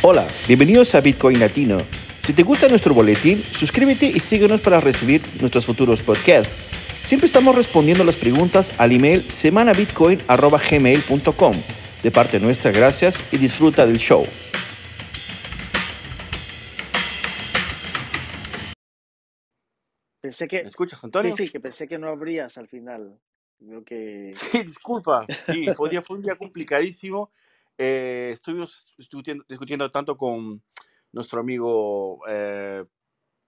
Hola, bienvenidos a Bitcoin Latino. Si te gusta nuestro boletín, suscríbete y síguenos para recibir nuestros futuros podcasts. Siempre estamos respondiendo las preguntas al email semanabitcoin.gmail.com. De parte nuestra, gracias y disfruta del show. Pensé que. ¿Me escuchas, Antonio? Sí, sí, que pensé que no habrías al final. Creo que. Sí, disculpa. Sí, fue un día, fue un día complicadísimo. Eh, estuvimos discutiendo, tanto con nuestro amigo eh,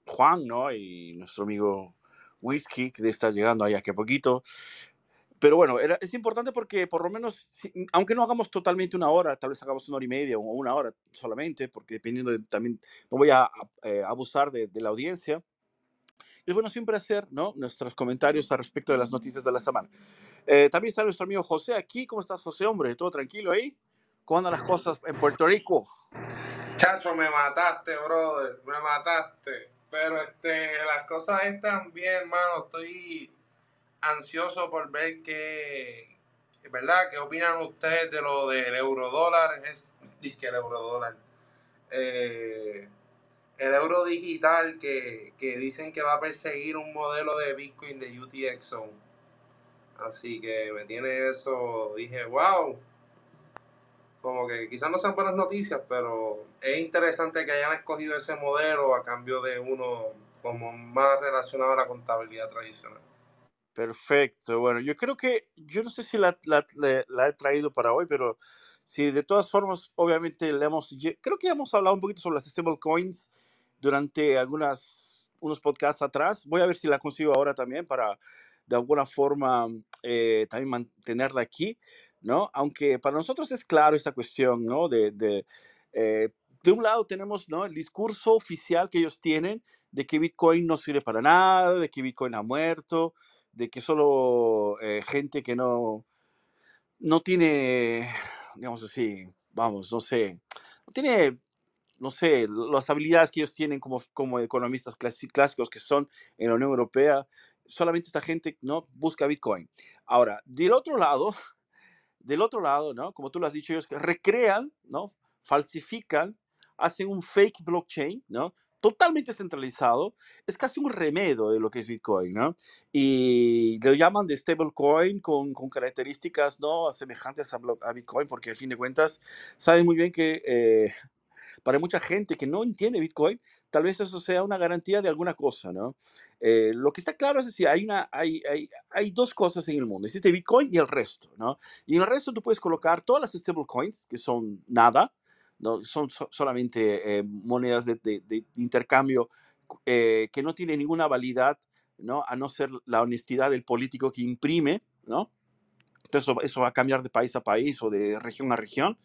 Juan, ¿no? Y nuestro amigo Whisky, que está llegando ahí a poquito. Pero bueno, es importante porque por lo menos, aunque no hagamos totalmente una hora, tal vez hagamos una hora y media o una hora solamente, porque dependiendo de, también, no voy a, eh, abusar de, de, la audiencia. Es bueno siempre hacer ¿no? nuestros comentarios al respecto de las noticias de la semana. Eh, también está nuestro amigo José aquí. ¿Cómo estás, José, hombre? ¿Todo tranquilo ahí? ¿Cómo andan las cosas en Puerto Rico? Chacho, me mataste, brother, me mataste. Pero este, las cosas están bien, hermano. Estoy ansioso por ver qué, ¿verdad? ¿Qué opinan ustedes de lo del eurodólar? Es que el eurodólar. Eh, el euro digital que, que, dicen que va a perseguir un modelo de Bitcoin de UTXO. Así que me tiene eso, dije, wow. Como que quizás no sean buenas noticias, pero es interesante que hayan escogido ese modelo a cambio de uno como más relacionado a la contabilidad tradicional. Perfecto. Bueno, yo creo que, yo no sé si la, la, la, he traído para hoy, pero si de todas formas, obviamente le hemos, creo que hemos hablado un poquito sobre las stablecoins durante algunas, unos podcasts atrás. Voy a ver si la consigo ahora también para de alguna forma eh, también mantenerla aquí, ¿no? Aunque para nosotros es claro esta cuestión, ¿no? De, de, eh, de un lado tenemos, ¿no? El discurso oficial que ellos tienen de que Bitcoin no sirve para nada, de que Bitcoin ha muerto, de que solo eh, gente que no, no tiene, digamos así, vamos, no sé, no tiene no sé, las habilidades que ellos tienen como, como economistas clásicos que son en la Unión Europea, solamente esta gente no busca Bitcoin. Ahora, del otro lado, del otro lado, ¿no? Como tú lo has dicho, ellos recrean, ¿no? Falsifican, hacen un fake blockchain, ¿no? Totalmente centralizado, es casi un remedio de lo que es Bitcoin, ¿no? Y lo llaman de stablecoin con, con características, ¿no? Semejantes a, a, Bitcoin, porque al fin de cuentas saben muy bien que eh, para mucha gente que no entiende Bitcoin, tal vez eso sea una garantía de alguna cosa, ¿no? Eh, lo que está claro es decir, hay, una, hay, hay, hay, dos cosas en el mundo, existe Bitcoin y el resto, ¿no? Y en el resto tú puedes colocar todas las stablecoins, que son nada, ¿no? son so, solamente eh, monedas de, de, intercambio eh, que no tienen ninguna validad, ¿no? A no ser la honestidad del político que imprime, ¿no? Entonces eso va a cambiar de país a país o de región a región.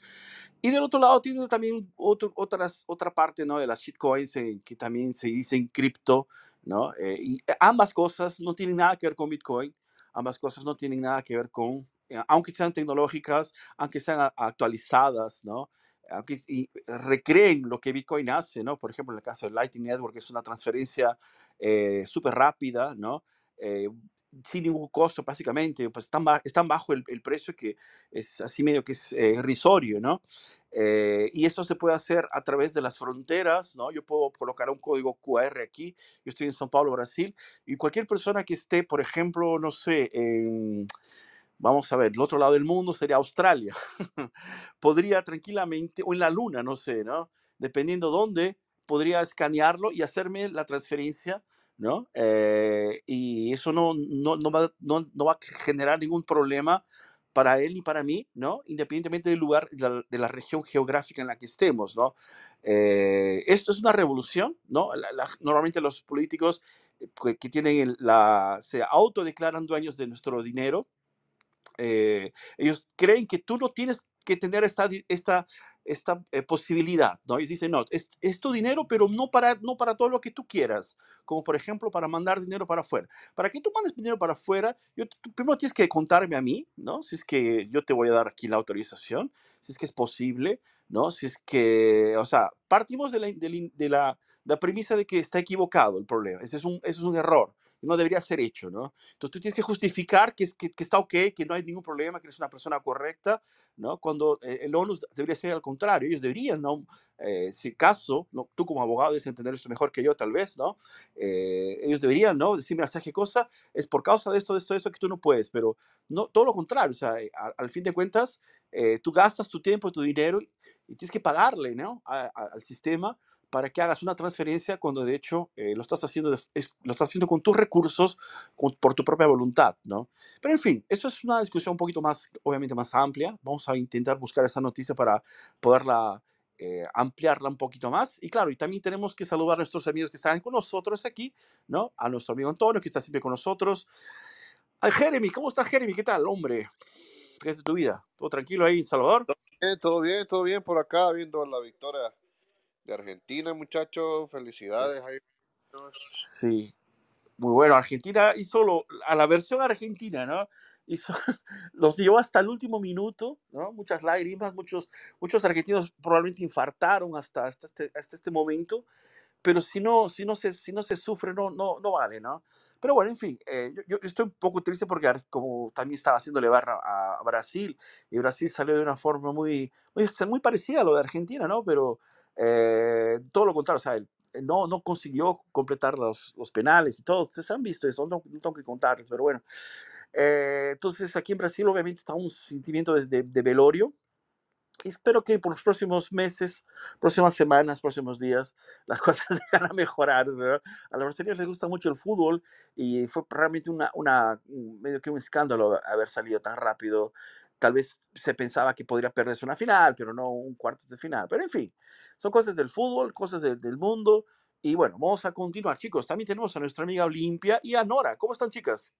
Y del otro lado tiene también otro, otras, otra parte ¿no? de las shitcoins eh, que también se dicen cripto, ¿no? Eh, y ambas cosas no tienen nada que ver con Bitcoin, ambas cosas no tienen nada que ver con, eh, aunque sean tecnológicas, aunque sean actualizadas, ¿no? Aunque y recreen lo que Bitcoin hace, ¿no? Por ejemplo, en el caso del Lightning Network es una transferencia súper rápida, ¿no? Sin ningún costo básicamente, pues están, están bajo el, el, precio que es así medio que es eh, irrisorio, ¿no? Eh, y esto se puede hacer a través de las fronteras, ¿no? Yo puedo colocar un código QR aquí, yo estoy en São Paulo, Brasil, y cualquier persona que esté, por ejemplo, no sé, en, vamos a ver, el otro lado del mundo sería Australia, podría tranquilamente, o en la luna, no sé, ¿no? Dependiendo dónde, podría escanearlo y hacerme la transferencia ¿no? Eh, y eso no, no, no, va, no, va, a generar ningún problema para él ni para mí, ¿no? Independientemente del lugar, de la, región geográfica en la que estemos, ¿no? Eh, esto es una revolución, ¿no? Normalmente los políticos que, que tienen la, se autodeclaran dueños de nuestro dinero, eh, ellos creen que tú no tienes que tener esta, esta esta eh, posibilidad, ¿no? Y dicen, no, es, es, tu dinero, pero no para, no para todo lo que tú quieras, como por ejemplo para mandar dinero para afuera. Para que tú mandes dinero para afuera, yo, tú primero tienes que contarme a mí, ¿no? Si es que yo te voy a dar aquí la autorización, si es que es posible, ¿no? Si es que, o sea, partimos de la, de la, de la premisa de que está equivocado el problema, ese es un, ese es un error. No debería ser hecho, ¿no? Entonces tú tienes que justificar que, es, que, que está ok, que no hay ningún problema, que eres una persona correcta, ¿no? Cuando eh, el ONU debería ser al contrario, ellos deberían, ¿no? Eh, si caso, ¿no? tú como abogado debes entender esto mejor que yo tal vez, ¿no? Eh, ellos deberían, ¿no? Decirme, ¿sabes qué cosa? Es por causa de esto, de esto, de esto que tú no puedes, pero no, todo lo contrario, o sea, eh, al, fin de cuentas, eh, tú gastas tu tiempo, tu dinero y tienes que pagarle, ¿no? Al sistema para que hagas una transferencia cuando de hecho eh, lo, estás haciendo lo estás haciendo con tus recursos, por tu propia voluntad, ¿no? Pero en fin, eso es una discusión un poquito más, obviamente más amplia. Vamos a intentar buscar esa noticia para poderla eh, ampliarla un poquito más. Y claro, y también tenemos que saludar a nuestros amigos que están con nosotros aquí, ¿no? A nuestro amigo Antonio, que está siempre con nosotros. A Jeremy, ¿cómo estás, Jeremy? ¿Qué tal, hombre? ¿Qué es tu vida? ¿Todo tranquilo ahí Salvador? Bien, todo bien, todo bien por acá, viendo la victoria de Argentina, muchachos. Felicidades. Sí, muy bueno. Argentina hizo lo- a la versión argentina, ¿no? Hizo, los llevó hasta el último minuto, ¿no? Muchas lágrimas, muchos, muchos argentinos probablemente infartaron hasta, hasta, este, hasta este momento, pero si no, si no, se, si no se sufre, no, no, no vale, ¿no? Pero bueno, en fin, eh, yo, yo estoy un poco triste porque como también estaba haciéndole barra a Brasil, y Brasil salió de una forma muy, muy, muy parecida a lo de Argentina, ¿no? Pero eh, todo lo contrario, o sea, el- no, no consiguió completar los, los penales y todo. Ustedes han visto eso, no, no tengo que contarles, pero bueno. Eh, entonces, aquí en Brasil, obviamente, está un sentimiento de, de, de velorio. Y espero que por los próximos meses, próximas semanas, próximos días, las cosas vayan a mejorar. ¿no? A los brasileños les gusta mucho el fútbol y fue realmente una, una, un- medio que un escándalo haber salido tan rápido. Tal vez se pensaba que podría perderse una final, pero no un cuartos de final. Pero en fin, son cosas del fútbol, cosas de- del mundo. Y bueno, vamos a continuar, chicos. También tenemos a nuestra amiga Olimpia y a Nora. ¿Cómo están, chicas?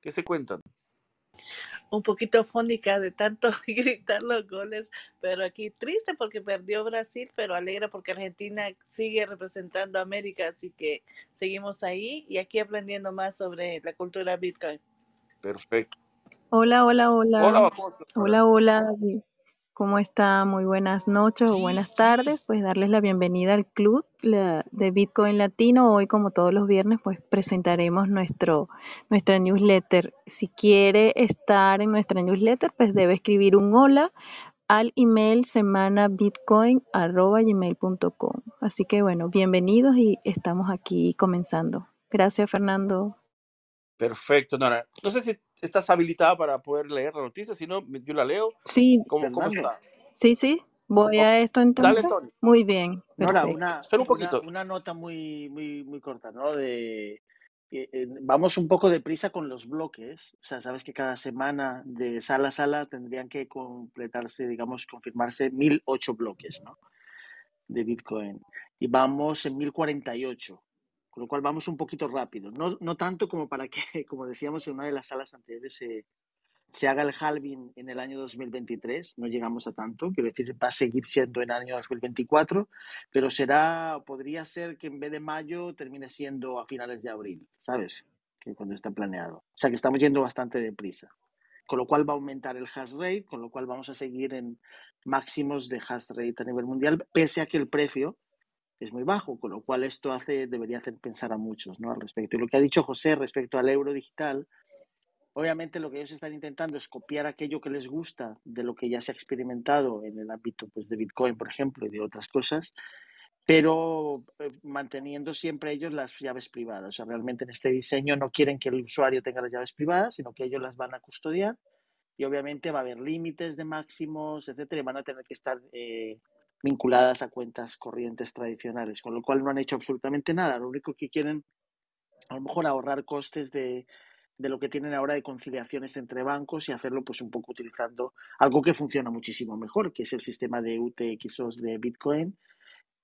¿Qué se cuentan? un poquito fónica de tanto gritar los goles, pero aquí triste porque perdió Brasil, pero alegre porque Argentina sigue representando a América, así que seguimos ahí y aquí aprendiendo más sobre la cultura Bitcoin. Perfecto. Hola, hola, hola. Hola. Hola, hola, David. ¿Cómo está? Muy buenas noches o buenas tardes. Pues darles la bienvenida al club de Bitcoin Latino. Hoy, como todos los viernes, pues presentaremos nuestro, nuestra newsletter. Si quiere estar en nuestra newsletter, pues debe escribir un hola al email semanabitcoin.gmail.com. Así que bueno, bienvenidos y estamos aquí comenzando. Gracias, Fernando. Perfecto, Nora. No sé si estás habilitada para poder leer la noticia, si no, yo la leo. Sí, ¿Cómo, cómo está? sí, sí. Voy a esto Dale, entonces. Antonio. Muy bien, Nora, una, Espera un una, poquito. una nota muy, muy, muy corta, ¿no? De, eh, eh, vamos un poco deprisa con los bloques. O sea, sabes que cada semana de sala a sala tendrían que completarse, digamos, confirmarse 1008 bloques, ¿no? De Bitcoin. Y vamos en 1048. Con lo cual vamos un poquito rápido. No, no tanto como para que, como decíamos en una de las salas anteriores, se, se haga el halving en el año 2023, no llegamos a tanto, quiero decir, va a seguir siendo en el año 2024, pero será, podría ser que en vez de mayo termine siendo a finales de abril, ¿sabes? Que cuando está planeado. O sea que estamos yendo bastante deprisa. Con lo cual va a aumentar el hash rate, con lo cual vamos a seguir en máximos de hash rate a nivel mundial, pese a que el precio es muy bajo, con lo cual esto hace, debería hacer pensar a muchos ¿no? al respecto. Y lo que ha dicho José respecto al euro digital, Obviamente lo que ellos están intentando es copiar aquello que les gusta de lo que ya se ha experimentado en el ámbito pues, de Bitcoin, por ejemplo, y de otras cosas, pero eh, manteniendo siempre ellos las llaves privadas. O sea, realmente en este diseño no quieren que el usuario tenga las llaves privadas, sino que ellos las van a custodiar y obviamente va a haber límites de máximos, etcétera, y van a tener que estar eh, vinculadas a cuentas corrientes tradicionales, con lo cual no han hecho absolutamente nada. Lo único que quieren, a lo mejor, ahorrar costes de, de lo que tienen ahora de conciliaciones entre bancos y hacerlo pues un poco utilizando algo que funciona muchísimo mejor, que es el sistema de UTXOs de Bitcoin.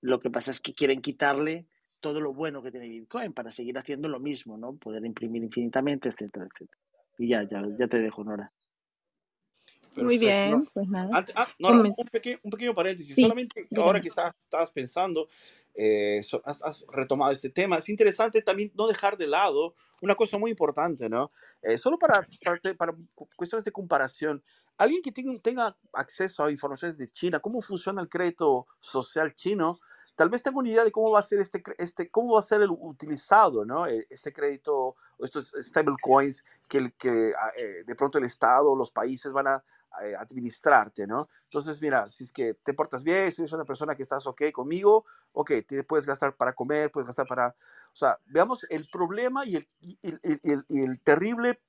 Lo que pasa es que quieren quitarle todo lo bueno que tiene Bitcoin para seguir haciendo lo mismo, ¿no? Poder imprimir infinitamente, etcétera, etcétera. Y ya, ya, ya te dejo, Nora. Muy Perfecto. No, bien, pues nada. ante- ah, Comen- un pequeño, un pequeño paréntesis. Sí, Solamente ahora que estabas, estabas pensando, eh, so- has, has retomado este tema, es interesante también no dejar de lado una cosa muy importante, ¿no? Eh, solo para, para, para cu- cuestiones de comparación, alguien que tenga, tenga acceso a informaciones de China, cómo funciona el crédito social chino, tal vez tengo una idea de cómo va a ser este, este cómo va a ser el utilizado, ¿no? E, ese crédito, estos stablecoins que, que ah, eh, de pronto el Estado, los países van a eh, administrarte, ¿no? Entonces, mira, si es que te portas bien, si eres una persona que estás ok conmigo, ok, te puedes gastar para comer, puedes gastar para... O sea, veamos el problema y el, y el, el terrible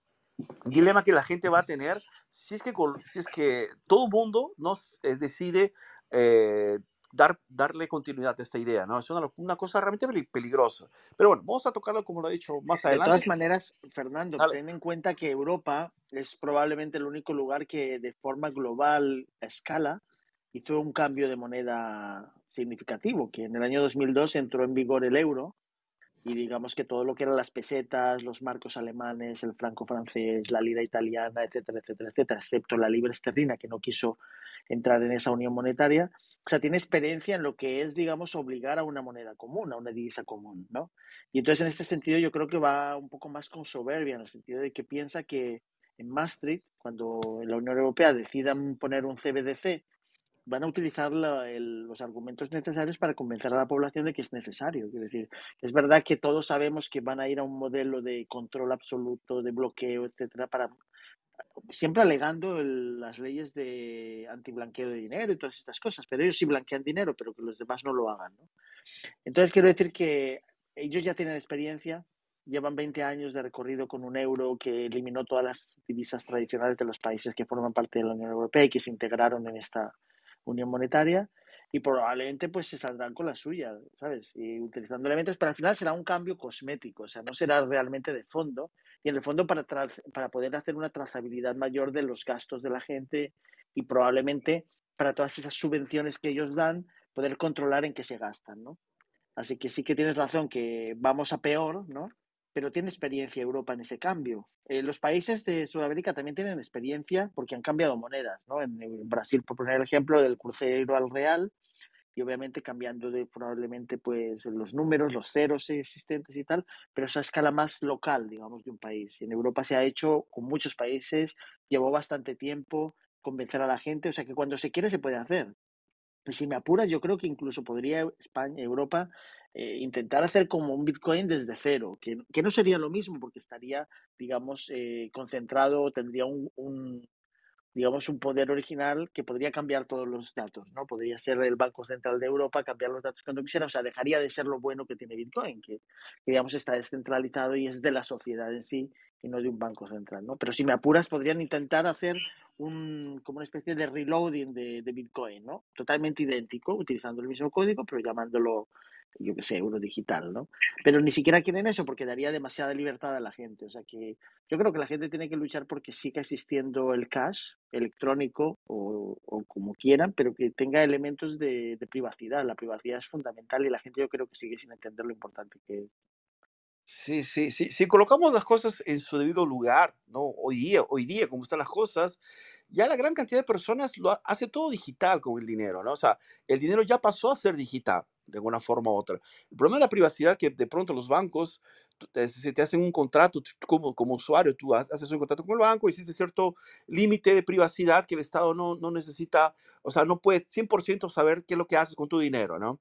dilema que la gente va a tener si es que, si es que todo mundo nos eh, decide eh, dar, darle continuidad a esta idea, ¿no? Es una, una, cosa realmente peligrosa. Pero bueno, vamos a tocarlo como lo he dicho más adelante. De todas maneras, Fernando, ten en cuenta que Europa es probablemente el único lugar que de forma global, a escala, hizo un cambio de moneda significativo, que en el año 2002 entró en vigor el euro y digamos que todo lo que eran las pesetas, los marcos alemanes, el franco francés, la lira italiana, etcétera, etcétera, etcétera, excepto la libra esterlina que no quiso entrar en esa unión monetaria, o sea, tiene experiencia en lo que es, digamos, obligar a una moneda común, a una divisa común, ¿no? Y entonces en este sentido yo creo que va un poco más con soberbia, en el sentido de que piensa que en Maastricht, cuando la Unión Europea decidan poner un CBDC van a utilizar los argumentos necesarios para convencer a la población de que es necesario. Es decir, es verdad que todos sabemos que van a ir a un modelo de control absoluto, de bloqueo, etcétera, para siempre alegando las leyes de antiblanqueo de dinero y todas estas cosas, pero ellos sí blanquean dinero, pero que los demás no lo hagan. Entonces quiero decir que ellos ya tienen experiencia, llevan 20 años de recorrido con un euro que eliminó todas las divisas tradicionales de los países que forman parte de la Unión Europea y que se integraron en esta unión monetaria y probablemente pues se saldrán con la suya, ¿sabes? Y utilizando elementos, pero al final será un cambio cosmético, o sea, no será realmente de fondo, y en el fondo para, para poder hacer una trazabilidad mayor de los gastos de la gente y probablemente para todas esas subvenciones que ellos dan, poder controlar en qué se gastan, ¿no? Así que sí que tienes razón que vamos a peor, ¿no? pero tiene experiencia Europa en ese cambio. Eh, los países de Sudamérica también tienen experiencia porque han cambiado monedas, ¿no? En, Brasil, por poner el ejemplo, del crucero al real, y obviamente cambiando de probablemente pues los números, los ceros existentes y tal, pero esa escala más local, digamos, de un país. En Europa se ha hecho con muchos países, llevó bastante tiempo convencer a la gente, o sea que cuando se quiere se puede hacer. Y si me apuras, yo creo que incluso podría España, Europa eh, intentar hacer como un Bitcoin desde cero, que, que, no sería lo mismo porque estaría, digamos, eh, concentrado, tendría un, digamos, un poder original que podría cambiar todos los datos, ¿no? Podría ser el Banco Central de Europa, cambiar los datos cuando quisiera, o sea, dejaría de ser lo bueno que tiene Bitcoin, que, que digamos, está descentralizado y es de la sociedad en sí y no de un banco central, ¿no? Pero si me apuras, podrían intentar hacer un, como una especie de reloading de, de Bitcoin, ¿no? Totalmente idéntico, utilizando el mismo código, pero llamándolo yo qué sé, euro digital, ¿no? Pero ni siquiera quieren eso porque daría demasiada libertad a la gente. O sea que yo creo que la gente tiene que luchar porque siga existiendo el cash electrónico o, o como quieran, pero que tenga elementos de, de, privacidad. La privacidad es fundamental y la gente yo creo que sigue sin entender lo importante que es. Sí, sí, sí. Si colocamos las cosas en su debido lugar, ¿no? Hoy día, hoy día, como están las cosas, ya la gran cantidad de personas lo hace todo digital con el dinero, ¿no? O sea, el dinero ya pasó a ser digital de alguna forma u otra. El problema de la privacidad que de pronto los bancos, si te hacen un contrato como, como usuario, tú haces un contrato con el banco, existe cierto límite de privacidad que el Estado no, no necesita, o sea, no puede 100% saber qué es lo que haces con tu dinero, ¿no?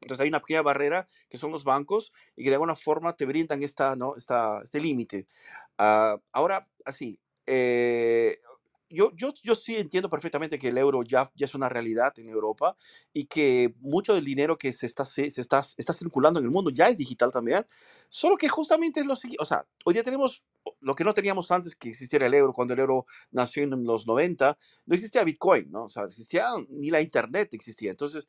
Entonces hay una pequeña barrera que son los bancos y que de alguna forma te brindan esta, ¿no? esta, este límite. Uh, ahora, así, eh, yo, yo, yo sí entiendo perfectamente que el euro ya, ya es una realidad en Europa y que mucho del dinero que se está, se, está, está circulando en el mundo ya es digital también, solo que justamente es lo siguiente, o sea, hoy día tenemos lo que no teníamos antes que existiera el euro, cuando el euro nació en los 90, no existía Bitcoin, ¿no? O sea, existía, ni la Internet existía. Entonces,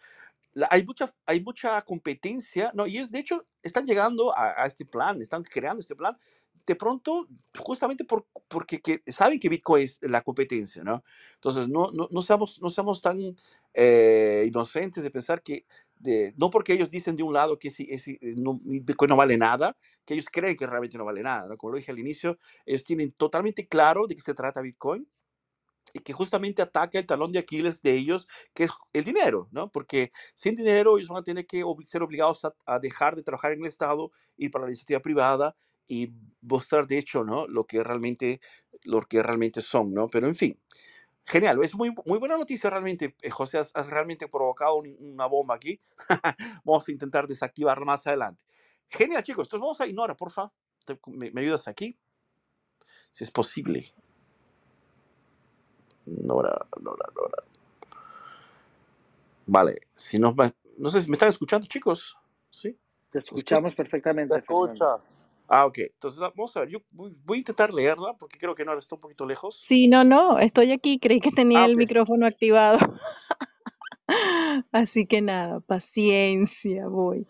la, hay, mucha, hay mucha competencia, ¿no? Y es, de hecho, están llegando a, a este plan, están creando este plan de pronto, justamente por, porque que saben que Bitcoin es la competencia, ¿no? Entonces, no, no, no seamos, no seamos tan eh, inocentes de pensar que, no porque ellos dicen de un lado que si, si no, Bitcoin no vale nada, que ellos creen que realmente no vale nada, ¿no? Como lo dije al inicio, ellos tienen totalmente claro de qué se trata Bitcoin y que justamente ataca el talón de Aquiles de ellos, que es el dinero, ¿no? Porque sin dinero ellos van a tener que ser obligados a, a dejar de trabajar en el Estado y para la iniciativa privada y mostrar de hecho, ¿no? Lo que realmente, lo que realmente son, ¿no? Pero en fin, Genial, es muy, muy buena noticia realmente, eh, José, has, has realmente provocado un- una bomba aquí. vamos a intentar desactivarla más adelante. Genial, chicos, entonces vamos a Nora, por favor. ¿Me, me ayudas aquí? Si es posible. Nora, Nora, Nora. Vale, si no, no sé si me están escuchando, chicos. ¿Sí? Te escuchamos Te perfectamente, Fernando. Ah, ok. Entonces vamos a ver, yo voy, voy a intentar leerla porque creo que Nora está un poquito lejos. Sí, no, no, estoy aquí, creí que tenía Ah, el micrófono activado. Así que nada, paciencia, voy.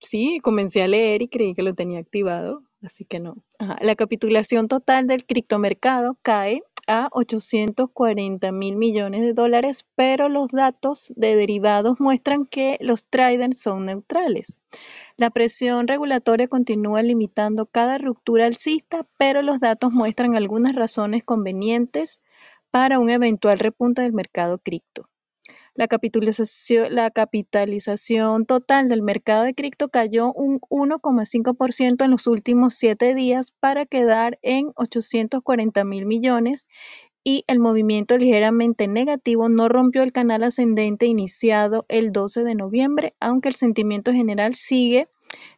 Sí, comencé a leer y creí que lo tenía activado, así que no. Ajá, La capitulación total del criptomercado cae a 840 mil millones de dólares, pero los datos de derivados muestran que los traders son neutrales. La presión regulatoria continúa limitando cada ruptura alcista, pero los datos muestran algunas razones convenientes para un eventual repunte del mercado cripto. La capitalización, total del mercado de cripto cayó un 1,5% en los últimos siete días para quedar en 840 mil millones y el movimiento ligeramente negativo no rompió el canal ascendente iniciado el 12 de noviembre, aunque el sentimiento general sigue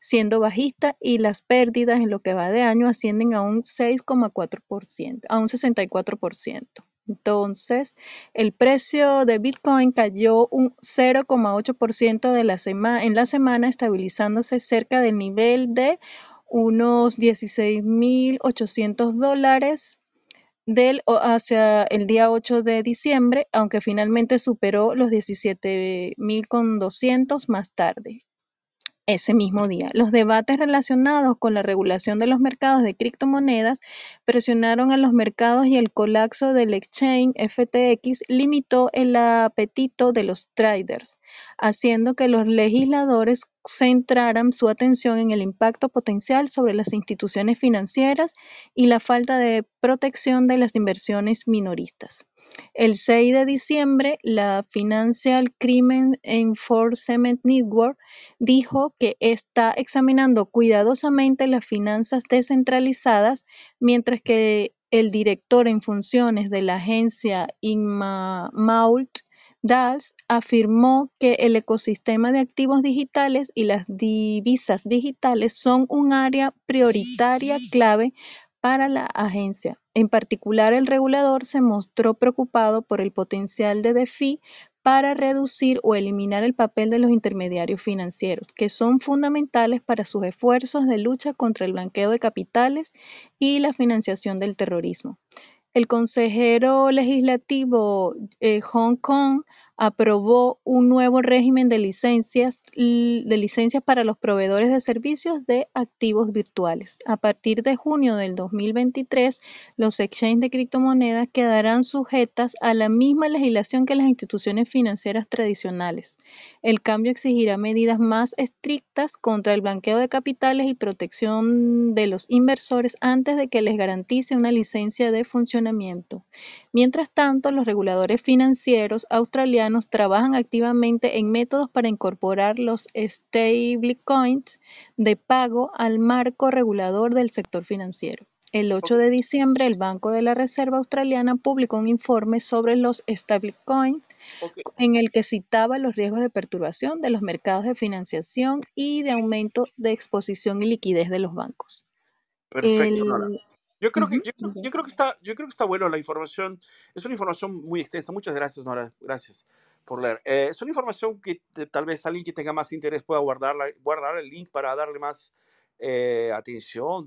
siendo bajista y las pérdidas en lo que va de año ascienden a un 6,4%, a un 64%. Entonces, el precio de Bitcoin cayó un 0,8% de la sema- en la semana, estabilizándose cerca del nivel de unos 16.800 dólares del hacia el día 8 de diciembre, aunque finalmente superó los 17.200 más tarde ese mismo día. Los debates relacionados con la regulación de los mercados de criptomonedas presionaron a los mercados y el colapso del exchange FTX limitó el apetito de los traders, haciendo que los legisladores centraran su atención en el impacto potencial sobre las instituciones financieras y la falta de protección de las inversiones minoristas. El 6 de diciembre, la Financial Crime Enforcement Network dijo que está examinando cuidadosamente las finanzas descentralizadas, mientras que el director en funciones de la agencia Inma Dals afirmó que el ecosistema de activos digitales y las divisas digitales son un área prioritaria clave para la agencia. En particular, el regulador se mostró preocupado por el potencial de DeFi para reducir o eliminar el papel de los intermediarios financieros, que son fundamentales para sus esfuerzos de lucha contra el blanqueo de capitales y la financiación del terrorismo. El consejero legislativo eh, Hong Kong aprobó un nuevo régimen de licencias, de licencias para los proveedores de servicios de activos virtuales. A partir de junio del 2023, los exchanges de criptomonedas quedarán sujetas a la misma legislación que las instituciones financieras tradicionales. El cambio exigirá medidas más estrictas contra el blanqueo de capitales y protección de los inversores antes de que les garantice una licencia de funcionamiento. Mientras tanto, los reguladores financieros australianos trabajan activamente en métodos para incorporar los stablecoins de pago al marco regulador del sector financiero. El 8 de diciembre, el Banco de la Reserva Australiana publicó un informe sobre los stablecoins Ok, en el que citaba los riesgos de perturbación de los mercados de financiación y de aumento de exposición y liquidez de los bancos. perfecto. El, Yo creo que, yo, creo- yo creo que está, yo creo que está bueno la información. Es una información muy extensa. Muchas gracias, Nora. Gracias por leer. Eh, es una información que te- tal vez alguien que tenga más interés pueda guardarla, guardar el link para darle más eh, atención.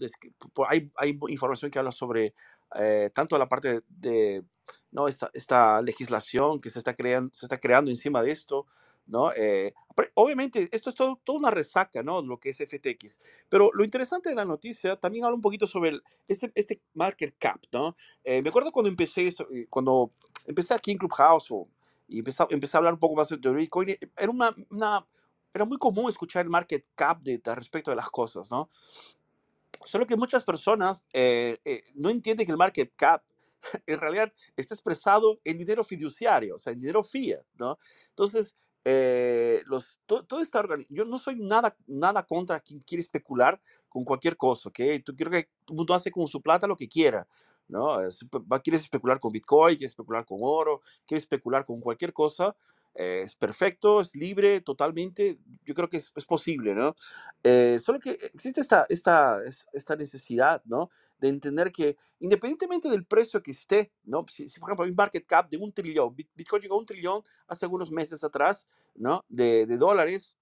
Hay, hay información que habla sobre eh, tanto la parte de, no esta, esta legislación que se está creando, se está creando encima de esto, ¿no? Eh, obviamente esto es todo, toda una resaca, ¿no? Lo que es FTX. Pero lo interesante de la noticia también habla un poquito sobre este, este market cap, ¿no? Eh, me acuerdo cuando empecé, eh, cuando empecé aquí en Clubhouse y empecé, empecé a hablar un poco más de Bitcoin, eh, era una, era muy común escuchar el market cap de, respecto de las cosas, ¿no? Solo que muchas personas no entienden que el market cap en realidad está expresado en dinero fiduciario, o sea, en dinero fiat, ¿no? Entonces, eh, los, to- todo está Yo no soy nada, nada contra quien quiere especular con cualquier cosa, ¿ok? Tú quiero que todo el mundo hace con su plata lo que quiera, ¿no? Es- Quieres especular con Bitcoin, quieres especular con oro, quieres especular con cualquier cosa, eh, es perfecto, es libre totalmente, yo creo que es, es posible, ¿no? Eh, solo que existe esta, esta, es- esta necesidad, ¿no? De entender que independientemente del precio que esté, ¿no? Si, si, por ejemplo hay un market cap de un trillón, Bit- Bitcoin llegó a un trillón hace algunos meses atrás, ¿no? De, de dólares,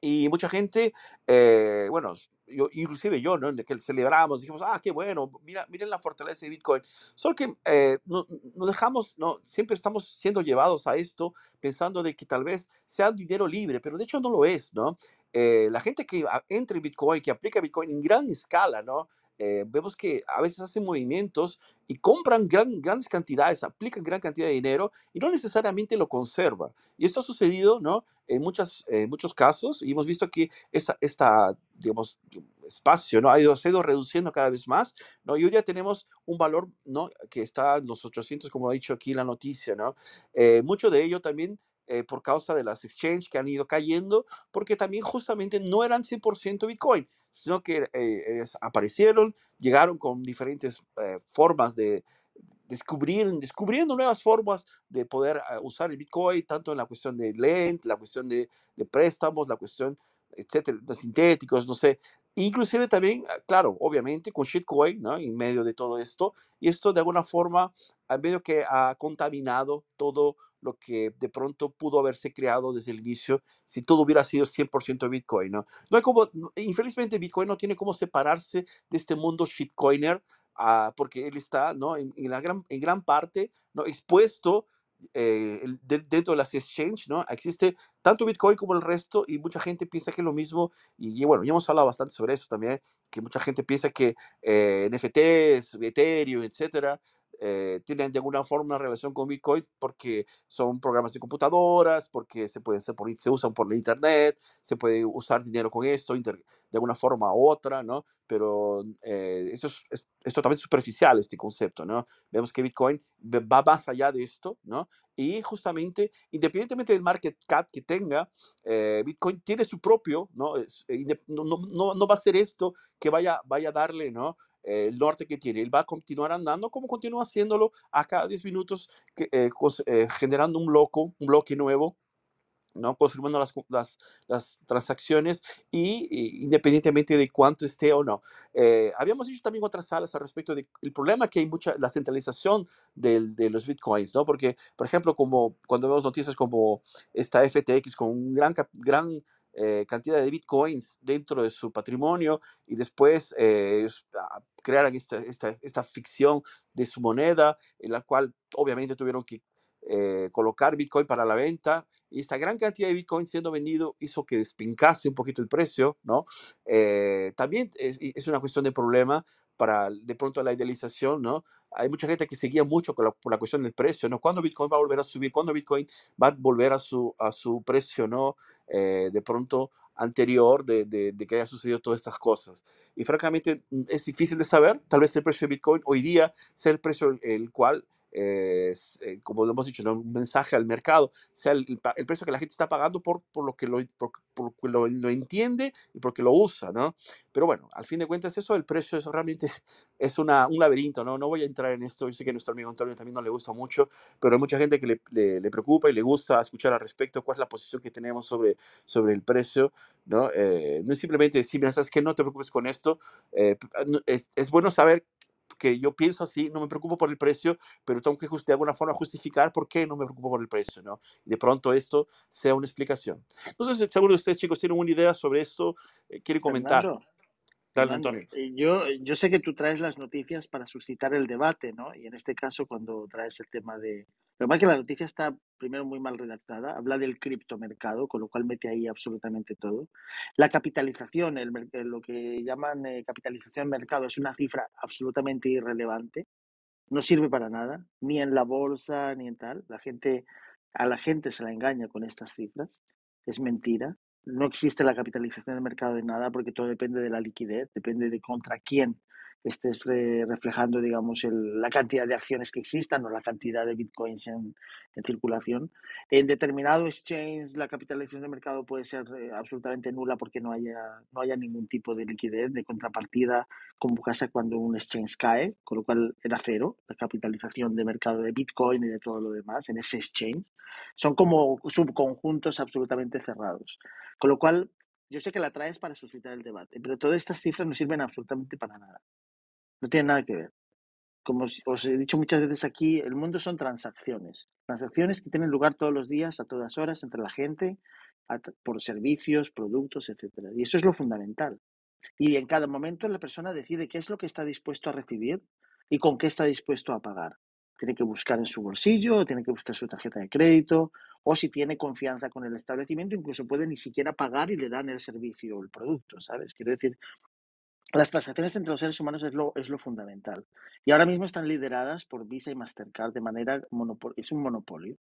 y mucha gente, eh, bueno, yo, inclusive yo, ¿no? Que celebramos, dijimos, ah, qué bueno, mira, miren la fortaleza de Bitcoin. Solo que eh, no, no dejamos, no, siempre estamos siendo llevados a esto pensando de que tal vez sea dinero libre, pero de hecho no lo es, ¿no? Eh, la gente que entra en Bitcoin, que aplica Bitcoin en gran escala, ¿no? Eh, vemos que a veces hacen movimientos y compran gran, grandes cantidades, aplican gran cantidad de dinero y no necesariamente lo conserva. Y esto ha sucedido, ¿no? En muchas, eh, muchos casos y hemos visto que esta digamos, espacio, ¿no? Ha ido, se ha ido reduciendo cada vez más, ¿no? Y hoy día tenemos un valor, ¿no? Que está en los 800, como ha dicho aquí la noticia, ¿no? Eh, mucho de ello también eh, por causa de las exchanges que han ido cayendo, porque también justamente no eran 100% Bitcoin, sino que eh, es- aparecieron, llegaron con diferentes eh, formas de descubrir, descubriendo nuevas formas de poder eh, usar el Bitcoin, tanto en la cuestión de lent, la cuestión de, de préstamos, la cuestión, etcétera, de sintéticos, no sé. Inclusive también, ah, claro, obviamente con shitcoin, ¿no? En medio de todo esto, y esto de alguna forma, medio que ha contaminado todo lo que de pronto pudo haberse creado desde el inicio si todo hubiera sido 100% Bitcoin, ¿no? No hay como, infelizmente Bitcoin no tiene cómo separarse de este mundo shitcoiner, ah, porque él está, ¿no? En, la gran, en gran parte, ¿no? Expuesto eh, dentro de las exchange, ¿no? Existe tanto Bitcoin como el resto y mucha gente piensa que es lo mismo y, y bueno, ya hemos hablado bastante sobre eso también, que mucha gente piensa que eh, NFTs, Ethereum, etcétera, eh, tienen de alguna forma una relación con Bitcoin porque son programas de computadoras, porque se pueden hacer por, se usan por la internet, se puede usar dinero con esto inter- de alguna forma u otra, ¿no? Pero eh, eso es, es- es totalmente superficial este concepto, ¿no? Vemos que Bitcoin va más allá de esto, ¿no? Y justamente, independientemente del market cap que tenga, eh, Bitcoin tiene su propio, ¿no? Eh, no, no- no va a ser esto que vaya, vaya a darle, ¿no? Eh, el norte que tiene. Él va a continuar andando como continúa haciéndolo a cada 10 minutos, que, eh, eh, generando un bloque, un bloque nuevo ¿no? confirmando las, las, las transacciones y, y independientemente de cuánto esté o no. Eh, habíamos dicho también otras salas al respecto del problema que hay mucha, la centralización del- de los bitcoins, ¿no? Porque, por ejemplo, como cuando vemos noticias como esta FTX con un gran, gran eh, cantidad de bitcoins dentro de su patrimonio y después eh, ah, esta, esta, esta ficción de su moneda, en la cual obviamente tuvieron que eh, colocar bitcoin para la venta y esta gran cantidad de Bitcoin siendo vendido hizo que despincase un poquito el precio, ¿no? Eh, también es, es una cuestión de problema para de pronto la idealización, ¿no? Hay mucha gente que seguía mucho con la, por la cuestión del precio, ¿no? ¿Cuándo Bitcoin va a volver a subir? ¿Cuándo Bitcoin va a volver a su, a su precio, ¿no? Eh, de pronto anterior de, de, de, que haya sucedido todas estas cosas. Y francamente mm, es difícil de saber, tal vez el precio de Bitcoin hoy día sea el precio el, el cual eh, como hemos dicho, un mensaje al mercado, sea el, el, precio que la gente está pagando por, por lo que, lo, por, por lo, lo, entiende y porque lo usa, ¿no? Pero bueno, al fin de cuentas eso, el precio eso realmente es una, un laberinto, ¿no? No voy a entrar en esto, yo sé que a nuestro amigo Antonio también no le gusta mucho, pero hay mucha gente que le, le, le preocupa y le gusta escuchar al respecto cuál es la posición que tenemos sobre, sobre el precio, ¿no? Eh, no es simplemente decir, mira, sabes que no te preocupes con esto, eh, es, es bueno saber que yo pienso así, no me preocupo por el precio, pero tengo que de alguna forma justificar por qué no me preocupo por el precio, ¿no? Y de pronto esto sea una explicación. Entonces, seguro ustedes, chicos, tienen una idea sobre esto, eh, quieren comentar. Fernando, Dale, Antonio. eh, yo, yo sé que tú traes las noticias para suscitar el debate, ¿no? Y en este caso, cuando traes el tema de... Lo que que la noticia está primero muy mal redactada, habla del criptomercado, con lo cual mete ahí absolutamente todo. La capitalización, el, lo que llaman eh, capitalización de mercado, es una cifra absolutamente irrelevante, no sirve para nada, ni en la bolsa, ni en tal. La gente, a la gente se la engaña con estas cifras, es mentira. No existe la capitalización del mercado de nada porque todo depende de la liquidez, depende de contra quién estés eh, reflejando, digamos, el- la cantidad de acciones que existan o la cantidad de bitcoins en, en circulación. En determinado exchange la capitalización de mercado puede ser eh, absolutamente nula porque no haya, no haya ningún tipo de liquidez, de contrapartida, como pasa cuando un exchange cae, con lo cual era cero la capitalización de mercado de bitcoin y de todo lo demás en ese exchange. Son como subconjuntos absolutamente cerrados. Con lo cual, yo sé que la traes para suscitar el debate, pero todas estas cifras no sirven absolutamente para nada. No tienen nada que ver. Como os he dicho muchas veces aquí, el mundo son transacciones. Transacciones que tienen lugar todos los días, a todas horas, entre la gente, por servicios, productos, etcétera. Y eso es lo fundamental. Y en cada momento la persona decide qué es lo que está dispuesto a recibir y con qué está dispuesto a pagar. Tiene que buscar en su bolsillo, tiene que buscar su tarjeta de crédito, o si tiene confianza con el establecimiento, incluso puede ni siquiera pagar y le dan el servicio o el producto, ¿sabes? Quiero decir, las transacciones entre los seres humanos es lo, es lo fundamental. Y ahora mismo están lideradas por Visa y Mastercard de manera es un monopolio.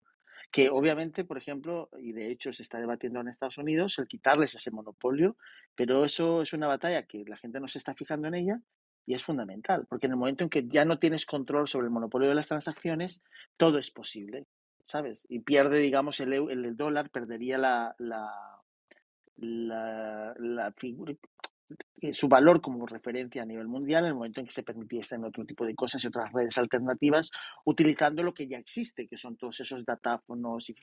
Que obviamente, por ejemplo, y de hecho se está debatiendo en Estados Unidos, el quitarles ese monopolio, pero eso es una batalla que la gente no se está fijando en ella y es fundamental, porque en el momento en que ya no tienes control sobre el monopolio de las transacciones, todo es posible, ¿sabes? Y pierde, digamos, el, el, dólar, perdería la, la, la, la figura, su valor como referencia a nivel mundial en el momento en que se permitiesen otro tipo de cosas y otras redes alternativas utilizando lo que ya existe, que son todos esos datáfonos y,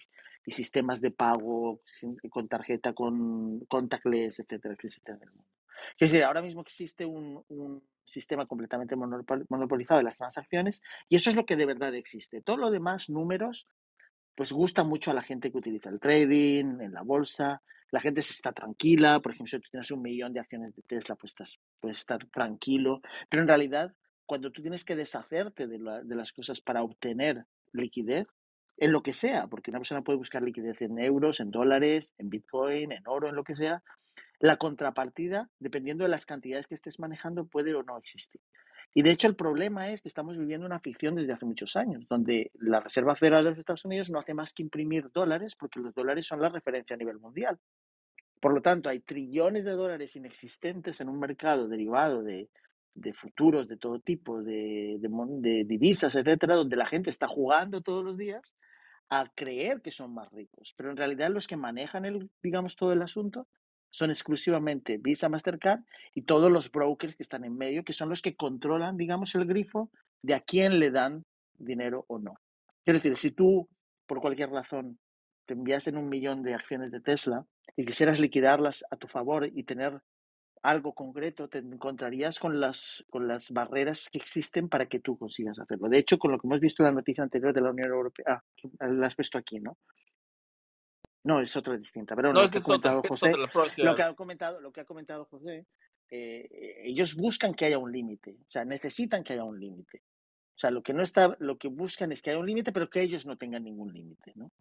y sistemas de pago con tarjeta, con contactless, etcétera, que existen en el mundo. Es decir, ahora mismo existe un, un sistema completamente monopol- monopolizado de las transacciones y eso es lo que de verdad existe. Todo lo demás, números, pues gusta mucho a la gente que utiliza el trading, en la bolsa. La gente se está tranquila. Por ejemplo, si tú tienes un millón de acciones de Tesla, pues estás, puedes estar tranquilo. Pero en realidad, cuando tú tienes que deshacerte de, de las cosas para obtener liquidez, en lo que sea, porque una persona puede buscar liquidez en euros, en dólares, en Bitcoin, en oro, en lo que sea, la contrapartida, dependiendo de las cantidades que estés manejando, puede o no existir. Y de hecho el problema es que estamos viviendo una ficción desde hace muchos años, donde la Reserva Federal de los Estados Unidos no hace más que imprimir dólares porque los dólares son la referencia a nivel mundial. Por lo tanto, hay trillones de dólares inexistentes en un mercado derivado de, futuros de todo tipo, de, divisas, etcétera, donde la gente está jugando todos los días a creer que son más ricos. Pero en realidad los que manejan el, digamos, todo el asunto son exclusivamente Visa, Mastercard y todos los brokers que están en medio, que son los que controlan, digamos, el grifo de a quién le dan dinero o no. Quiero decir, si tú, por cualquier razón, te enviasen un millón de acciones de Tesla y quisieras liquidarlas a tu favor y tener algo concreto, te encontrarías con las, con las barreras que existen para que tú consigas hacerlo. De hecho, con lo que hemos visto en la noticia anterior de la Unión Europea, ah, la has puesto aquí, ¿no? No, es otra distinta, pero No, lo que ha comentado José, lo que ha comentado, lo que ha comentado José, eh, ellos buscan que haya un límite, o sea, necesitan que haya un límite. O sea, lo que no está, lo que buscan es que haya un límite, pero que ellos no tengan ningún límite, ¿no?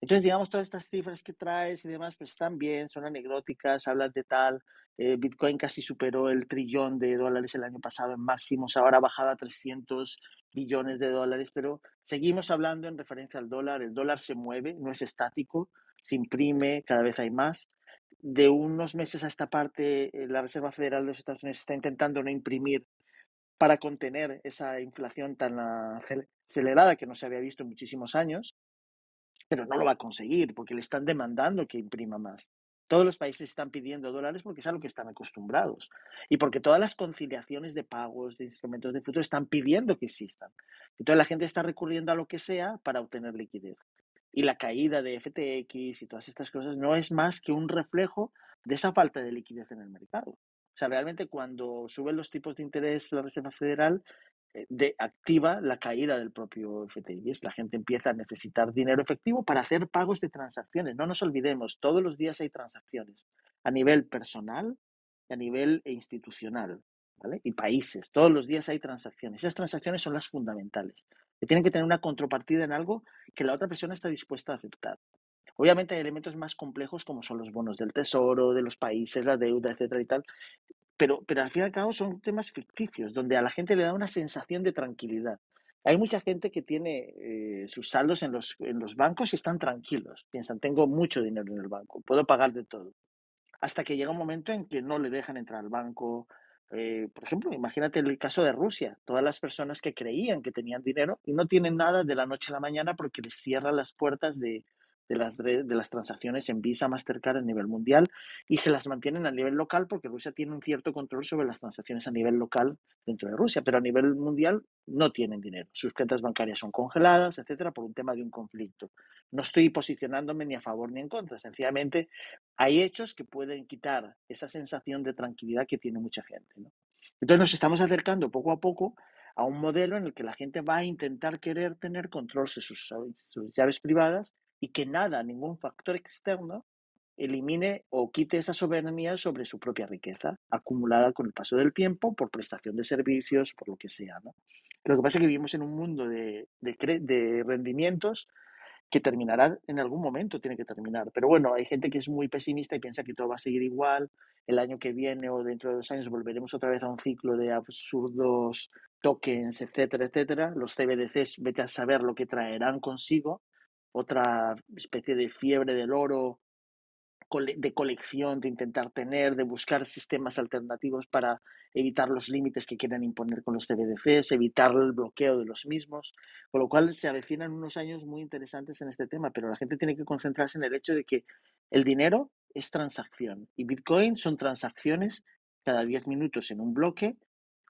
Entonces, digamos, todas estas cifras que traes y demás, pues están bien, son anecdóticas, hablan de tal. eh, Bitcoin casi superó el trillón de dólares el año pasado en máximos, ahora ha bajado a 300 billones de dólares, pero seguimos hablando en referencia al dólar. El dólar se mueve, no es estático, se imprime, cada vez hay más. De unos meses a esta parte, eh, la Reserva Federal de los Estados Unidos está intentando no imprimir para contener esa inflación tan acel- acelerada que no se había visto en muchísimos años pero no lo va a conseguir porque le están demandando que imprima más. Todos los países están pidiendo dólares porque es a lo que están acostumbrados y porque todas las conciliaciones de pagos, de instrumentos de futuro están pidiendo que existan. Entonces la gente está recurriendo a lo que sea para obtener liquidez. Y la caída de FTX y todas estas cosas no es más que un reflejo de esa falta de liquidez en el mercado. O sea, realmente cuando suben los tipos de interés la Reserva Federal, de, activa la caída del propio FTX. La gente empieza a necesitar dinero efectivo para hacer pagos de transacciones. No nos olvidemos, todos los días hay transacciones a nivel personal y a nivel institucional. ¿vale? Y países, todos los días hay transacciones. Esas transacciones son las fundamentales, que tienen que tener una contrapartida en algo que la otra persona está dispuesta a aceptar. Obviamente hay elementos más complejos como son los bonos del tesoro, de los países, la deuda, etcétera y tal, pero, pero al fin y al cabo son temas ficticios, donde a la gente le da una sensación de tranquilidad. Hay mucha gente que tiene eh, sus saldos en los, en los bancos y están tranquilos. Piensan, tengo mucho dinero en el banco, puedo pagar de todo. Hasta que llega un momento en que no le dejan entrar al banco, Eh, por ejemplo, imagínate el caso de Rusia, todas las personas que creían que tenían dinero y no tienen nada de la noche a la mañana porque les cierran las puertas de, de las, de las transacciones en Visa, Mastercard a nivel mundial y se las mantienen a nivel local porque Rusia tiene un cierto control sobre las transacciones a nivel local dentro de Rusia, pero a nivel mundial no tienen dinero. Sus cuentas bancarias son congeladas, etcétera, por un tema de un conflicto. No estoy posicionándome ni a favor ni en contra, sencillamente hay hechos que pueden quitar esa sensación de tranquilidad que tiene mucha gente. ¿no? Entonces nos estamos acercando poco a poco a un modelo en el que la gente va a intentar querer tener control sobre sus, sus llaves privadas y que nada, ningún factor externo elimine o quite esa soberanía sobre su propia riqueza, acumulada con el paso del tiempo, por prestación de servicios, por lo que sea. Lo que pasa es que vivimos en un mundo de, de, de rendimientos que terminará en algún momento, tiene que terminar. Pero bueno, hay gente que es muy pesimista y piensa que todo va a seguir igual. El año que viene o dentro de dos años volveremos otra vez a un ciclo de absurdos tokens, etcétera, etcétera. Los CBDCs, vete a saber lo que traerán consigo otra especie de fiebre del oro, de colección, de intentar tener, de buscar sistemas alternativos para evitar los límites que quieren imponer con los CBDCs, evitar el bloqueo de los mismos, con lo cual se avecinan unos años muy interesantes en este tema, pero la gente tiene que concentrarse en el hecho de que el dinero es transacción y Bitcoin son transacciones cada 10 minutos en un bloque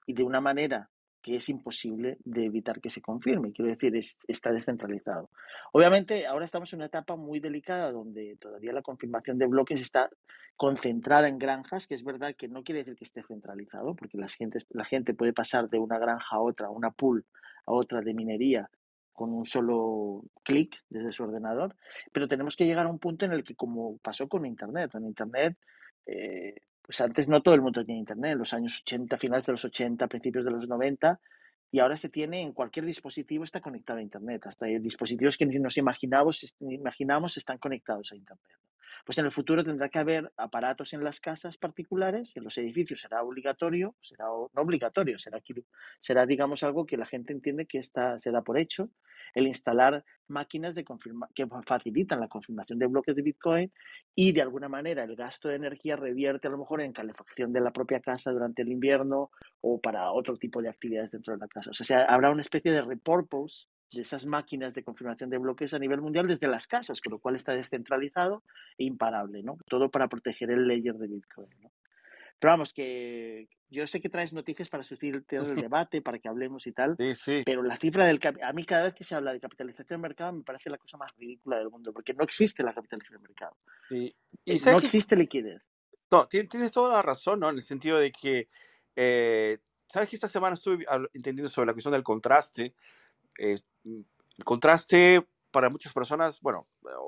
y de una manera que es imposible de evitar que se confirme. Quiero decir, está descentralizado. Obviamente, ahora estamos en una etapa muy delicada donde todavía la confirmación de bloques está concentrada en granjas, que es verdad que no quiere decir que esté centralizado, porque la gente, la gente puede pasar de una granja a otra, una pool a otra de minería con un solo clic desde su ordenador, pero tenemos que llegar a un punto en el que, como pasó con Internet, en Internet eh, pues antes no todo el mundo tenía internet, en los años 80, finales de los 80, principios de los 90, y ahora se tiene en cualquier dispositivo está conectado a internet, hasta dispositivos que ni nos imaginamos, imaginamos están conectados a internet. Pues en el futuro tendrá que haber aparatos en las casas particulares, en los edificios será obligatorio, será no obligatorio, será, será digamos algo que la gente entiende que está, se da por hecho, el instalar máquinas de que facilitan la confirmación de bloques de Bitcoin y de alguna manera el gasto de energía revierte a lo mejor en calefacción de la propia casa durante el invierno o para otro tipo de actividades dentro de la casa. O sea, habrá una especie de repurpose de esas máquinas de confirmación de bloques a nivel mundial desde las casas, con lo cual está descentralizado e imparable, ¿no? Todo para proteger el layer de Bitcoin, ¿no? Pero vamos, que yo sé que traes noticias para sustituir el debate, para que hablemos y tal. Sí, sí. Pero la cifra del a mí cada vez que se habla de capitalización de mercado me parece la cosa más ridícula del mundo, porque no existe la capitalización de mercado. Sí. ¿Y no existe liquidez. No, tienes toda la razón, ¿no? En el sentido de que, eh, ¿sabes que esta semana estuve entendiendo sobre la cuestión del contraste? Eh, el contraste para muchas personas, bueno,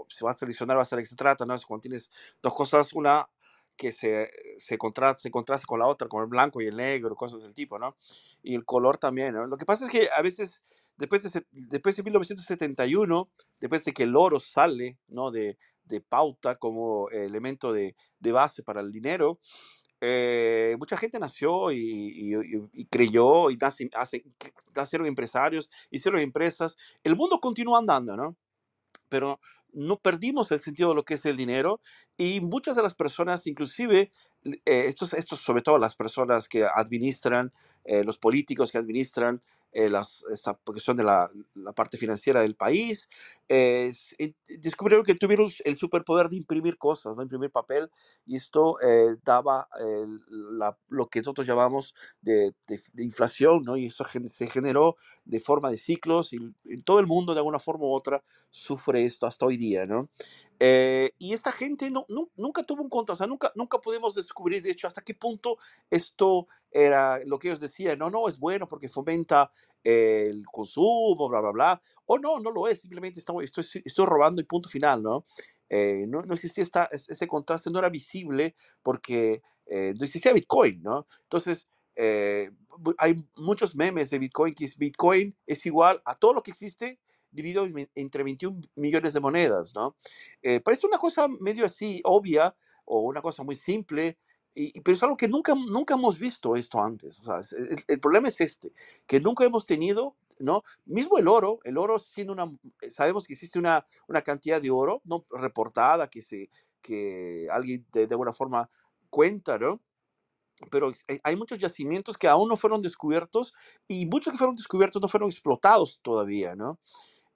se va a seleccionar, va a ser que se trata, ¿no? Es cuando tienes dos cosas, una que se, se, contrasta, se contrasta con la otra, con el blanco y el negro, cosas del tipo, ¿no? Y el color también, ¿no? Lo que pasa es que a veces, después de, después de 1971, después de que el oro sale, ¿no? De, de pauta como elemento de, de, base para el dinero, eh, mucha gente nació y, y, y creyó y nace, hace, nacieron empresarios, hicieron empresas. El mundo continúa andando, ¿no? Pero no perdimos el sentido de lo que es el dinero y muchas de las personas, inclusive eh, estos, estos, sobre todo las personas que administran, eh, los políticos que administran eh, las, esa cuestión de la, la, parte financiera del país, eh, descubrieron que tuvieron el superpoder de imprimir cosas, ¿no? imprimir papel, y esto eh, daba la, lo que nosotros llamamos de, de, de, inflación, ¿no? y eso se generó de forma de ciclos, y en todo el mundo de alguna forma u otra sufre esto hasta hoy día. ¿no? y esta gente no, nunca tuvo un contra, o sea, nunca, nunca pudimos descubrir, de hecho, hasta qué punto esto era lo que ellos decían, no, no, es bueno porque fomenta el consumo, bla, bla, bla, o no, no lo es, simplemente estoy, estoy robando y punto final, ¿no? Eh, no, no, existía ese contraste, no era visible porque eh, no existía Bitcoin, ¿no? Entonces, eh, hay muchos memes de Bitcoin que es Bitcoin es igual a todo lo que existe dividido entre 21 millones de monedas, ¿no? parece una cosa medio así obvia o una cosa muy simple, y, pero es algo que nunca, nunca hemos visto esto antes. O sea, el, el, problema es este, que nunca hemos tenido, ¿no? Mismo el oro, el oro siendo una, sabemos que existe una, una cantidad de oro, ¿no? Reportada, que, se, que alguien de, de alguna forma cuenta, ¿no? pero eh, hay muchos yacimientos que aún no fueron descubiertos y muchos que fueron descubiertos no fueron explotados todavía, ¿no?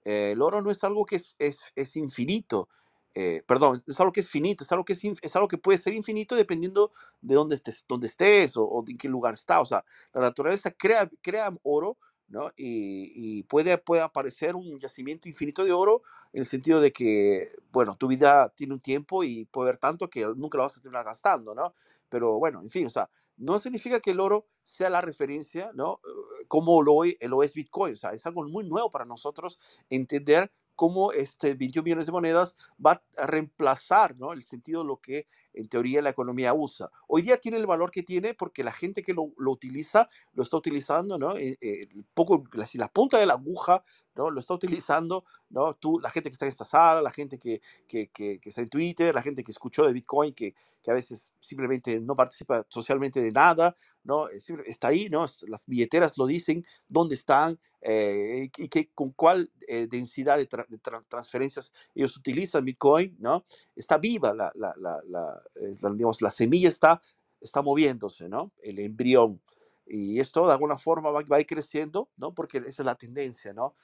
Eh, el oro no es algo que es, es, es infinito, eh, perdón, es algo que es finito, es algo que, es, es, algo que puede ser infinito dependiendo de dónde estés, dónde estés o, o, en qué lugar está. O sea, la naturaleza crea, crea oro, ¿no? Y, y, puede, puede aparecer un yacimiento infinito de oro en el sentido de que, bueno, tu vida tiene un tiempo y puede haber tanto que nunca lo vas a terminar gastando, ¿no? Pero bueno, en fin, o sea, no significa que el oro sea la referencia, ¿no? Como lo, lo es Bitcoin, o sea, es algo muy nuevo para nosotros entender cómo este 21 millones de monedas va a reemplazar ¿no? el sentido de lo que en teoría la economía usa. Hoy día tiene el valor que tiene porque la gente que lo, lo utiliza lo está utilizando, ¿no? Eh, eh, poco, la, la, punta de la aguja, ¿no? Lo está utilizando, ¿no? Tú, la gente que está en esta sala, la gente que, que, que, que está en Twitter, la gente que escuchó de Bitcoin, que, que a veces simplemente no participa socialmente de nada, ¿no? Está ahí, ¿no? Las billeteras lo dicen, dónde están eh, y que, con cuál eh, densidad de, tra de tra transferencias ellos utilizan Bitcoin, ¿no? Está viva la, la, la, la, digamos, la semilla está, está moviéndose, ¿no? El embrión. Y esto de alguna forma va, va a ir creciendo, ¿no? Porque esa es la tendencia, ¿no?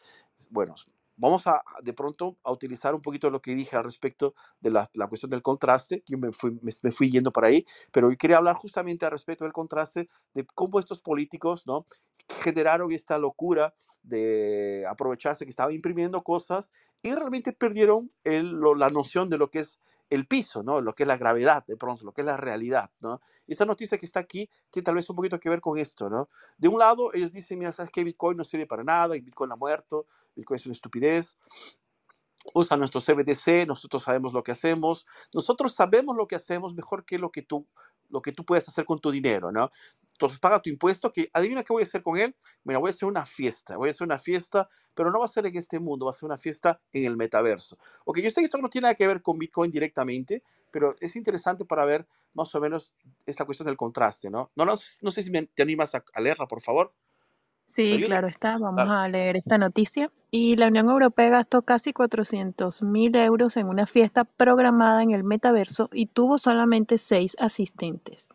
Bueno, vamos a de pronto a utilizar un poquito lo que dije al respecto de la, la cuestión del contraste, yo me fui, me, me, fui yendo por ahí, pero yo quería hablar justamente al respecto del contraste de cómo estos políticos, ¿no? generaron esta locura de aprovecharse que estaban imprimiendo cosas y realmente perdieron el, lo, la noción de lo que es el piso, ¿no? Lo que es la gravedad, de pronto, lo que es la realidad, ¿no? Y esa noticia que está aquí tiene tal vez un poquito que ver con esto, ¿no? De un lado, ellos dicen, mira, ¿sabes qué? Bitcoin no sirve para nada, Bitcoin ha muerto, Bitcoin es una estupidez, usa nuestro CBDC, nosotros sabemos lo que hacemos, nosotros sabemos lo que hacemos mejor que lo que tú, lo que tú puedes hacer con tu dinero, ¿no? Entonces paga tu impuesto, que adivina qué voy a hacer con él. Mira, voy a hacer una fiesta, voy a hacer una fiesta, pero no va a ser en este mundo, va a ser una fiesta en el metaverso. Ok, yo sé que esto no tiene nada que ver con Bitcoin directamente, pero es interesante para ver más o menos esta cuestión del contraste, ¿no? No, no, no sé si me, te animas a, a leerla, por favor. Sí, claro está. Vamos a leer esta noticia. Y la Unión Europea gastó casi 400 mil euros en una fiesta programada en el metaverso y tuvo solamente seis asistentes.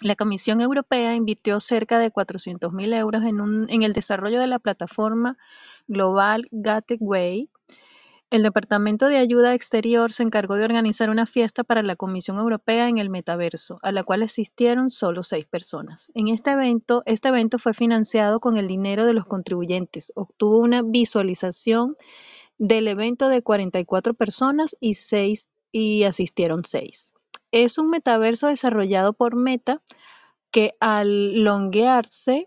La Comisión Europea invirtió cerca de 400 mil euros en, un, en el desarrollo de la plataforma global Gateway. El Departamento de Ayuda Exterior se encargó de organizar una fiesta para la Comisión Europea en el metaverso, a la cual asistieron solo seis personas. En este evento, este evento fue financiado con el dinero de los contribuyentes. Obtuvo una visualización del evento de 44 personas y, seis, y asistieron seis. Es un metaverso desarrollado por Meta que al loguearse,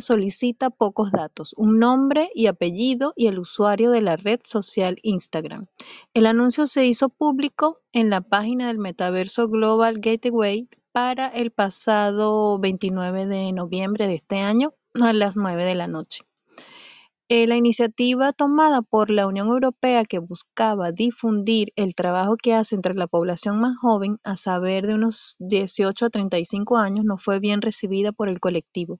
solicita pocos datos, un nombre y apellido y el usuario de la red social Instagram. El anuncio se hizo público en la página del metaverso Global Gateway para el pasado 29 de noviembre de este año a las 9 de la noche. Eh, la iniciativa tomada por la Unión Europea que buscaba difundir el trabajo que hace entre la población más joven, a saber de unos 18 a 35 años, no fue bien recibida por el colectivo.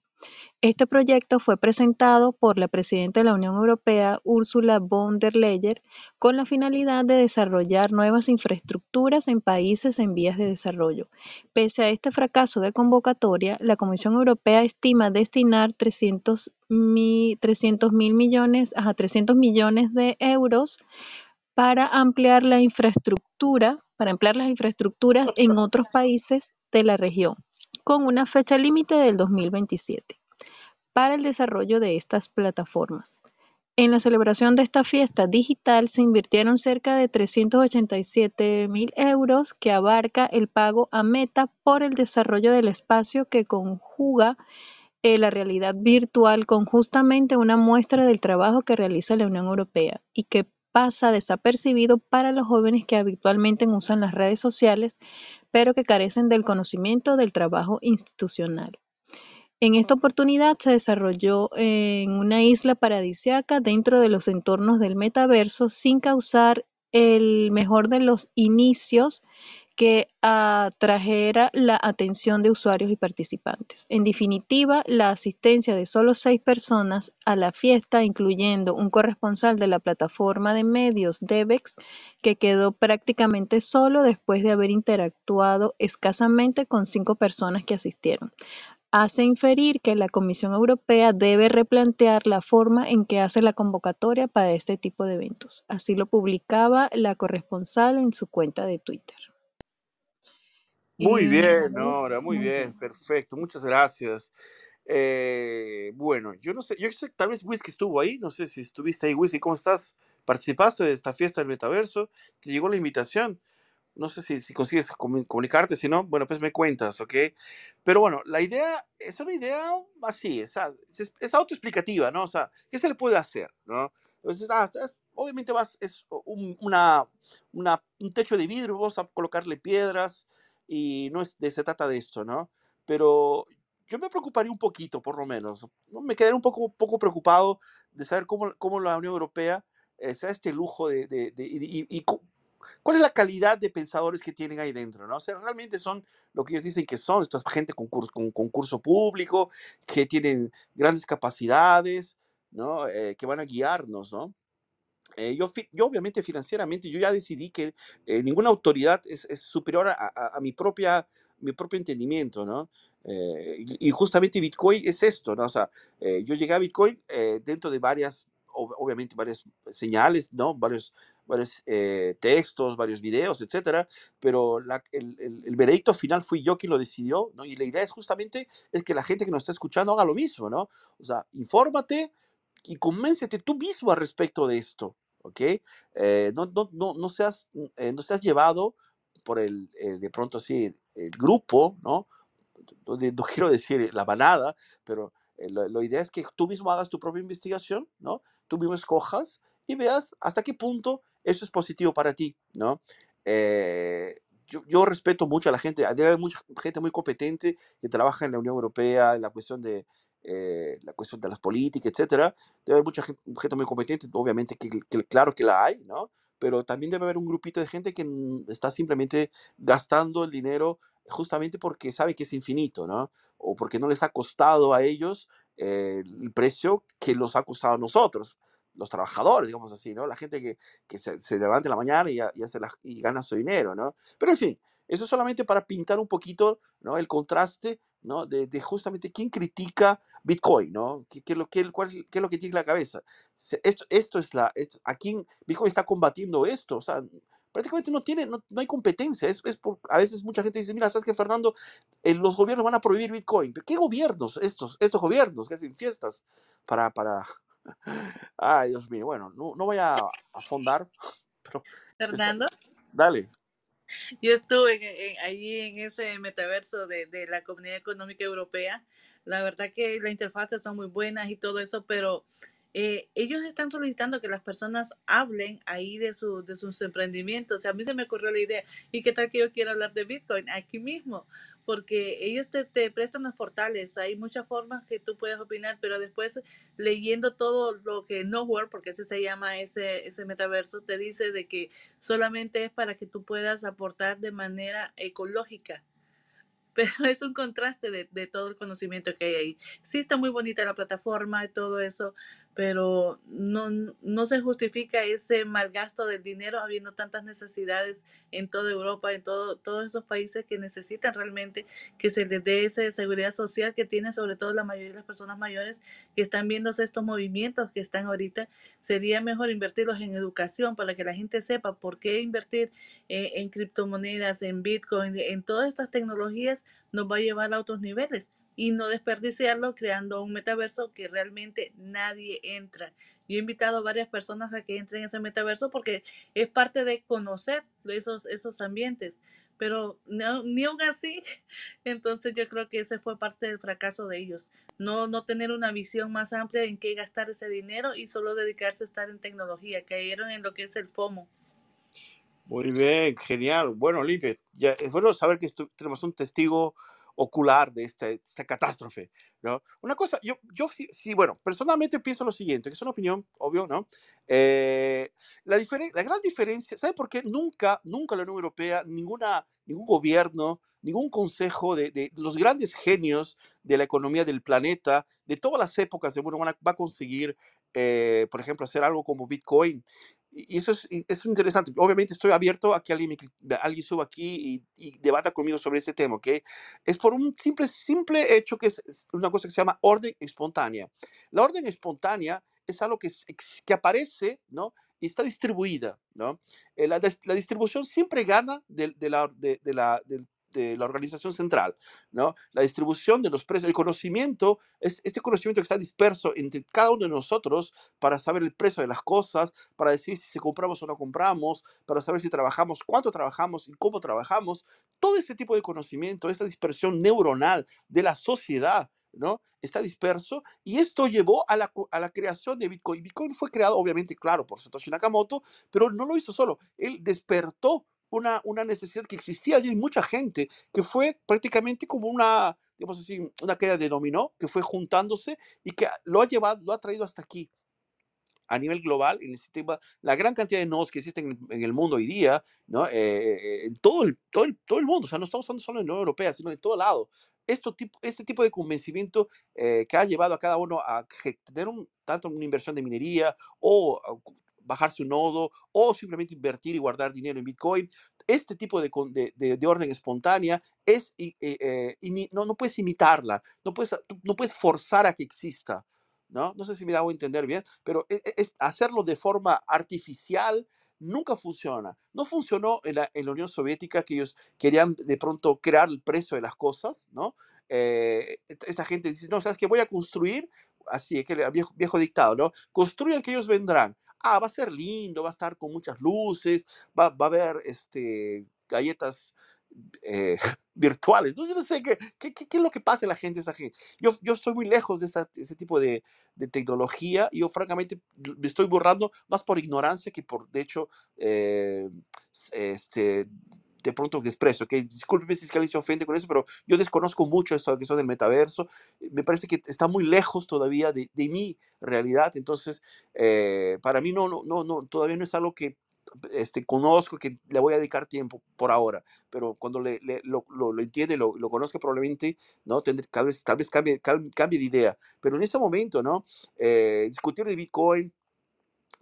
Este proyecto fue presentado por la presidenta de la Unión Europea, Ursula von der Leyen, con la finalidad de desarrollar nuevas infraestructuras en países en vías de desarrollo. Pese a este fracaso de convocatoria, la Comisión Europea estima destinar 300 mil millones a 300 millones de euros para ampliar la infraestructura, para ampliar las infraestructuras en otros países de la región, con una fecha límite del 2027 para el desarrollo de estas plataformas. En la celebración de esta fiesta digital se invirtieron cerca de 387 mil euros que abarca el pago a Meta por el desarrollo del espacio que conjuga eh, la realidad virtual con justamente una muestra del trabajo que realiza la Unión Europea y que pasa desapercibido para los jóvenes que habitualmente usan las redes sociales, pero que carecen del conocimiento del trabajo institucional. En esta oportunidad se desarrolló en una isla paradisiaca dentro de los entornos del metaverso sin causar el mejor de los inicios que atrajera la atención de usuarios y participantes. En definitiva, la asistencia de solo seis personas a la fiesta, incluyendo un corresponsal de la plataforma de medios Debex, que quedó prácticamente solo después de haber interactuado escasamente con cinco personas que asistieron hace inferir que la Comisión Europea debe replantear la forma en que hace la convocatoria para este tipo de eventos. Así lo publicaba la corresponsal en su cuenta de Twitter. Muy bien. Nora, muy bien, perfecto, muchas gracias. Eh, bueno, yo no sé, yo sé, tal vez Whisky estuvo ahí, no sé si estuviste ahí, Whisky, ¿cómo estás? ¿Participaste de esta fiesta del metaverso? ¿Te llegó la invitación? No sé si, si consigues comu- comunicarte, si no, bueno, pues me cuentas, ¿ok? Pero bueno, la idea es una idea así, es, es, es autoexplicativa, ¿no? O sea, ¿qué se le puede hacer, ¿no? Entonces, ah, es- obviamente vas, es un, una, una, un techo de vidrio, vamos a colocarle piedras y no es, de, se trata de esto, ¿no? Pero yo me preocuparía un poquito, por lo menos, ¿no? Me quedaría un poco, poco preocupado de saber cómo, cómo la Unión Europea eh, se da este lujo de, de, de- y, y- y cu- cuál es la calidad de pensadores que tienen ahí dentro, ¿no? O sea, realmente son lo que ellos dicen que son, esta gente con curso, con concurso público, que tienen grandes capacidades, ¿no? Eh, que van a guiarnos, ¿no? Eh, yo, obviamente financieramente, yo ya decidí que eh, ninguna autoridad es, superior a, mi, propia, mi propio entendimiento, ¿no? Eh, y, y justamente Bitcoin es esto, ¿no? O sea, yo llegué a Bitcoin dentro de varias, ob- obviamente varias señales, ¿no? Varios, varios textos, varios videos, etcétera, pero el, el veredicto final fui yo quien lo decidió, ¿no? Y la idea es justamente es que la gente que nos está escuchando haga lo mismo, ¿no? O sea, infórmate, y convéncete tú mismo al respecto de esto, ¿ok? Eh, no, no, no, no, seas, mm, eh, no seas llevado por el, eh, de pronto así, el grupo, ¿no? No, no quiero decir la manada, pero eh, la idea es que tú mismo hagas tu propia investigación, ¿no? Tú mismo escojas y veas hasta qué punto eso es positivo para ti, ¿no? Eh, yo, yo respeto mucho a la gente, debe haber mucha gente muy competente que trabaja en la Unión Europea, en la cuestión de, eh, la cuestión de las políticas, etcétera. Debe haber mucha gente, gente muy competente, obviamente que, que claro que la hay, ¿no? Pero también debe haber un grupito de gente que mm, está simplemente gastando el dinero justamente porque sabe que es infinito, ¿no? O porque no les ha costado a ellos eh, el precio que los ha costado a nosotros, los trabajadores, digamos así, ¿no? La gente que, que se, se levanta en la mañana y, y, hace la, y gana su dinero, ¿no? Pero en fin, eso es solamente para pintar un poquito, ¿no? El contraste, ¿no? De, de justamente quién critica Bitcoin, ¿no? ¿Qué, qué, lo, qué, cuál, qué es lo que tiene en la cabeza? Esto, esto es la... Esto, ¿A quién Bitcoin está combatiendo esto? O sea, prácticamente no tiene, no, no hay competencia. Es, es por, a veces mucha gente dice, mira, ¿sabes qué, Fernando? Eh, los gobiernos van a prohibir Bitcoin. ¿Pero ¿Qué gobiernos? Estos, estos gobiernos que hacen fiestas para... para... Ay, Dios mío, bueno, no, no voy a afondar, pero... está- Fernando, Dale. yo estuve en- en- allí en ese metaverso de, de la Comunidad Económica Europea. La verdad que las interfaces son muy buenas y todo eso, pero eh, ellos están solicitando que las personas hablen ahí de, su, de sus emprendimientos. O sea, a mí se me ocurrió la idea, ¿y qué tal que yo quiera hablar de Bitcoin aquí mismo? Porque ellos te, te prestan los portales, hay muchas formas que tú puedes opinar, pero después leyendo todo lo que Nowhere, porque ese se llama ese, ese metaverso, te dice de que solamente es para que tú puedas aportar de manera ecológica pero es un contraste de, de, todo el conocimiento que hay ahí. Sí está muy bonita la plataforma y todo eso, pero no, no se justifica ese mal gasto del dinero habiendo tantas necesidades en toda Europa, en todo, todos esos países que necesitan realmente que se les dé esa seguridad social que tienen sobre todo la mayoría de las personas mayores que están viendo estos movimientos que están ahorita. Sería mejor invertirlos en educación para que la gente sepa por qué invertir eh, en criptomonedas, en Bitcoin, en todas estas tecnologías nos va a llevar a otros niveles y no desperdiciarlo creando un metaverso que realmente nadie entra. Yo he invitado a varias personas a que entren en ese metaverso porque es parte de conocer esos, esos ambientes, pero ni aún así, entonces yo creo que ese fue parte del fracaso de ellos. No, no tener una visión más amplia en qué gastar ese dinero y solo dedicarse a estar en tecnología. Cayeron en lo que es el FOMO. Muy bien, genial. Bueno, Lipe, ya es bueno saber que tenemos un testigo ocular de esta, esta catástrofe, ¿no? Una cosa, yo, yo sí, bueno, personalmente pienso lo siguiente, que es una opinión, obvio, ¿no? Eh, la, la gran diferencia, ¿sabe por qué nunca, nunca la Unión Europea, ninguna, ningún gobierno, ningún consejo de, de, los grandes genios de la economía del planeta, de todas las épocas de bueno, va a conseguir, eh, por ejemplo, hacer algo como Bitcoin? Y eso es, es, interesante. Obviamente estoy abierto a que alguien, me, alguien suba aquí y, y, debata conmigo sobre este tema, ¿ok? Es por un simple, simple hecho que es una cosa que se llama orden espontánea. La orden espontánea es algo que, que aparece, ¿no? Y está distribuida, ¿no? Eh, la, la, distribución siempre gana de, de la, de, la, del de la organización central, ¿no? La distribución de los precios, el conocimiento, es este conocimiento que está disperso entre cada uno de nosotros para saber el precio de las cosas, para decir si compramos o no compramos, para saber si trabajamos, cuánto trabajamos y cómo trabajamos. Todo ese tipo de conocimiento, esa dispersión neuronal de la sociedad, ¿no? Está disperso y esto llevó a la, a la, creación de Bitcoin. Bitcoin fue creado, obviamente, claro, por Satoshi Nakamoto, pero no lo hizo solo. Él despertó una, una necesidad que existía allí, mucha gente, que fue prácticamente como una, digamos así, una queda de dominó, que fue juntándose y que lo ha llevado, lo ha traído hasta aquí a nivel global, en el sistema, la gran cantidad de nodos que existen en, el mundo hoy día, ¿no? Eh, en todo el, todo, el, todo el mundo, o sea, no estamos hablando solo en la Unión Europea, sino en todo lado. Esto, este tipo de convencimiento eh, que ha llevado a cada uno a tener un, tanto una inversión de minería o bajar su nodo o simplemente invertir y guardar dinero en Bitcoin. Este tipo de, de, de orden espontánea es, eh, eh, no, no puedes imitarla, no puedes, no puedes forzar a que exista. ¿no? no sé si me hago entender bien, pero es, e, es hacerlo de forma artificial nunca funciona. No funcionó en la, en la, Unión Soviética que ellos querían de pronto crear el precio de las cosas, ¿no? Eh, esta gente dice, no, ¿sabes que Voy a construir, así, que el viejo, viejo dictado, ¿no? Construyan que ellos vendrán ah, va a ser lindo, va a estar con muchas luces, va, va a haber este, galletas eh, virtuales. Entonces, yo no sé qué, qué, qué, es lo que pasa en la gente. Esa gente. Yo, yo estoy muy lejos de esta, ese tipo de, de, tecnología. Yo, francamente, me estoy borrando más por ignorancia que por, de hecho, eh, este, de pronto desprecio, que discúlpeme si es que alguien se ofende con eso, pero yo desconozco mucho esto que del metaverso, me parece que está muy lejos todavía de, de mi realidad, entonces eh, para mí no, no, no, no, todavía no es algo que este, conozco, que le voy a dedicar tiempo por ahora, pero cuando le, le, lo, lo, lo, entiende, lo, lo conozca probablemente, ¿no? Tendré, tal vez, tal vez cambie, cambie de idea, pero en este momento, ¿no? Eh, discutir de Bitcoin,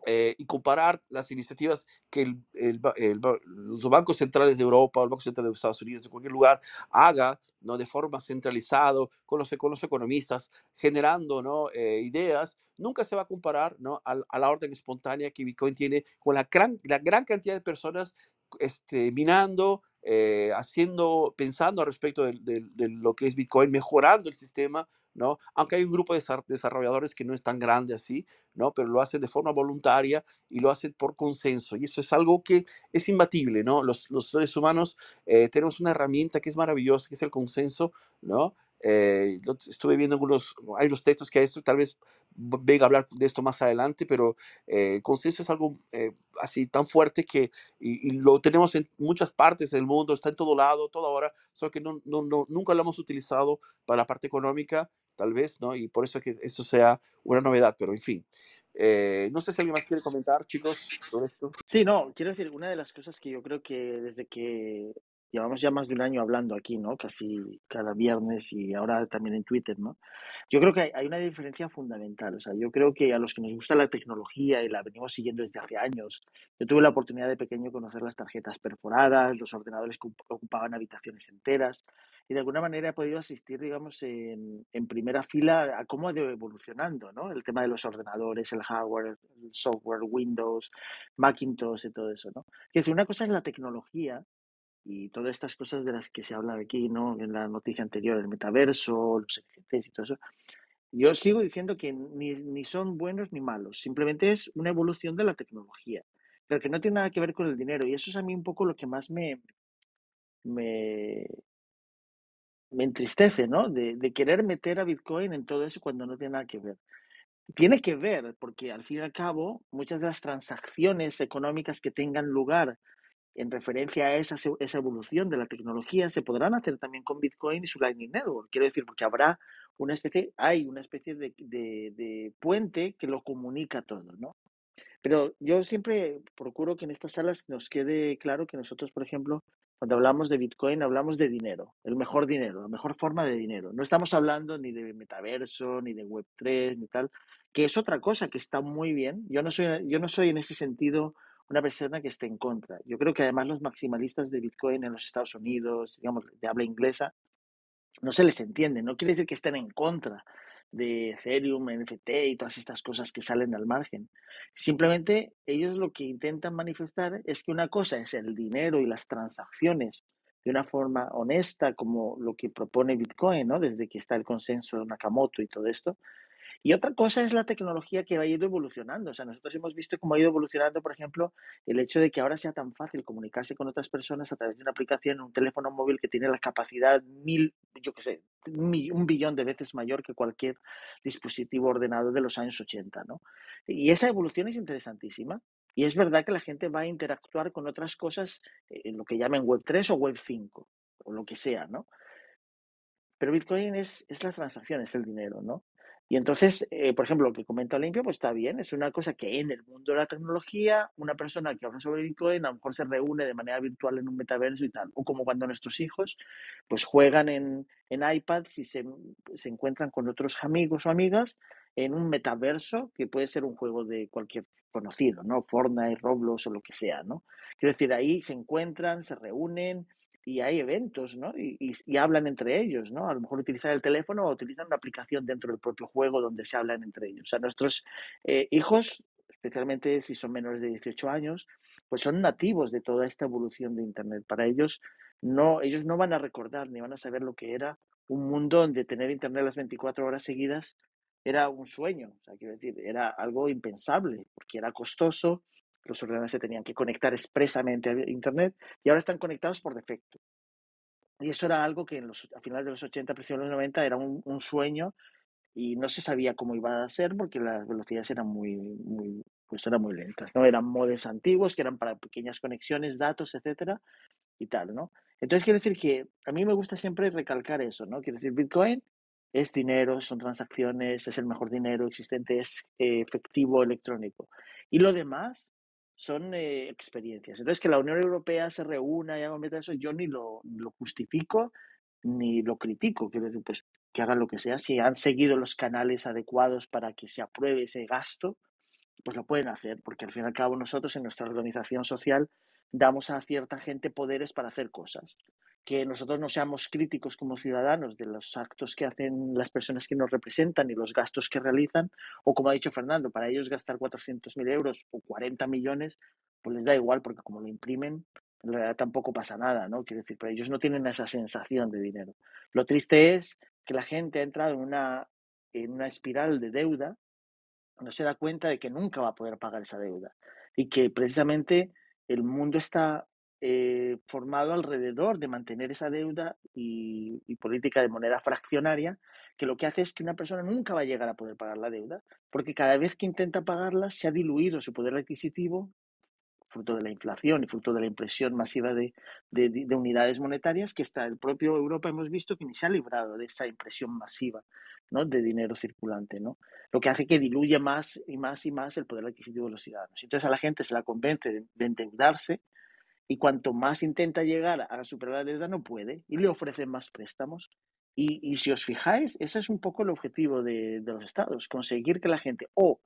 eh, y comparar las iniciativas que el, el, el, los bancos centrales de Europa el Banco Central de Estados Unidos, de cualquier lugar, haga ¿no? de forma centralizada con los, con los economistas, generando ¿no? Eh, ideas, nunca se va a comparar ¿no? a, a, la orden espontánea que Bitcoin tiene con la gran, la gran cantidad de personas este, minando, eh, haciendo, pensando al respecto de, de, de, lo que es Bitcoin, mejorando el sistema, ¿no? Aunque hay un grupo de desarrolladores que no es tan grande así, ¿no? Pero lo hacen de forma voluntaria y lo hacen por consenso. Y eso es algo que es imbatible, ¿no? Los, seres humanos eh, tenemos una herramienta que es maravillosa, que es el consenso, ¿no? Eh, estuve viendo algunos, hay unos textos que esto tal vez venga a hablar de esto más adelante, pero eh, el consenso es algo eh, así tan fuerte que y, lo tenemos en muchas partes del mundo, está en todo lado, toda hora, solo que nunca lo hemos utilizado para la parte económica, tal vez, ¿no? Y por eso que esto sea una novedad, pero en fin. Eh, no sé si alguien más quiere comentar, chicos, sobre esto. Sí, no, quiero decir, una de las cosas que yo creo que desde que llevamos ya más de un año hablando aquí, ¿no? Casi cada viernes y ahora también en Twitter, ¿no? Yo creo que hay, hay, una diferencia fundamental. O sea, yo creo que a los que nos gusta la tecnología y la venimos siguiendo desde hace años, yo tuve la oportunidad de pequeño conocer las tarjetas perforadas, los ordenadores que ocupaban habitaciones enteras y de alguna manera he podido asistir, digamos, en, primera fila a cómo ha ido evolucionando, ¿no? El tema de los ordenadores, el hardware, el software, Windows, Macintosh y todo eso, ¿no? Es decir, una cosa es la tecnología y todas estas cosas de las que se habla aquí, ¿no? En la noticia anterior, el metaverso, los NFTs y todo eso. Yo sigo diciendo que ni, ni son buenos ni malos, simplemente es una evolución de la tecnología, pero que no tiene nada que ver con el dinero. Y eso es a mí un poco lo que más me, me, me entristece, ¿no? De, querer meter a Bitcoin en todo eso cuando no tiene nada que ver. Tiene que ver, porque al fin y al cabo, muchas de las transacciones económicas que tengan lugar en referencia a esa, evolución de la tecnología, se podrán hacer también con Bitcoin y su Lightning Network. Quiero decir, porque habrá una especie, hay una especie de, de- de puente que lo comunica todo, ¿no? Pero yo siempre procuro que en estas salas nos quede claro que nosotros, por ejemplo, cuando hablamos de Bitcoin, hablamos de dinero, el mejor dinero, la mejor forma de dinero. No estamos hablando ni de metaverso, ni de Web3, ni tal, que es otra cosa que está muy bien. Yo no soy, yo no soy en ese sentido una persona que esté en contra. Yo creo que además los maximalistas de Bitcoin en los Estados Unidos, digamos, de habla inglesa, no se les entiende. No quiere decir que estén en contra de Ethereum, NFT y todas estas cosas que salen al margen. Simplemente ellos lo que intentan manifestar es que una cosa es el dinero y las transacciones de una forma honesta, como lo que propone Bitcoin, ¿no? Desde que está el consenso de Nakamoto y todo esto. Y otra cosa es la tecnología que ha ido evolucionando. O sea, nosotros hemos visto cómo ha ido evolucionando, por ejemplo, el hecho de que ahora sea tan fácil comunicarse con otras personas a través de una aplicación, un teléfono móvil que tiene la capacidad mil, yo qué sé, un billón de veces mayor que cualquier dispositivo ordenado de los años 80, ¿no? Y esa evolución es interesantísima. Y es verdad que la gente va a interactuar con otras cosas, eh, en lo que llaman Web 3 o Web 5, o lo que sea, ¿no? Pero Bitcoin es, es la transacción, es el dinero, ¿no? Y entonces, eh, por ejemplo, lo que comenta Olimpia, pues está bien, es una cosa que en el mundo de la tecnología, una persona que habla sobre Bitcoin a lo mejor se reúne de manera virtual en un metaverso y tal, o como cuando nuestros hijos pues juegan en, en iPads y se, se encuentran con otros amigos o amigas en un metaverso que puede ser un juego de cualquier conocido, ¿no? Fortnite, Roblox o lo que sea, ¿no? Quiero decir, ahí se encuentran, se reúnen, y hay eventos, ¿no? Y, y- y hablan entre ellos, ¿no? A lo mejor utilizan el teléfono o utilizan una aplicación dentro del propio juego donde se hablan entre ellos. O sea, nuestros eh, hijos, especialmente si son menores de 18 años, pues son nativos de toda esta evolución de Internet. Para ellos, no, ellos no van a recordar ni van a saber lo que era un mundo donde tener Internet las 24 horas seguidas era un sueño. O sea, quiero decir, era algo impensable porque era costoso, los ordenadores se tenían que conectar expresamente a Internet y ahora están conectados por defecto. Y eso era algo que a finales de los 80, principios de los 90 era un, sueño y no se sabía cómo iba a ser porque las velocidades eran muy, muy, pues eran muy lentas, ¿no? Eran modems antiguos que eran para pequeñas conexiones, datos, etcétera, y tal, ¿no? Entonces quiero decir que a mí me gusta siempre recalcar eso, ¿no? Quiero decir, Bitcoin es dinero, son transacciones, es el mejor dinero existente, es eh, efectivo electrónico. Y lo demás son eh, experiencias. Entonces, que la Unión Europea se reúna y haga un eso, yo ni lo, lo justifico ni lo critico. Quiero decir, pues que hagan lo que sea. Si han seguido los canales adecuados para que se apruebe ese gasto, pues lo pueden hacer, porque al fin y al cabo nosotros en nuestra organización social damos a cierta gente poderes para hacer cosas. Que nosotros no seamos críticos como ciudadanos de los actos que hacen las personas que nos representan y los gastos que realizan, o como ha dicho Fernando, para ellos gastar 400.000 euros o 40 millones, pues les da igual, porque como lo imprimen, en realidad tampoco pasa nada, ¿no? Quiero decir, pero ellos no tienen esa sensación de dinero. Lo triste es que la gente ha entrado en una, en una espiral de deuda no se da cuenta de que nunca va a poder pagar esa deuda y que precisamente el mundo está eh, formado alrededor de mantener esa deuda y, política de moneda fraccionaria, que lo que hace es que una persona nunca va a llegar a poder pagar la deuda, porque cada vez que intenta pagarla se ha diluido su poder adquisitivo fruto de la inflación y fruto de la impresión masiva de, de- de unidades monetarias, que está el propio Europa hemos visto que ni se ha librado de esa impresión masiva ¿no? de dinero circulante, ¿no? Lo que hace que diluya más y más y más el poder adquisitivo de los ciudadanos. Entonces a la gente se la convence de endeudarse y cuanto más intenta llegar a superar la deuda no puede y le ofrecen más préstamos. Y, y si os fijáis, ese es un poco el objetivo de, de los estados, conseguir que la gente o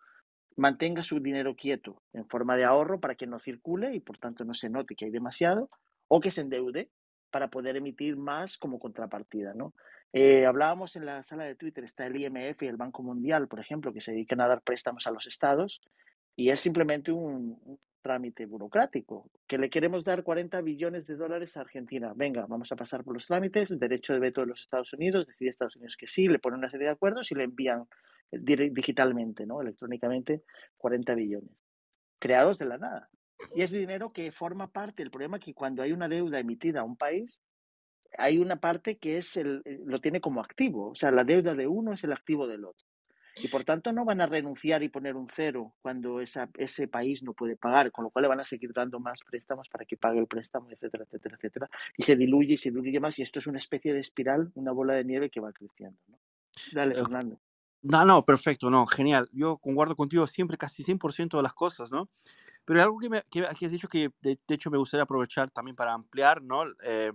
mantenga su dinero quieto en forma de ahorro para que no circule y por tanto no se note que hay demasiado, o que se endeude para poder emitir más como contrapartida. ¿no? Eh, hablábamos en la sala de Twitter, está el IMF y el Banco Mundial, por ejemplo, que se dedican a dar préstamos a los estados y es simplemente un, trámite burocrático, que le queremos dar 40 billones de dólares a Argentina. Venga, vamos a pasar por los trámites, el derecho de veto de los Estados Unidos, decide Estados Unidos que sí, le ponen una serie de acuerdos y le envían digitalmente, ¿no? electrónicamente, 40 billones, creados de la nada. Y es dinero que forma parte, el problema es que cuando hay una deuda emitida a un país, hay una parte que es el, lo tiene como activo, o sea, la deuda de uno es el activo del otro. Y por tanto no van a renunciar y poner un cero cuando esa, ese país no puede pagar, con lo cual le van a seguir dando más préstamos para que pague el préstamo, etcétera, etcétera, etcétera. Y se diluye y se diluye más y esto es una especie de espiral, una bola de nieve que va creciendo. ¿no? Dale, Fernando. No, no, perfecto, no, genial. Yo concuerdo contigo siempre, casi 100% de las cosas, ¿no? Pero hay algo que, me, que, que has dicho que de, de hecho me gustaría aprovechar también para ampliar, ¿no? Eh,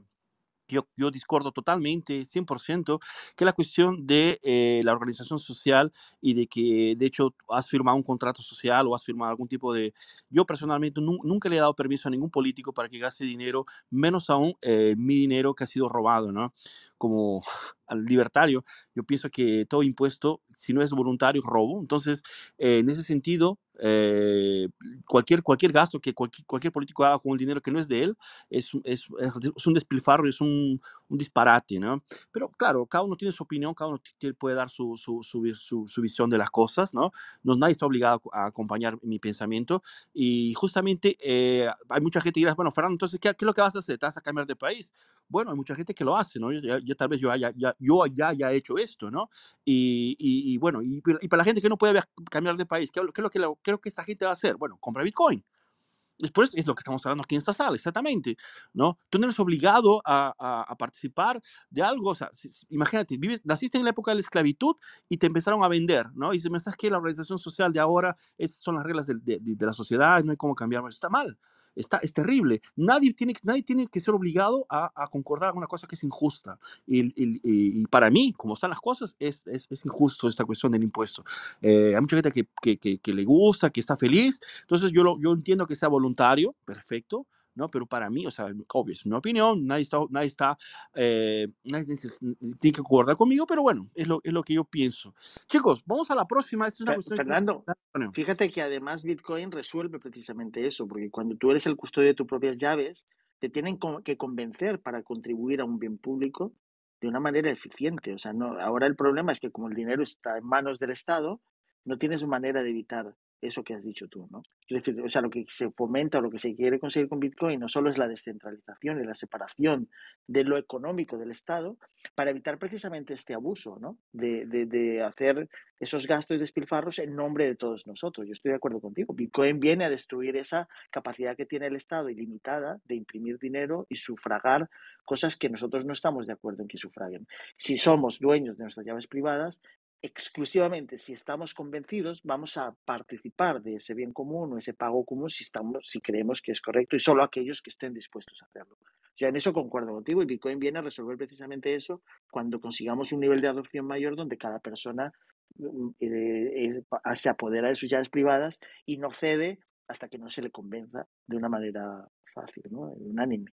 yo, yo discordo totalmente, 100%, que la cuestión de eh, la organización social y de que, de hecho, has firmado un contrato social o has firmado algún tipo de... Yo personalmente nu nunca le he dado permiso a ningún político para que gaste dinero, menos aún eh, mi dinero que ha sido robado, ¿no? Como al libertario, yo pienso que todo impuesto, si no es voluntario, es robo. Entonces, en ese sentido, eh, cualquier, cualquier gasto que cualquier, político haga con el dinero que no es de él es, es, un despilfarro, es un, disparate, ¿no? Pero claro, cada uno tiene su opinión, cada uno puede dar su, su, visión de las cosas, ¿no? no nadie está obligado a acompañar mi pensamiento y justamente eh, hay mucha gente que dirá, bueno, Fernando, entonces, ¿qué, ¿qué, es lo que vas a hacer? ¿Te vas a cambiar de país? Bueno, hay mucha gente que lo hace, ¿no? Yo, yo tal vez yo haya, ya, yo ya haya hecho esto, ¿no? Y, y, y bueno, y, y, para la gente que no puede cambiar de país, ¿qué, qué es lo que, lo, qué es lo que esta gente va a hacer? Bueno, compra Bitcoin. Después es lo que estamos hablando aquí en esta sala, exactamente, ¿no? Tú no eres obligado a, a, a participar de algo, o sea, si, imagínate, vives, naciste en la época de la esclavitud y te empezaron a vender, ¿no? Y si me que la organización social de ahora, son las reglas de, de, de la sociedad, no hay cómo cambiarlo, está mal, está, es terrible. Nadie tiene, nadie tiene que ser obligado a, a concordar con una cosa que es injusta. Y, para mí, como están las cosas, es, es, es injusto esta cuestión del impuesto. Eh, hay mucha gente que, que, que, que, le gusta, que está feliz. Entonces yo, lo, yo entiendo que sea voluntario, perfecto. ¿No? Pero para mí, o sea, obvio, es mi opinión, nadie está, nadie está, eh, nadie tiene que concordar conmigo, pero bueno, es lo, es lo que yo pienso. Chicos, vamos a la próxima. Esta es una cuestión Fernando, que... fíjate que además Bitcoin resuelve precisamente eso, porque cuando tú eres el custodio de tus propias llaves, te tienen que convencer para contribuir a un bien público de una manera eficiente. O sea, no, ahora el problema es que como el dinero está en manos del Estado, no tienes manera de evitar eso que has dicho tú, ¿no? Decir, o sea, lo que se fomenta o lo que se quiere conseguir con Bitcoin no solo es la descentralización y la separación de lo económico del Estado para evitar precisamente este abuso, ¿no? De, de, de hacer esos gastos y despilfarros en nombre de todos nosotros. Yo estoy de acuerdo contigo. Bitcoin viene a destruir esa capacidad que tiene el Estado ilimitada de imprimir dinero y sufragar cosas que nosotros no estamos de acuerdo en que sufraguen. Si somos dueños de nuestras llaves privadas, exclusivamente si estamos convencidos vamos a participar de ese bien común o ese pago común si estamos si creemos que es correcto y solo aquellos que estén dispuestos a hacerlo. Ya en eso concuerdo contigo y Bitcoin viene a resolver precisamente eso cuando consigamos un nivel de adopción mayor donde cada persona eh, eh, se apodera de sus llaves privadas y no cede hasta que no se le convenza de una manera fácil, ¿no? unánime.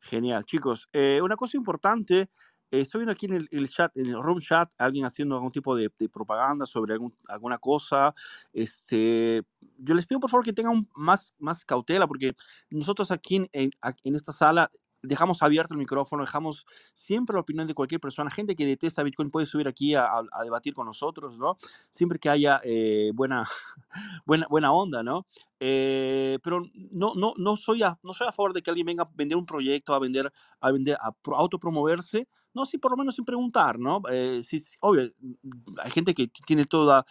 Genial, chicos. Eh, una cosa importante eh, estoy viendo aquí en el, el, chat, en el room chat, alguien haciendo algún tipo de, de propaganda sobre algún, alguna cosa. Este, yo les pido por favor que tengan más, más cautela, porque nosotros aquí en, en, en esta sala dejamos abierto el micrófono, dejamos siempre la opinión de cualquier persona. Gente que detesta Bitcoin puede subir aquí a, a, a debatir con nosotros, ¿no? Siempre que haya eh, buena, buena, buena onda, ¿no? Eh, pero no, no, no, soy a, no soy a favor de que alguien venga a vender un proyecto, a vender, a vender, a autopromoverse. No, sí, por lo menos sin preguntar, ¿no? Eh, sí, sí, obvio, hay gente que tiene toda,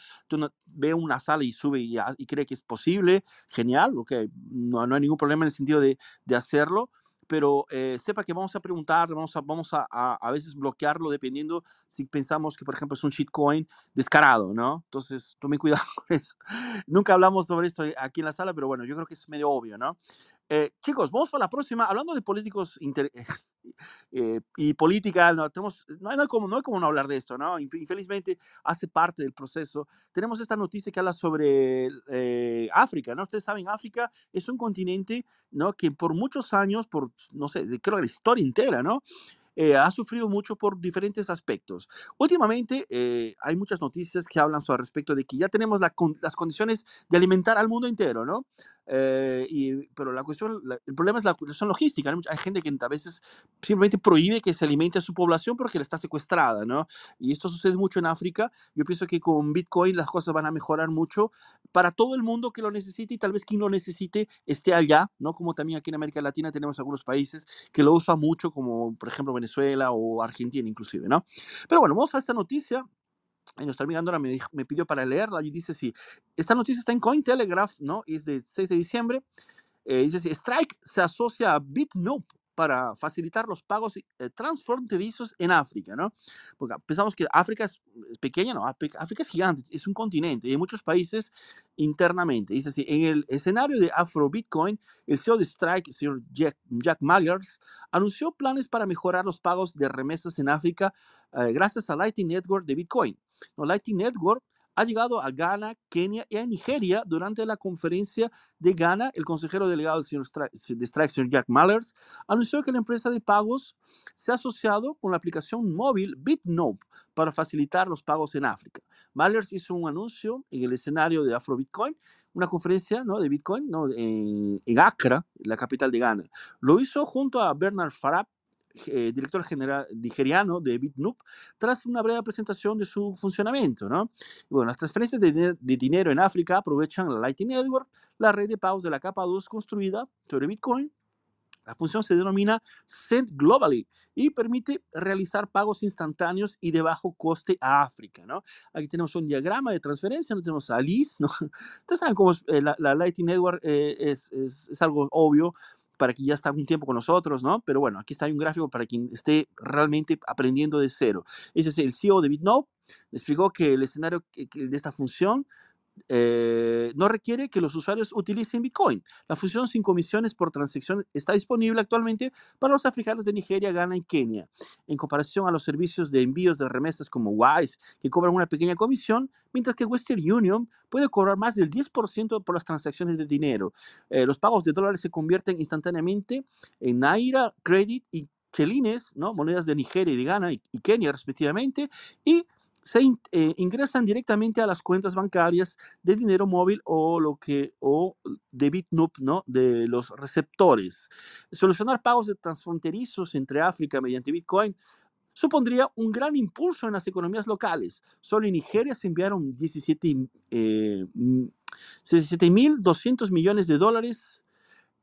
ve una sala y sube y, y, cree que es posible, genial, ok, no, no hay ningún problema en el sentido de, de hacerlo, pero eh, sepa que vamos a preguntar, vamos a, vamos a, a, a, veces bloquearlo dependiendo si pensamos que, por ejemplo, es un shitcoin descarado, ¿no? Entonces, tome cuidado con eso. Nunca hablamos sobre esto aquí en la sala, pero bueno, yo creo que es medio obvio, ¿no? Eh, chicos, vamos para la próxima. Hablando de políticos inter eh, y política, no, tenemos, no, hay, no, hay como, no hay como no hablar de esto, ¿no? Infelizmente hace parte del proceso. Tenemos esta noticia que habla sobre eh, África, ¿no? Ustedes saben, África es un continente, ¿no? Que por muchos años, por, no sé, creo que la historia entera, ¿no? Eh, ha sufrido mucho por diferentes aspectos. Últimamente eh, hay muchas noticias que hablan sobre respecto de que ya tenemos la, con, las condiciones de alimentar al mundo entero, ¿no? Eh, y, pero la cuestión, la, el problema es la cuestión logística. Hay, hay, gente que a veces simplemente prohíbe que se alimente a su población porque está secuestrada, ¿no? Y esto sucede mucho en África. Yo pienso que con Bitcoin las cosas van a mejorar mucho para todo el mundo que lo necesite y tal vez quien lo necesite esté allá, ¿no? Como también aquí en América Latina tenemos algunos países que lo usan mucho, como por ejemplo Venezuela o Argentina inclusive, ¿no? Pero bueno, vamos a esta noticia y nuestra amiga Nora me, me pidió para leerla y dice, sí, esta noticia está en Cointelegraph, ¿no? Es del 6 de diciembre. Eh, dice así, Strike se asocia a BitNope para facilitar los pagos eh, transfronterizos en África, ¿no? Porque pensamos que África es, pequeña, no, África, es gigante, es un continente y hay muchos países internamente. Dice así, en el escenario de Afro Bitcoin, el CEO de Strike, el señor Jack, Jack Mallers, anunció planes para mejorar los pagos de remesas en África eh, gracias a Lightning Network de Bitcoin. ¿No? Lightning Network ha llegado a Ghana, Kenia y a Nigeria durante la conferencia de Ghana. El consejero delegado de Strike, señor Jack Mallers, anunció que la empresa de pagos se ha asociado con la aplicación móvil BitNope para facilitar los pagos en África. Mallers hizo un anuncio en el escenario de Afro Bitcoin, una conferencia ¿no? de Bitcoin en, en Accra, la capital de Ghana. Lo hizo junto a Bernard Farab, eh, director general nigeriano de BitNope, tras una breve presentación de su funcionamiento. ¿no? Bueno, las transferencias de, de dinero en África aprovechan la Lightning Network, la red de pagos de la capa 2 construida sobre Bitcoin. La función se denomina Send Globally y permite realizar pagos instantáneos y de bajo coste a África. ¿no? Aquí tenemos un diagrama de transferencia, no tenemos a Liz. ¿no? Ustedes saben cómo es, eh, la, la Lightning Network eh, es, es, es algo obvio para quien ya está un tiempo con nosotros, ¿no? Pero bueno, aquí está un gráfico para quien esté realmente aprendiendo de cero. Ese es el CEO de BitNote, explicó que el escenario de esta función eh, no requiere que los usuarios utilicen Bitcoin. La función sin comisiones por transacción está disponible actualmente para los africanos de Nigeria, Ghana y Kenia. En comparación a los servicios de envíos de remesas como Wise, que cobran una pequeña comisión, mientras que Western Union puede cobrar más del 10% por las transacciones de dinero. Eh, los pagos de dólares se convierten instantáneamente en Naira, Credit y Kelines, ¿no? monedas de Nigeria y de Ghana y, y Kenia respectivamente, y se eh, ingresan directamente a las cuentas bancarias de dinero móvil o lo que o de BitNote, ¿no? De los receptores. Solucionar pagos de transfronterizos entre África mediante Bitcoin supondría un gran impulso en las economías locales. Solo en Nigeria se enviaron 17 eh, mm, 17.200 millones de dólares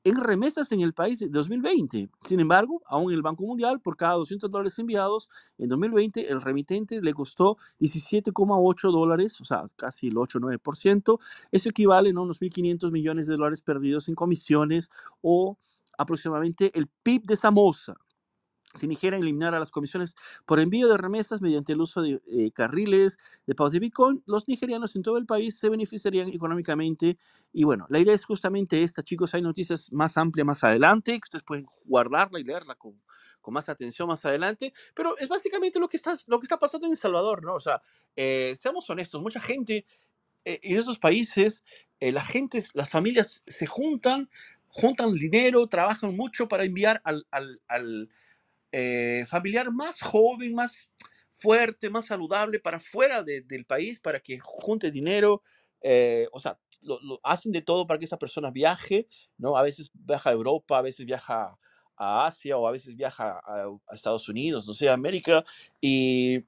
en remesas en el país de 2020. Sin embargo, aún el Banco Mundial, por cada 200 dólares enviados en 2020, el remitente le costó 17,8 dólares, o sea, casi el 8-9%. Eso equivale a unos 1.500 millones de dólares perdidos en comisiones o aproximadamente el PIB de Samosa. Si Nigeria eliminara las comisiones por envío de remesas mediante el uso de eh, carriles de pagos de Bitcoin, los nigerianos en todo el país se beneficiarían económicamente. Y bueno, la idea es justamente esta, chicos. Hay noticias más amplias más adelante, que ustedes pueden guardarla y leerla con, con más atención más adelante. Pero es básicamente lo que está, lo que está pasando en El Salvador, ¿no? O sea, eh, seamos honestos, mucha gente eh, en esos países, eh, la gente, las familias se juntan, juntan dinero, trabajan mucho para enviar al, al, al eh, familiar más joven, más fuerte, más saludable para fuera de- del país, para que junte dinero. eh, o sea, lo, hacen de todo para que esa persona viaje, ¿no? A veces viaja a Europa, a veces viaja a Asia o a veces viaja a, a Estados Unidos, no sé, a América. Y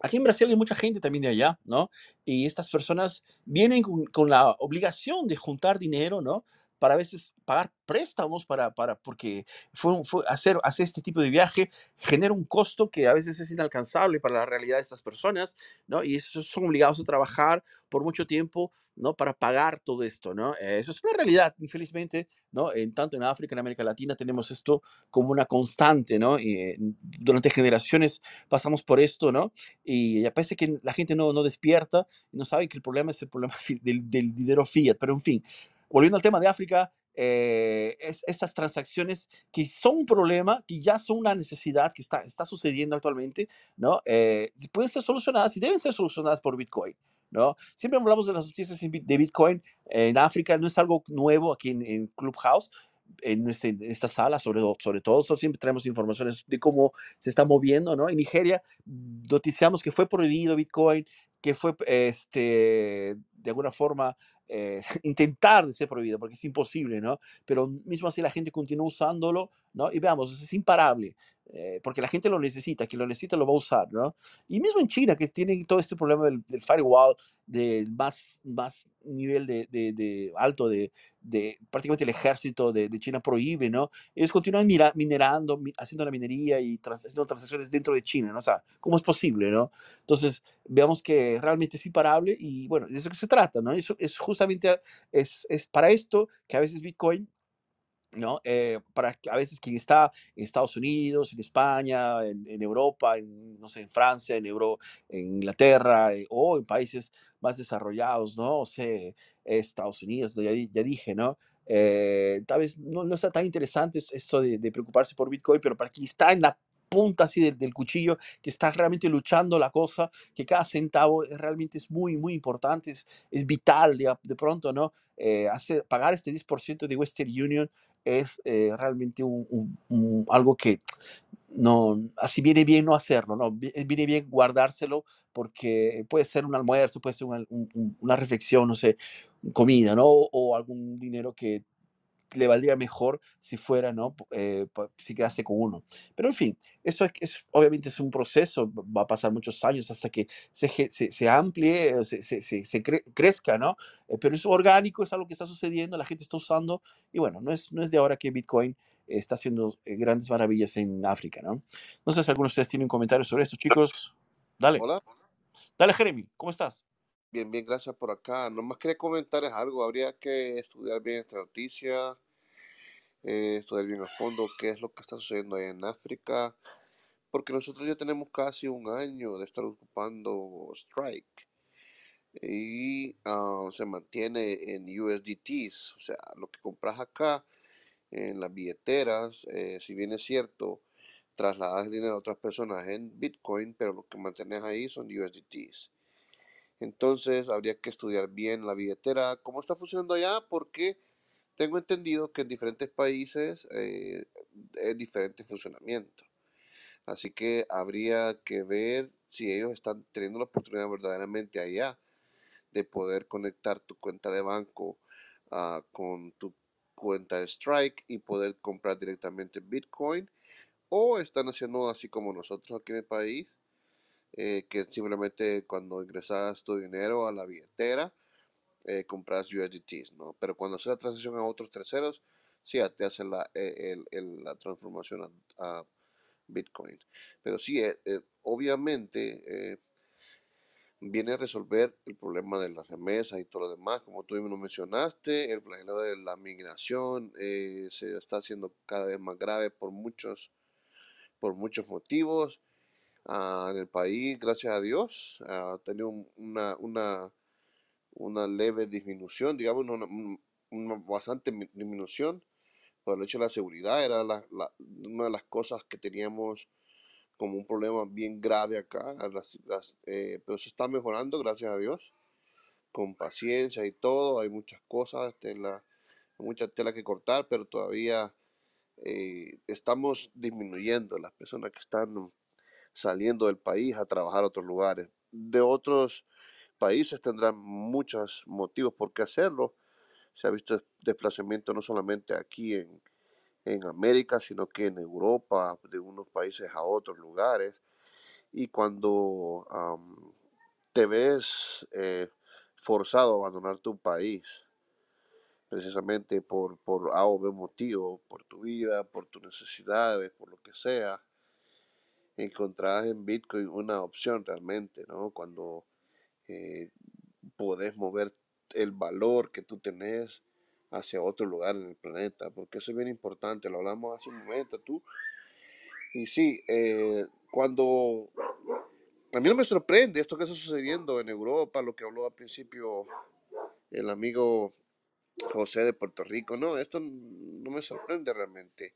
aquí en Brasil hay mucha gente también de allá, ¿no? Y estas personas vienen con, con la obligación de juntar dinero, ¿no? Para a veces pagar préstamos para, para porque fue, fue hacer, hacer este tipo de viaje genera un costo que a veces es inalcanzable para la realidad de estas personas, ¿no? Y esos son obligados a trabajar por mucho tiempo, ¿no? Para pagar todo esto, ¿no? Eh, eso es una realidad, infelizmente, ¿no? En tanto en África, en América Latina, tenemos esto como una constante, ¿no? Y, eh, durante generaciones pasamos por esto, ¿no? y parece que la gente no, no despierta no sabe que el problema es el problema del, del dinero fiat. Pero en fin, volviendo al tema de África, eh, es, esas transacciones que son un problema, que ya son una necesidad que está, está sucediendo actualmente, ¿no? Eh, pueden ser solucionadas y deben ser solucionadas por Bitcoin. ¿No? Siempre hablamos de las noticias de Bitcoin en África, no es algo nuevo aquí en, en Clubhouse, en, este- en esta sala, sobre, sobre todo, siempre traemos informaciones de cómo se está moviendo, ¿no? En Nigeria noticiamos que fue prohibido Bitcoin, que fue este, de alguna forma eh, intentar de ser prohibido, porque es imposible, ¿no? Pero mismo así la gente continúa usándolo, ¿no? Y veamos, es imparable, eh, porque la gente lo necesita, quien lo necesita lo va a usar, ¿no? Y mismo en China, que tienen todo este problema del, del firewall, del más, más nivel de, de, de alto de, de, prácticamente el ejército de, China prohíbe, ¿no? Ellos continúan mira, minerando, mi, haciendo la minería y trans, haciendo transacciones dentro de China, ¿no? O sea, ¿cómo es posible, ¿no? Entonces, veamos que realmente es imparable y bueno, de eso que se trata, ¿no? Eso es justamente, es, es para esto que a veces Bitcoin ¿no? Eh, para a veces quien está en Estados Unidos, en España, en, en Europa, en, no sé, en Francia, en, Euro, en Inglaterra eh, o en países más desarrollados, ¿no? O sea, Estados Unidos, ¿no? ya, ya, dije, ¿no? Eh, tal vez no, no, está tan interesante esto de, de, preocuparse por Bitcoin, pero para quien está en la punta así del, del, cuchillo, que está realmente luchando la cosa, que cada centavo realmente es muy, muy importante, es, es vital de, de pronto, ¿no? Eh, hacer, pagar este 10% de Western Union es eh, realmente un, un, un, algo que no, así viene bien no hacerlo, ¿no? Viene bien guardárselo porque puede ser un almuerzo, puede ser una, una reflexión, no sé, comida, ¿no? O algún dinero que le valdría mejor si fuera, ¿no? Eh, si quedase con uno. Pero en fin, eso es, es, obviamente es un proceso, va a pasar muchos años hasta que se, se, se amplíe, se, se, cre crezca, ¿no? Eh, pero es orgánico, es algo que está sucediendo, la gente está usando, y bueno, no es, no es de ahora que Bitcoin está haciendo eh, grandes maravillas en África, ¿no? No sé si algunos de ustedes tienen comentarios sobre esto, chicos. Dale. Hola. Dale, Jeremy, ¿cómo estás? Bien, bien, gracias por acá. Nomás quería comentar es algo, habría que estudiar bien esta noticia, eh, estudiar bien a fondo qué es lo que está sucediendo ahí en África, porque nosotros ya tenemos casi un año de estar ocupando Strike y uh, se mantiene en USDTs, o sea, lo que compras acá en las billeteras, eh, si bien es cierto, trasladas dinero a otras personas en Bitcoin, pero lo que mantienes ahí son USDTs. Entonces habría que estudiar bien la billetera, cómo está funcionando allá, porque tengo entendido que en diferentes países eh, es diferente funcionamiento. Así que habría que ver si ellos están teniendo la oportunidad verdaderamente allá de poder conectar tu cuenta de banco uh, con tu cuenta de Strike y poder comprar directamente Bitcoin o están haciendo así como nosotros aquí en el país eh, que simplemente cuando ingresas tu dinero a la billetera eh, compras USDTs, ¿no? Pero cuando haces la transacción a otros terceros, sí, te hacen la, eh, el, la transformación a, Bitcoin. Pero sí, eh, eh obviamente viene a resolver el problema de las remesas y todo lo demás, como tú mismo mencionaste, el flagelo de la migración se está haciendo cada vez más grave por muchos, por muchos motivos. Uh, en el país, gracias a Dios, uh, ha tenido una, una una leve disminución, digamos, una, una bastante disminución por el hecho de la seguridad. Era la, la, una de las cosas que teníamos como un problema bien grave acá, las, las, eh, pero se está mejorando, gracias a Dios, con paciencia y todo. Hay muchas cosas, tela, mucha tela que cortar, pero todavía eh, estamos disminuyendo las personas que están saliendo del país a trabajar a otros lugares. De otros países tendrán muchos motivos por qué hacerlo. Se ha visto desplazamiento no solamente aquí en, en América, sino que en Europa, de unos países a otros lugares. Y cuando te ves eh, forzado a abandonar tu país, precisamente por, por A o B motivo, por tu vida, por tus necesidades, por lo que sea, encontrarás en Bitcoin una opción realmente, ¿no? Cuando eh, podés mover el valor que tú tenés hacia otro lugar en el planeta, porque eso es bien importante, lo hablamos hace un momento tú. Y sí, eh, cuando a mí no me sorprende esto que está sucediendo en Europa, lo que habló al principio el amigo José de Puerto Rico, no, esto no me sorprende realmente.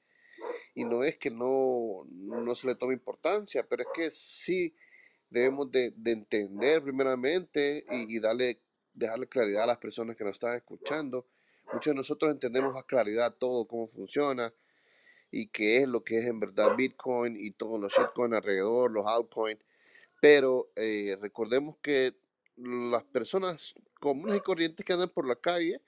Y no es que no, no se le tome importancia, pero es que sí debemos de, de entender primeramente y, y, darle, dejarle claridad a las personas que nos están escuchando. Muchos de nosotros entendemos a claridad todo cómo funciona y qué es lo que es en verdad Bitcoin y todos los shitcoins alrededor, los altcoins. Pero eh, recordemos que las personas comunes y corrientes que andan por la calle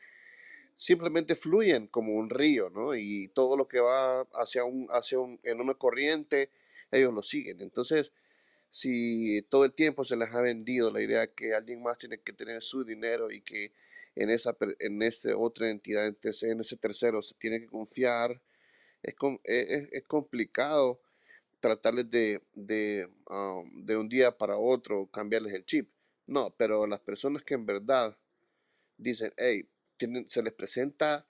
simplemente fluyen como un río, ¿no? Y todo lo que va hacia un, hacia un, en una corriente, ellos lo siguen. Entonces, si todo el tiempo se les ha vendido la idea que alguien más tiene que tener su dinero y que en esa en otra entidad, en ese tercero se tiene que confiar, es, e, es, complicado tratarles de, de, um, de un día para otro cambiarles el chip. No, pero las personas que en verdad dicen, hey, tienen, se les presenta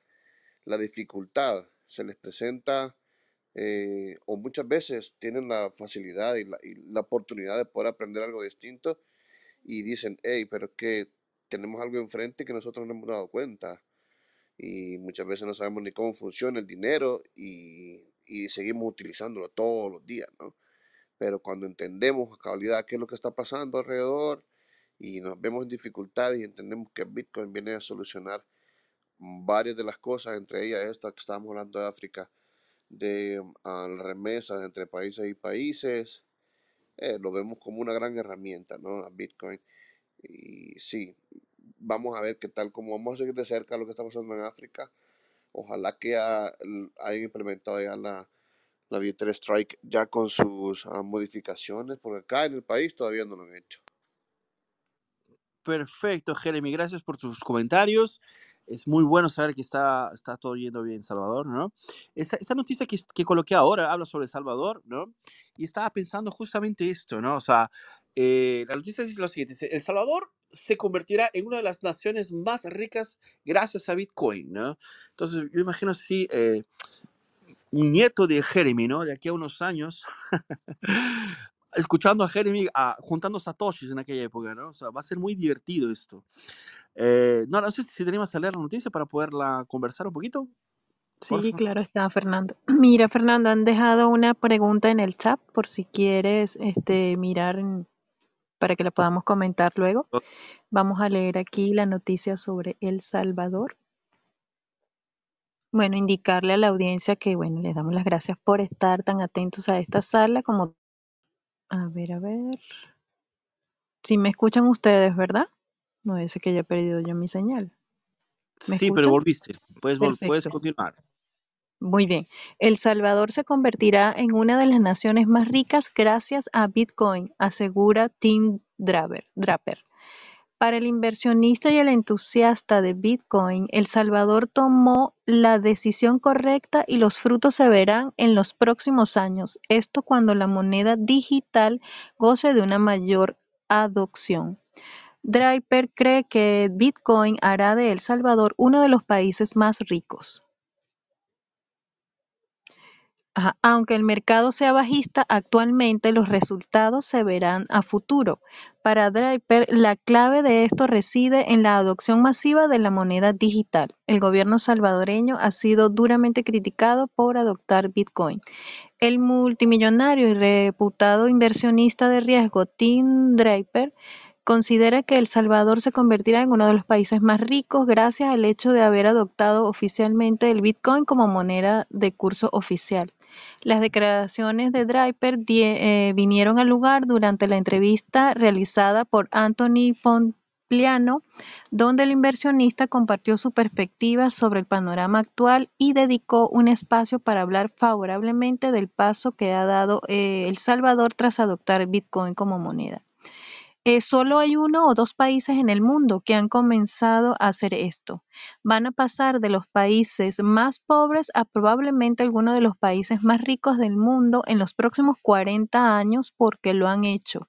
la dificultad, se les presenta eh, o muchas veces tienen la facilidad y la, oportunidad de poder aprender algo distinto y dicen, hey, pero es que tenemos algo enfrente que nosotros no hemos dado cuenta y muchas veces no sabemos ni cómo funciona el dinero y, seguimos utilizándolo todos los días, ¿no? Pero cuando entendemos a cabalidad qué es lo que está pasando alrededor y nos vemos en dificultades y entendemos que Bitcoin viene a solucionar varias de las cosas, entre ellas esta que estábamos hablando de África, de ah, remesas entre países y países. Eh, lo vemos como una gran herramienta, ¿no? A Bitcoin. Y sí, vamos a ver qué tal, como vamos a seguir de cerca lo que está pasando en África. Ojalá que hayan implementado ya la, la billetera Strike ya con sus ah, modificaciones, porque acá en el país todavía no lo han hecho. Perfecto, Jeremy, gracias por tus comentarios es muy bueno saber que está, está todo yendo bien en Salvador, ¿no? Esa, esa noticia que, que, coloqué ahora habla sobre Salvador, ¿no? Y estaba pensando justamente esto, ¿no? O sea, eh, la noticia dice lo siguiente, El Salvador se convertirá en una de las naciones más ricas gracias a Bitcoin, ¿no? Entonces, yo imagino si eh, un nieto de Jeremy, ¿no? De aquí a unos años, escuchando a Jeremy a, juntando satoshis en aquella época, ¿no? O sea, va a ser muy divertido esto. Eh, no, no sé si tenemos a leer la noticia para poderla conversar un poquito. Sí, claro está, Fernando. Mira, Fernando, han dejado una pregunta en el chat por si quieres este, mirar para que la podamos comentar luego. Vamos a leer aquí la noticia sobre El Salvador. Bueno, indicarle a la audiencia que, bueno, les damos las gracias por estar tan atentos a esta sala como... A ver, a ver. Si me escuchan ustedes, ¿verdad? No es que haya perdido yo mi señal. sí, pero volviste. Puedes, puedes continuar. Muy bien. El Salvador se convertirá en una de las naciones más ricas gracias a Bitcoin, asegura Tim Draper. Para el inversionista y el entusiasta de Bitcoin, El Salvador tomó la decisión correcta y los frutos se verán en los próximos años. Esto cuando la moneda digital goce de una mayor adopción. Draper cree que Bitcoin hará de El Salvador uno de los países más ricos. Aunque el mercado sea bajista actualmente, los resultados se verán a futuro. Para Draper, la clave de esto reside en la adopción masiva de la moneda digital. El gobierno salvadoreño ha sido duramente criticado por adoptar Bitcoin. El multimillonario y reputado inversionista de riesgo Tim Draper considera que El Salvador se convertirá en uno de los países más ricos gracias al hecho de haber adoptado oficialmente el Bitcoin como moneda de curso oficial. Las declaraciones de Draper eh, vinieron al lugar durante la entrevista realizada por Anthony Pompliano, donde el inversionista compartió su perspectiva sobre el panorama actual y dedicó un espacio para hablar favorablemente del paso que ha dado eh, El Salvador tras adoptar Bitcoin como moneda. Eh, solo hay uno o dos países en el mundo que han comenzado a hacer esto. Van a pasar de los países más pobres a probablemente algunos de los países más ricos del mundo en los próximos 40 años porque lo han hecho.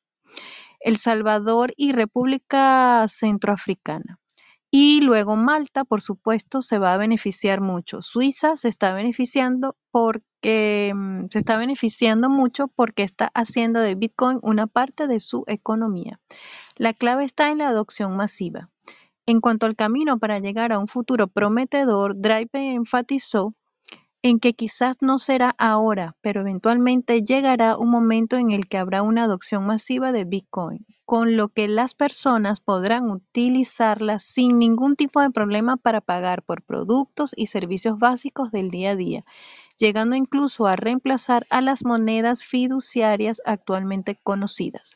El Salvador y República Centroafricana. Y luego Malta, por supuesto, se va a beneficiar mucho. Suiza se está beneficiando porque mm, se está beneficiando mucho porque está haciendo de Bitcoin una parte de su economía. La clave está en la adopción masiva. En cuanto al camino para llegar a un futuro prometedor, Drive enfatizó en que quizás no será ahora, pero eventualmente llegará un momento en el que habrá una adopción masiva de Bitcoin, con lo que las personas podrán utilizarla sin ningún tipo de problema para pagar por productos y servicios básicos del día a día, llegando incluso a reemplazar a las monedas fiduciarias actualmente conocidas.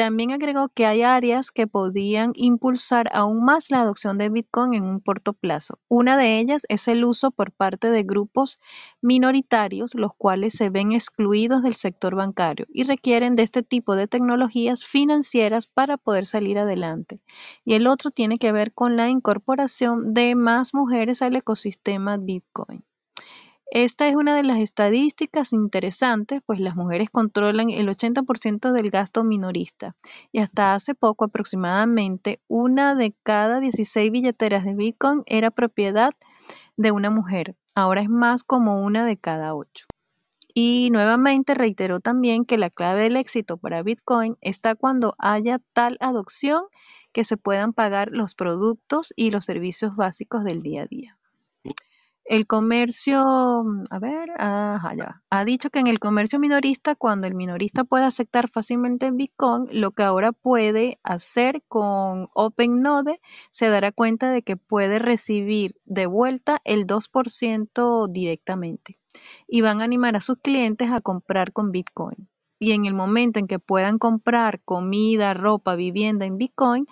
También agregó que hay áreas que podían impulsar aún más la adopción de Bitcoin en un corto plazo. Una de ellas es el uso por parte de grupos minoritarios, los cuales se ven excluidos del sector bancario y requieren de este tipo de tecnologías financieras para poder salir adelante. Y el otro tiene que ver con la incorporación de más mujeres al ecosistema Bitcoin. Esta es una de las estadísticas interesantes, pues las mujeres controlan el 80% del gasto minorista y hasta hace poco aproximadamente una de cada 16 billeteras de Bitcoin era propiedad de una mujer. Ahora es más como una de cada ocho. Y nuevamente reiteró también que la clave del éxito para Bitcoin está cuando haya tal adopción que se puedan pagar los productos y los servicios básicos del día a día. El comercio, a ver, ajá, ya. Ha dicho que en el comercio minorista, cuando el minorista puede aceptar fácilmente Bitcoin, lo que ahora puede hacer con OpenNode, se dará cuenta de que puede recibir de vuelta el 2% directamente y van a animar a sus clientes a comprar con Bitcoin. Y en el momento en que puedan comprar comida, ropa, vivienda en Bitcoin,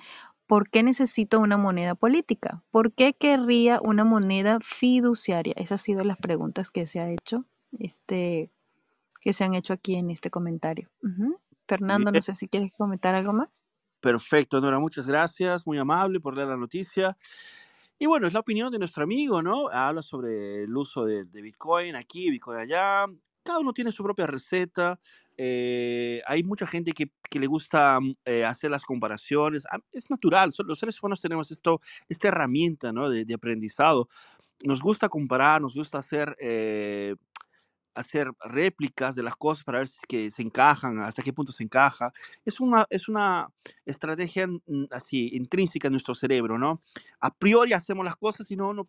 ¿Por qué necesito una moneda política? ¿Por qué querría una moneda fiduciaria? Esas han sido las preguntas que se ha hecho, este, que se han hecho aquí en este comentario. Fernando, no sé si quieres comentar algo más. Perfecto, Nora, muchas gracias, muy amable por leer la noticia. Y bueno, es la opinión de nuestro amigo, ¿no? Habla sobre el uso de, de Bitcoin aquí, Bitcoin allá. Cada uno tiene su propia receta. Eh, hay mucha gente que, que le gusta mm, eh, hacer las comparaciones. Es natural, los seres humanos tenemos esto, esta herramienta ¿no? de, de aprendizado. Nos gusta comparar, nos gusta hacer, eh, hacer réplicas de las cosas para ver si es que se encajan, hasta qué punto se encaja. Es una, es una estrategia mm, así intrínseca en nuestro cerebro, ¿no? A priori hacemos las cosas y no, no,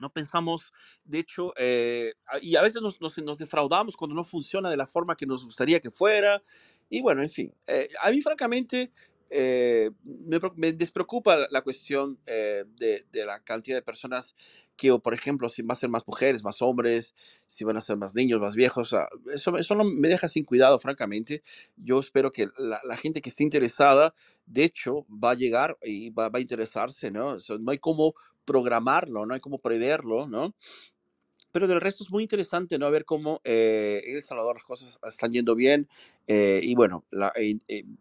no pensamos, de hecho, eh, y a veces nos, nos, defraudamos cuando no funciona de la forma que nos gustaría que fuera. Y bueno, en fin, eh, a mí francamente eh, me, despreocupa la cuestión de, de, la cantidad de personas que, o por ejemplo, si van a ser más mujeres, más hombres, si van a ser más niños, más viejos. Eso, eso me deja sin cuidado, francamente. Yo espero que la, gente que esté interesada, de hecho, va a llegar y va, va a interesarse, ¿no? no hay como programarlo, no hay como preverlo, ¿no? Pero del resto es muy interesante, ¿no? Ver cómo eh, en El Salvador las cosas están yendo bien. Eh, y bueno, la, eh,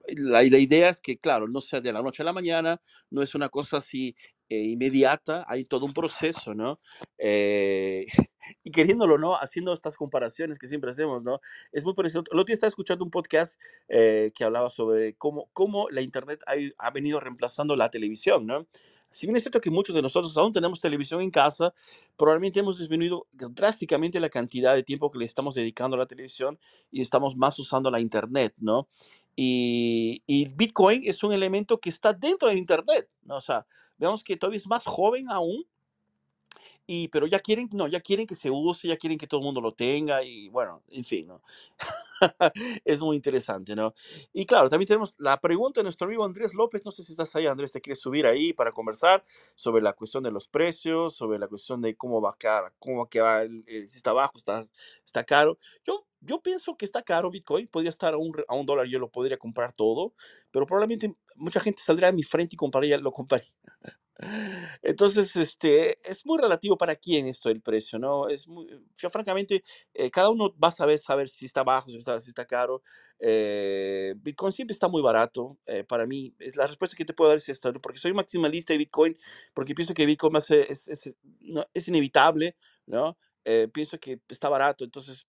la, la, idea es que, claro, no sea de la noche a la mañana, no es una cosa así inmediata, hay todo un proceso, ¿no? y queriéndolo, ¿no? Haciendo estas comparaciones que siempre hacemos, ¿no? Es muy parecido. El otro día estaba escuchando un podcast que hablaba sobre cómo, cómo la Internet ha, ha venido reemplazando la televisión, ¿no? Si bien es cierto que muchos de nosotros aún tenemos televisión en casa, probablemente hemos disminuido drásticamente la cantidad de tiempo que le estamos dedicando a la televisión y estamos más usando la Internet, ¿no? Y, y Bitcoin es un elemento que está dentro de Internet, ¿no? O sea, vemos que todavía es más joven aún, y, pero ya quieren, no, ya quieren que se use, ya quieren que todo el mundo lo tenga y bueno, en fin, ¿no? es muy interesante, ¿no? Y claro, también tenemos la pregunta de nuestro amigo Andrés López, no sé si estás ahí, Andrés, te quieres subir ahí para conversar sobre la cuestión de los precios, sobre la cuestión de cómo va a quedar, cómo va a quedar, si está bajo, está, está caro. Yo, yo pienso que está caro Bitcoin, podría estar a un, a un dólar, yo lo podría comprar todo, pero probablemente mucha gente saldría a mi frente y compraría, lo compraría. Entonces, este, es muy relativo para quién esto el precio, ¿no? Es muy, yo francamente, eh, cada uno va a saber, saber si está bajo, si está, si está caro. Eh, Bitcoin siempre está muy barato. Eh, para mí, es la respuesta que te puedo dar es esta, porque soy maximalista de Bitcoin, porque pienso que Bitcoin es, es, es, no, es inevitable, ¿no? pienso que está barato, entonces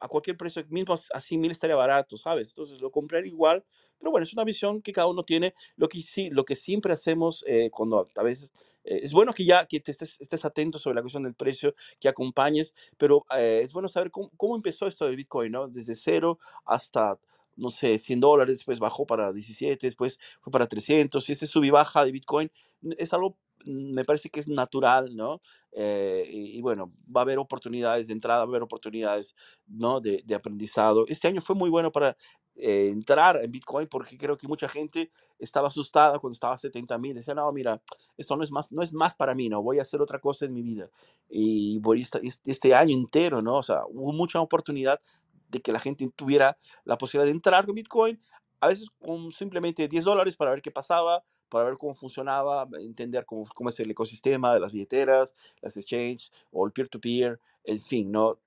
a cualquier precio, mismo así mil estaría barato, ¿sabes? Entonces lo compré igual, pero bueno, es una visión que cada uno tiene. Lo que, sí, lo que siempre hacemos eh, cuando a veces eh, es bueno que ya que te estés, estés, atento sobre la cuestión del precio, que acompañes, pero eh, es bueno saber cómo, cómo, empezó esto del Bitcoin, ¿no? Desde cero hasta, no sé, 100 dólares, después bajó para 17, después fue para 300, y ese sub y baja de Bitcoin es algo me parece que es natural, ¿no? Eh, y, y, bueno, va a haber oportunidades de entrada, va a haber oportunidades, ¿no? De, de aprendizado. Este año fue muy bueno para eh, entrar en Bitcoin porque creo que mucha gente estaba asustada cuando estaba a 70 mil. Decía, no, mira, esto no es, más, no es más para mí, ¿no? Voy a hacer otra cosa en mi vida. Y voy este, año entero, ¿no? O sea, hubo mucha oportunidad de que la gente tuviera la posibilidad de entrar con Bitcoin, a veces con simplemente 10 dólares para ver qué pasaba, para ver cómo funcionaba, entender cómo, cómo es el ecosistema de las billeteras, las exchanges o el peer-to-peer, en fin, ¿no?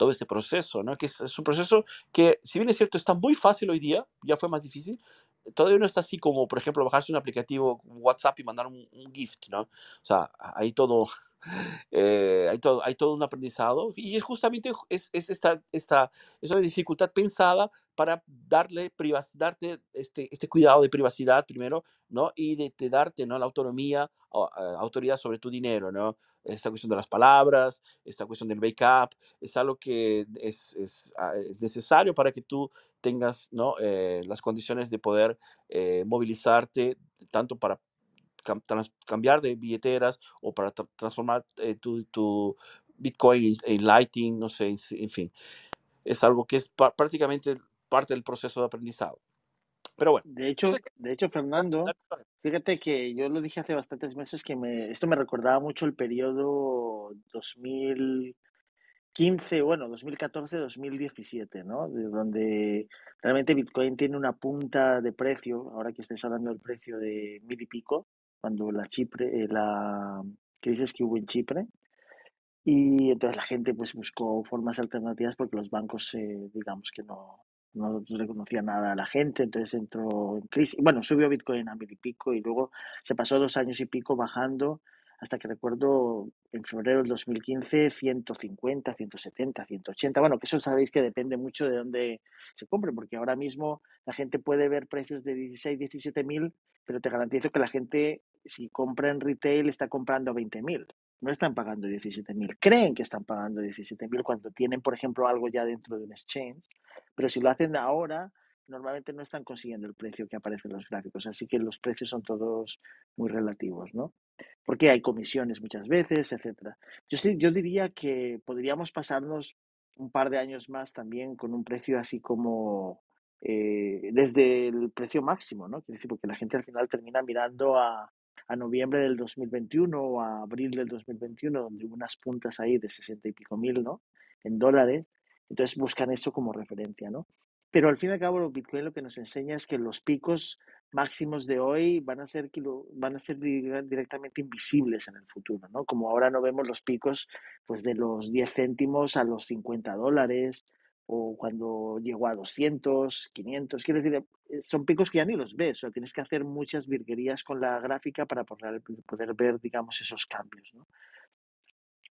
Todo este proceso, ¿no? Que es, es un proceso que, si bien es cierto, está muy fácil hoy día, ya fue más difícil, todavía no está así como, por ejemplo, bajarse un aplicativo WhatsApp y mandar un, un gift, ¿no? O sea, hay todo, eh, hay, todo, hay todo un aprendizado y es justamente es, es esta, esta, es una dificultad pensada para darle darte este, este cuidado de privacidad primero, ¿no? Y de, de darte, ¿no? La autonomía, o, eh, autoridad sobre tu dinero, ¿no? Esta cuestión de las palabras, esta cuestión del backup, es algo que es, es ah, es necesario para que tú tengas, ¿no? Eh, las condiciones de poder eh, movilizarte tanto para cambiar de billeteras o para tra- transformar eh, tu, tu Bitcoin en, Lightning, no sé, en, en fin. Es algo que es pa- prácticamente parte del proceso de aprendizado. Pero bueno, De hecho, de hecho, Fernando, fíjate que yo lo dije hace bastantes meses que me, esto me recordaba mucho el periodo 2015, bueno, 2014-2017, ¿no? De donde realmente Bitcoin tiene una punta de precio, ahora que estáis hablando del precio de mil y pico, cuando la Chipre, eh, la crisis que hubo en Chipre, y entonces la gente pues buscó formas alternativas porque los bancos, eh, digamos que no, no reconocían nada a la gente, entonces entró en crisis. Bueno, subió Bitcoin a mil y pico y luego se pasó dos años y pico bajando hasta que recuerdo en febrero del 2015 150, 170, 180. Bueno, que eso sabéis que depende mucho de dónde se compre, porque ahora mismo la gente puede ver precios de 16, 17 mil, pero te garantizo que la gente si compra en retail está comprando a 20 mil no están pagando 17.000. Creen que están pagando 17.000 cuando tienen, por ejemplo, algo ya dentro de un exchange, pero si lo hacen ahora, normalmente no están consiguiendo el precio que aparece en los gráficos. Así que los precios son todos muy relativos, ¿no? Porque hay comisiones muchas veces, etcétera. Yo sí, yo diría que podríamos pasarnos un par de años más también con un precio así como eh, desde el precio máximo, ¿no? Quiere decir, porque la gente al final termina mirando a, a noviembre del 2021 o a abril del 2021, donde hubo unas puntas ahí de 60 y pico mil, ¿no? En dólares. Entonces buscan eso como referencia, ¿no? Pero al fin y al cabo, Bitcoin lo que nos enseña es que los picos máximos de hoy van a ser, van a ser dire- directamente invisibles en el futuro, ¿no? Como ahora no vemos los picos pues de los 10 céntimos a los 50 dólares o cuando llegó a 200, 500, quiero decir, eh, son picos que ya ni los ves, o tienes que hacer muchas virguerías con la gráfica para poder, poder ver, digamos, esos cambios, ¿no?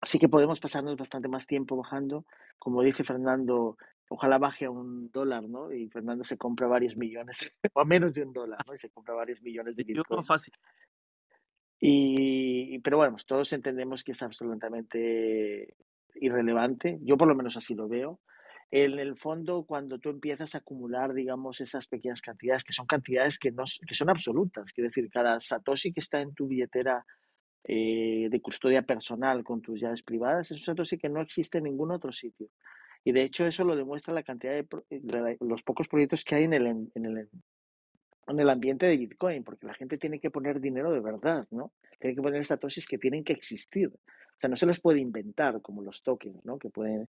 Así que podemos pasarnos bastante más tiempo bajando. Como dice Fernando, ojalá baje a un dólar, ¿no? Y Fernando se compra varios millones, o a menos de un dólar, ¿no? Y se compra varios millones de Yo Bitcoin. fácil. Y, pero bueno, pues todos entendemos que es absolutamente irrelevante. Yo por lo menos así lo veo. En el fondo, cuando tú empiezas a acumular, digamos, esas pequeñas cantidades, que son cantidades que, no, que son absolutas, quiero decir, cada satoshi que está en tu billetera eh, de custodia personal con tus llaves privadas, es un satoshi que no existe en ningún otro sitio. Y de hecho eso lo demuestra la cantidad de pro- la- los pocos proyectos que hay en el, en el en el ambiente de Bitcoin, porque la gente tiene que poner dinero de verdad, ¿no? Tiene que poner satoshis que tienen que existir. O sea, no se los puede inventar como los tokens, ¿no? Que pueden,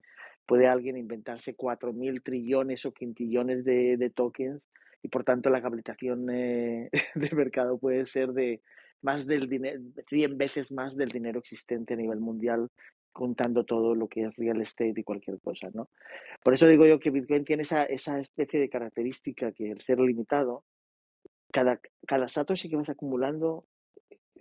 puede alguien inventarse 4.000 trillones o quintillones de, de tokens y por tanto la capitalización eh, de mercado puede ser de más del dinero, 100 veces más del dinero existente a nivel mundial, contando todo lo que es real estate y cualquier cosa, ¿no? Por eso digo yo que Bitcoin tiene esa, esa especie de característica que el ser limitado cada, cada satoshi que vas acumulando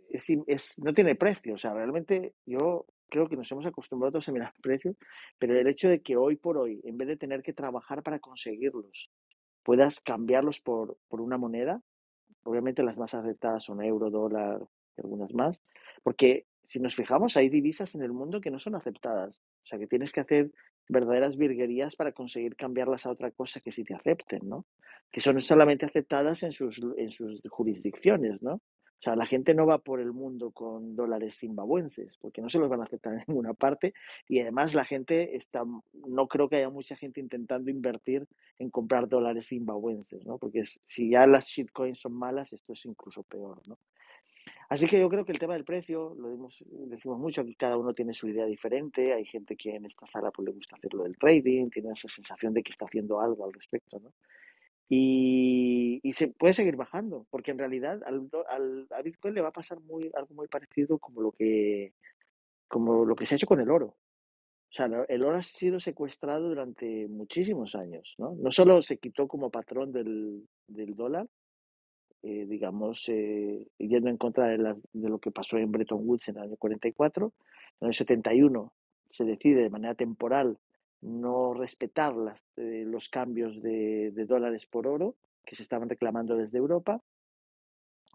es, no tiene precio. O sea, realmente yo creo que nos hemos acostumbrado todos a mirar precios, pero el hecho de que hoy por hoy, en vez de tener que trabajar para conseguirlos, puedas cambiarlos por, por una moneda, obviamente las más aceptadas son euro, dólar y algunas más, porque si nos fijamos, hay divisas en el mundo que no son aceptadas. O sea, que tienes que hacer verdaderas virguerías para conseguir cambiarlas a otra cosa que sí te acepten, ¿no? Que son solamente aceptadas en sus, en sus jurisdicciones, ¿no? O sea, la gente no va por el mundo con dólares zimbabuenses, porque no se los van a aceptar en ninguna parte. Y además la gente está, no creo que haya mucha gente intentando invertir en comprar dólares zimbabuenses, ¿no? Porque si ya las shitcoins son malas, esto es incluso peor, ¿no? Así que yo creo que el tema del precio, lo decimos mucho, aquí cada uno tiene su idea diferente, hay gente que en esta sala pues, le gusta hacerlo del trading, tiene esa sensación de que está haciendo algo al respecto, ¿no? Y, se puede seguir bajando, porque en realidad al, al- a Bitcoin le va a pasar muy, algo muy parecido como lo que, como lo que se ha hecho con el oro. O sea, el oro ha sido secuestrado durante muchísimos años, ¿no? No solo se quitó como patrón del, del dólar, eh, digamos, eh, yendo en contra de, las- de lo que pasó en Bretton Woods en el año 44. En el 71 se decide de manera temporal no respetar las, eh, los cambios de, de dólares por oro que se estaban reclamando desde Europa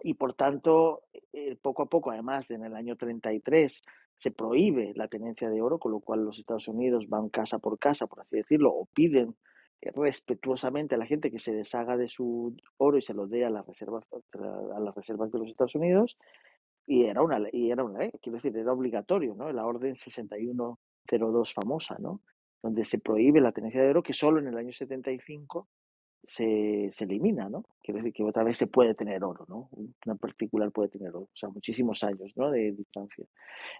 y por tanto, eh, poco a poco, además, en el año 33 se prohíbe la tenencia de oro, con lo cual los Estados Unidos van casa por casa, por así decirlo, o piden eh, respetuosamente a la gente que se deshaga de su oro y se lo dé a las reservas, a las reservas de los Estados Unidos, y era una y era una ley, quiero decir, era obligatorio, ¿no? La orden 6102 famosa, ¿no? Donde se prohíbe la tenencia de oro, que solo en el año 75 se, se elimina, ¿no? Quiere decir que otra vez se puede tener oro, ¿no? Una particular puede tener oro, o sea, muchísimos años, ¿no? De distancia.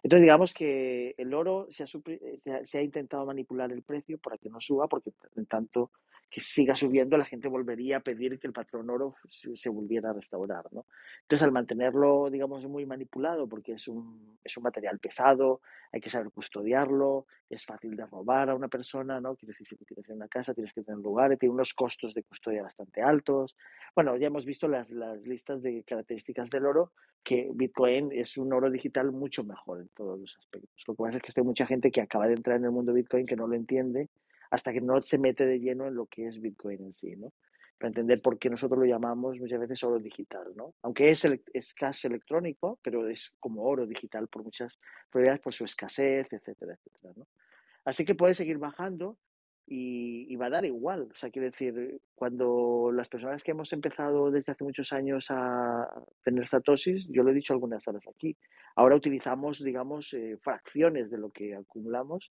Entonces, digamos que el oro se ha, eh, se ha, se ha intentado manipular el precio para que no suba, porque en tanto que siga subiendo, la gente volvería a pedir que el patrón oro se, volviera a restaurar, ¿no? Entonces, al mantenerlo, digamos, muy manipulado, porque es un, es un material pesado, hay que saber custodiarlo, es fácil de robar a una persona, ¿no? Quiere decir, si tienes en una casa, tienes que tener lugares, tiene unos costos de custodia bastante altos. Bueno, ya hemos visto las, las listas de características del oro, que Bitcoin es un oro digital mucho mejor en todos los aspectos. Lo que pasa es que hay mucha gente que acaba de entrar en el mundo Bitcoin que no lo entiende hasta que no se mete de lleno en lo que es Bitcoin en sí, ¿no? Para entender por qué nosotros lo llamamos muchas veces oro digital, ¿no? Aunque es, es cash electrónico, pero es como oro digital por muchas propiedades, por su escasez, etcétera, etcétera, ¿no? Así que puede seguir bajando y, va a dar igual. O sea, quiero decir, cuando las personas que hemos empezado desde hace muchos años a tener satoshis, yo lo he dicho algunas veces aquí, ahora utilizamos, digamos, eh, fracciones de lo que acumulamos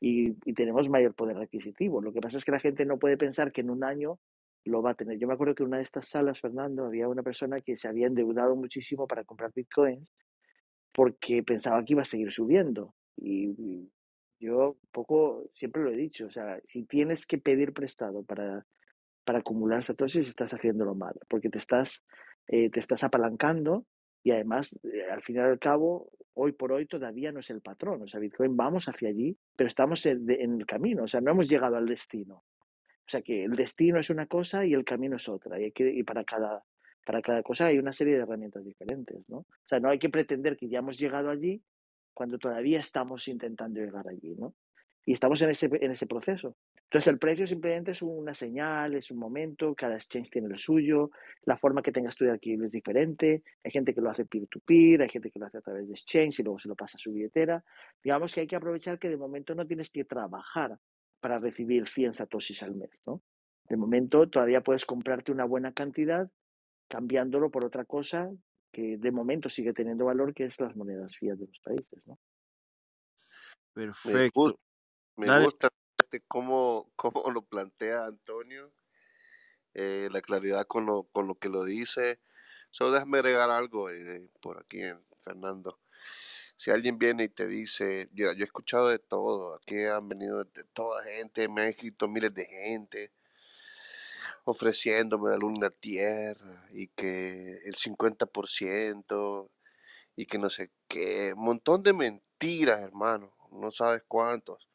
y, y tenemos mayor poder adquisitivo. Lo que pasa es que la gente no puede pensar que en un año lo va a tener. Yo me acuerdo que en una de estas salas, Fernando, había una persona que se había endeudado muchísimo para comprar bitcoins porque pensaba que iba a seguir subiendo. Y yo poco, siempre lo he dicho, o sea, si tienes que pedir prestado para, para acumular satoshis, estás haciéndolo mal, porque te estás, eh, te estás apalancando y además, eh, al fin y al cabo, hoy por hoy todavía no es el patrón. O sea, Bitcoin vamos hacia allí, pero estamos en, en el camino, o sea, no hemos llegado al destino. O sea que el destino es una cosa y el camino es otra. Y, hay que, y para, cada, para cada cosa hay una serie de herramientas diferentes, ¿no? O sea, no hay que pretender que ya hemos llegado allí cuando todavía estamos intentando llegar allí, ¿no? Y estamos en ese, en ese proceso. Entonces el precio simplemente es una señal, es un momento, cada exchange tiene el suyo, la forma que tengas tú de adquirirlo es diferente, hay gente que lo hace peer-to-peer, hay gente que lo hace a través de exchange y luego se lo pasa a su billetera. Digamos que hay que aprovechar que de momento no tienes que trabajar para recibir 100 satoshis al mes, ¿no? De momento todavía puedes comprarte una buena cantidad cambiándolo por otra cosa que de momento sigue teniendo valor, que es las monedas fiat de los países, ¿no? Me Perfecto. gusta, me gusta cómo, cómo lo plantea Antonio, eh, la claridad con lo, con lo que lo dice. Solo déjame agregar algo eh, por aquí, en Fernando. Si alguien viene y te dice, yo, yo he escuchado de todo, aquí han venido de toda gente, me han escrito miles de gente ofreciéndome de luna tierra y que el 50% y que no sé qué, montón de mentiras, hermano, no sabes cuántos.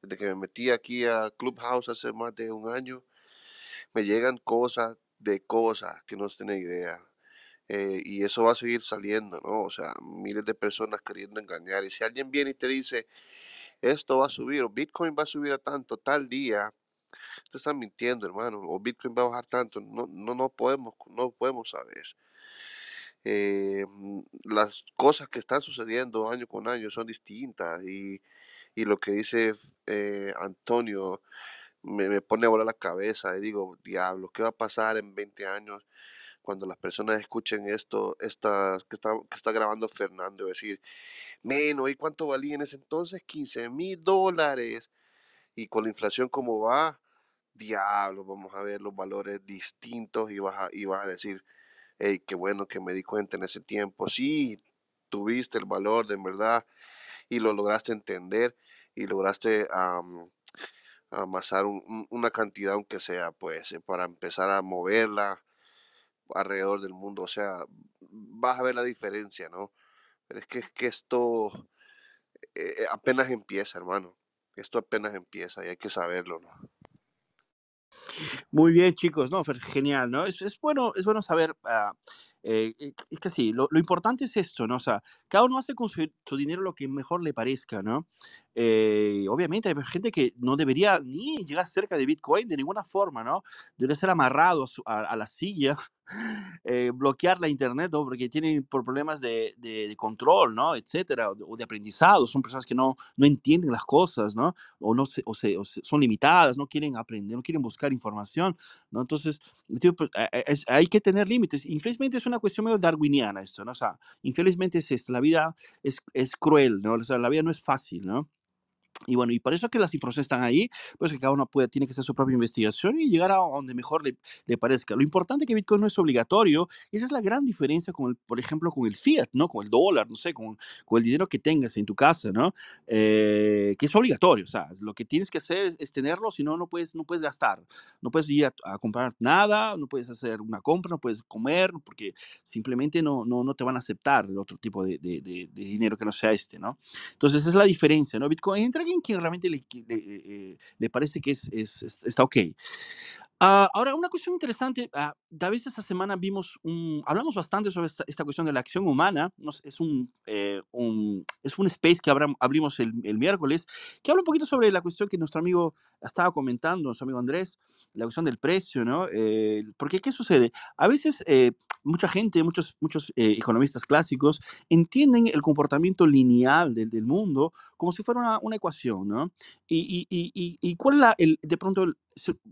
Desde que me metí aquí a Clubhouse hace más de un año, me llegan cosas de cosas que no tienen idea. Eh, y eso va a seguir saliendo, ¿no? O sea, miles de personas queriendo engañar. Y si alguien viene y te dice, esto va a subir, o Bitcoin va a subir a tanto tal día, te están mintiendo, hermano, o Bitcoin va a bajar tanto, no, no, no podemos, no podemos saber. Eh, mm, las cosas que están sucediendo año con año son distintas y, y lo que dice eh, Antonio me, me pone a volar la cabeza y digo, diablo, ¿qué va a pasar en 20 años cuando las personas escuchen esto, estas que está, que está grabando Fernando, decir, menos, ¿y cuánto valía en ese entonces? 15 mil dólares. Y con la inflación como va, diablo, vamos a ver los valores distintos y vas a, y vas a decir, hey, qué bueno que me di cuenta en ese tiempo. Sí, tuviste el valor de verdad y lo lograste entender y lograste am, amasar una cantidad, aunque sea, pues, eh, para empezar a moverla alrededor del mundo. O sea, vas a ver la diferencia, ¿no? Pero es que, es que esto eh, apenas empieza, hermano. Esto apenas empieza y hay que saberlo, ¿no? Muy bien, chicos, no, genial, ¿no? Es, es bueno, es bueno saber, uh, eh, es que sí, lo, lo, importante es esto, ¿no? O sea, cada uno hace con su, su dinero lo que mejor le parezca, ¿no? Eh, obviamente hay gente que no debería ni llegar cerca de Bitcoin de ninguna forma, ¿no? Debería ser amarrado a, a, la silla, eh, bloquear la internet, ¿no? Porque tienen problemas de, de, de, control, ¿no? Etcétera, o de, aprendizado, son personas que no, no entienden las cosas, ¿no? O, no se, o, se, o se, son limitadas, no quieren aprender, no quieren buscar información, ¿no? Entonces, pues, es, hay que tener límites. Infelizmente es una cuestión medio darwiniana esto, ¿no? O sea, infelizmente es esto, la vida es, es cruel, ¿no? O sea, la vida no es fácil, ¿no? Y bueno, y por eso que las informaciones están ahí, pues que cada uno puede, tiene que hacer su propia investigación y llegar a donde mejor le, le parezca. Lo importante es que Bitcoin no es obligatorio, esa es la gran diferencia con el, por ejemplo, con el fiat, ¿no? Con el dólar, no sé, con, con el dinero que tengas en tu casa, ¿no? Eh, que es obligatorio, o sea, lo que tienes que hacer es, es tenerlo, si no, no puedes, no puedes gastar, no puedes ir a, a, comprar nada, no puedes hacer una compra, no puedes comer, porque simplemente no, no, no te van a aceptar el otro tipo de, de, de, de dinero que no sea este, ¿no? Entonces, esa es la diferencia, ¿no? Bitcoin entra alguien que realmente le, eh, le parece que es, es, está ok. Uh, ahora, una cuestión interesante, uh, tal vez esta semana vimos un, hablamos bastante sobre esta, esta cuestión de la acción humana, Nos, es, un, eh, un, es un space que abram, abrimos el, el, miércoles, que habla un poquito sobre la cuestión que nuestro amigo estaba comentando, nuestro amigo Andrés, la cuestión del precio, ¿no? Eh, porque, ¿qué sucede? A veces, eh, mucha gente, muchos, muchos eh, economistas clásicos entienden el comportamiento lineal del, del mundo como si fuera una, una ecuación, ¿no? Y, y, y, y cuál es la, el, de pronto, el,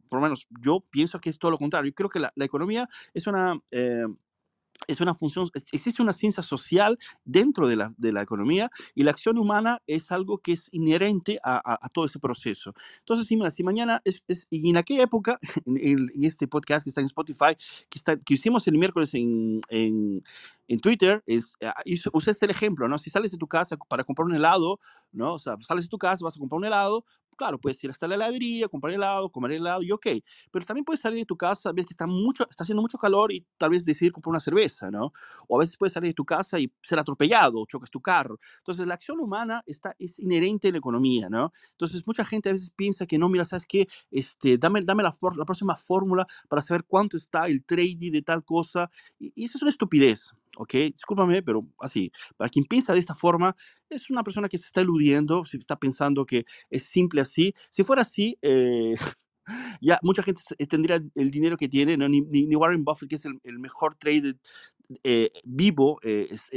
por lo menos yo pienso que es todo lo contrario. Yo creo que la, la economía es una... Eh, es una función, existe una ciencia social dentro de la, de la, economía y la acción humana es algo que es inherente a, a, a todo ese proceso. Entonces, si, si mañana, es, es, y en aquella época, en, en, este podcast que está en Spotify, que, está, que hicimos el miércoles en, en, en Twitter, es, usé el ejemplo, ¿no? Si sales de tu casa para comprar un helado, ¿no? O sea, sales de tu casa, vas a comprar un helado, claro, puedes ir hasta la heladería, comprar helado, comer helado y ok, pero también puedes salir de tu casa, ver que está, mucho, está haciendo mucho calor y tal vez decidir comprar una cerveza, ¿no? O a veces puedes salir de tu casa y ser atropellado, chocas tu carro. Entonces, la acción humana está, es inherente en la economía, ¿no? Entonces, mucha gente a veces piensa que no, mira, ¿sabes qué? Este, dame, dame la, la próxima fórmula para saber cuánto está el trading de tal cosa. Y, y eso es una estupidez. ¿Ok? Discúlpame, pero así, para quien piensa de esta forma, es una persona que se está eludiendo, si está pensando que es simple así. Si fuera así, eh, ya mucha gente tendría el dinero que tiene, ¿no? ni, ni, Warren Buffett, que es el, el mejor trader eh, vivo, eh, es,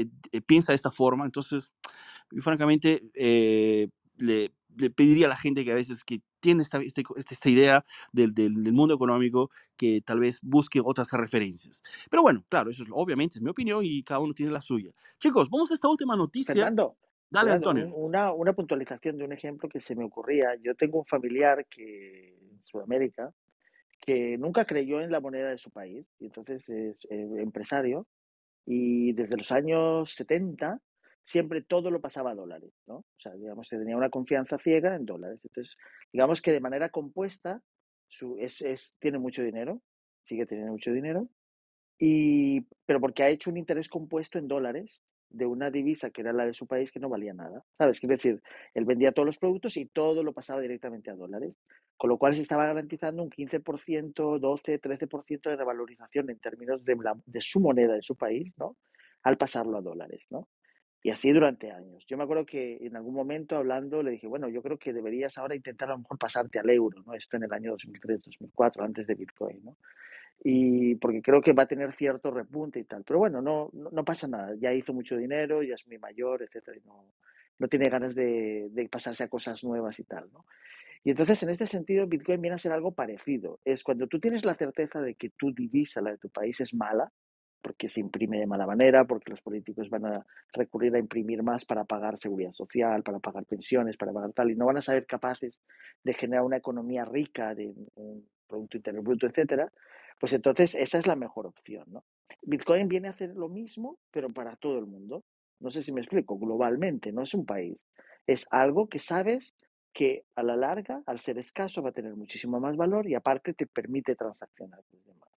piensa de esta forma. Entonces, francamente, le, le pediría a la gente que a veces que tiene esta, este, esta idea del, del, del, mundo económico que tal vez busque otras referencias. Pero bueno, claro, eso es, obviamente es mi opinión y cada uno tiene la suya. Chicos, vamos a esta última noticia. Fernando, Dale, Fernando, Antonio. Una, una puntualización de un ejemplo que se me ocurría. Yo tengo un familiar que en Sudamérica que nunca creyó en la moneda de su país y entonces es eh, empresario y desde los años 70 siempre todo lo pasaba a dólares, ¿no? O sea, digamos, se tenía una confianza ciega en dólares. Entonces, digamos que de manera compuesta su, es, es, tiene mucho dinero, sigue teniendo mucho dinero, y, pero porque ha hecho un interés compuesto en dólares de una divisa que era la de su país que no valía nada, ¿sabes? Quiero decir, él vendía todos los productos y todo lo pasaba directamente a dólares, con lo cual se estaba garantizando un 15%, 12, 13% de revalorización en términos de, la, de su moneda de su país, ¿no? Al pasarlo a dólares, ¿no? Y así durante años. Yo me acuerdo que en algún momento hablando le dije, bueno, yo creo que deberías ahora intentar a lo mejor pasarte al euro, ¿no? Esto en el año 2003, 2004, antes de Bitcoin, ¿no? Y porque creo que va a tener cierto repunte y tal. Pero bueno, no, no, no pasa nada. Ya hizo mucho dinero, ya es muy mayor, etcétera, y no, no tiene ganas de, de pasarse a cosas nuevas y tal, ¿no? Y entonces, en este sentido, Bitcoin viene a ser algo parecido. Es cuando tú tienes la certeza de que tu divisa, la de tu país, es mala, porque se imprime de mala manera, porque los políticos van a recurrir a imprimir más para pagar seguridad social, para pagar pensiones, para pagar tal, y no van a ser capaces de generar una economía rica de un Producto Interno Bruto, etcétera, pues entonces esa es la mejor opción, ¿no? Bitcoin viene a hacer lo mismo, pero para todo el mundo. No sé si me explico, globalmente, no es un país. Es algo que sabes que a la larga, al ser escaso, va a tener muchísimo más valor y aparte te permite transaccionar los demás.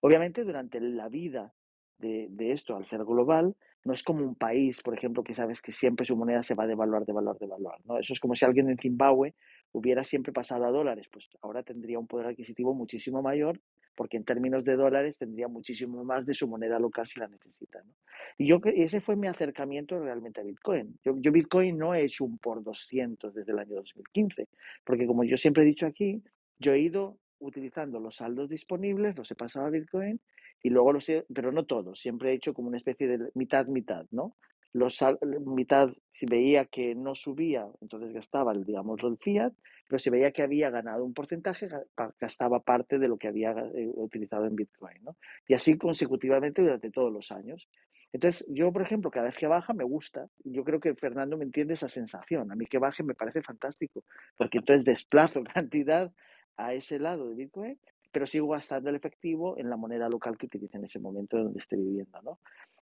Obviamente, durante la vida de, de esto, al ser global, no es como un país, por ejemplo, que sabes que siempre su moneda se va a devaluar, devaluar, devaluar. ¿no? Eso es como si alguien en Zimbabue hubiera siempre pasado a dólares, pues ahora tendría un poder adquisitivo muchísimo mayor, porque en términos de dólares tendría muchísimo más de su moneda local si la necesita. ¿no? Y yo ese fue mi acercamiento realmente a Bitcoin. Yo, yo Bitcoin no he hecho un por 200 desde el año 2015, porque como yo siempre he dicho aquí, yo he ido utilizando los saldos disponibles, los he pasado a Bitcoin y luego los he, pero no todos, siempre he hecho como una especie de mitad, mitad, ¿no? Los mitad, si veía que no subía, entonces gastaba, digamos, el fiat, pero si veía que había ganado un porcentaje, gastaba parte de lo que había eh, utilizado en Bitcoin, ¿no? Y así consecutivamente durante todos los años. Entonces, yo, por ejemplo, cada vez que baja me gusta. Yo creo que Fernando me entiende esa sensación. A mí que baje me parece fantástico, porque entonces desplazo cantidad a ese lado de Bitcoin, pero sigo gastando el efectivo en la moneda local que utilice en ese momento donde esté viviendo, ¿no?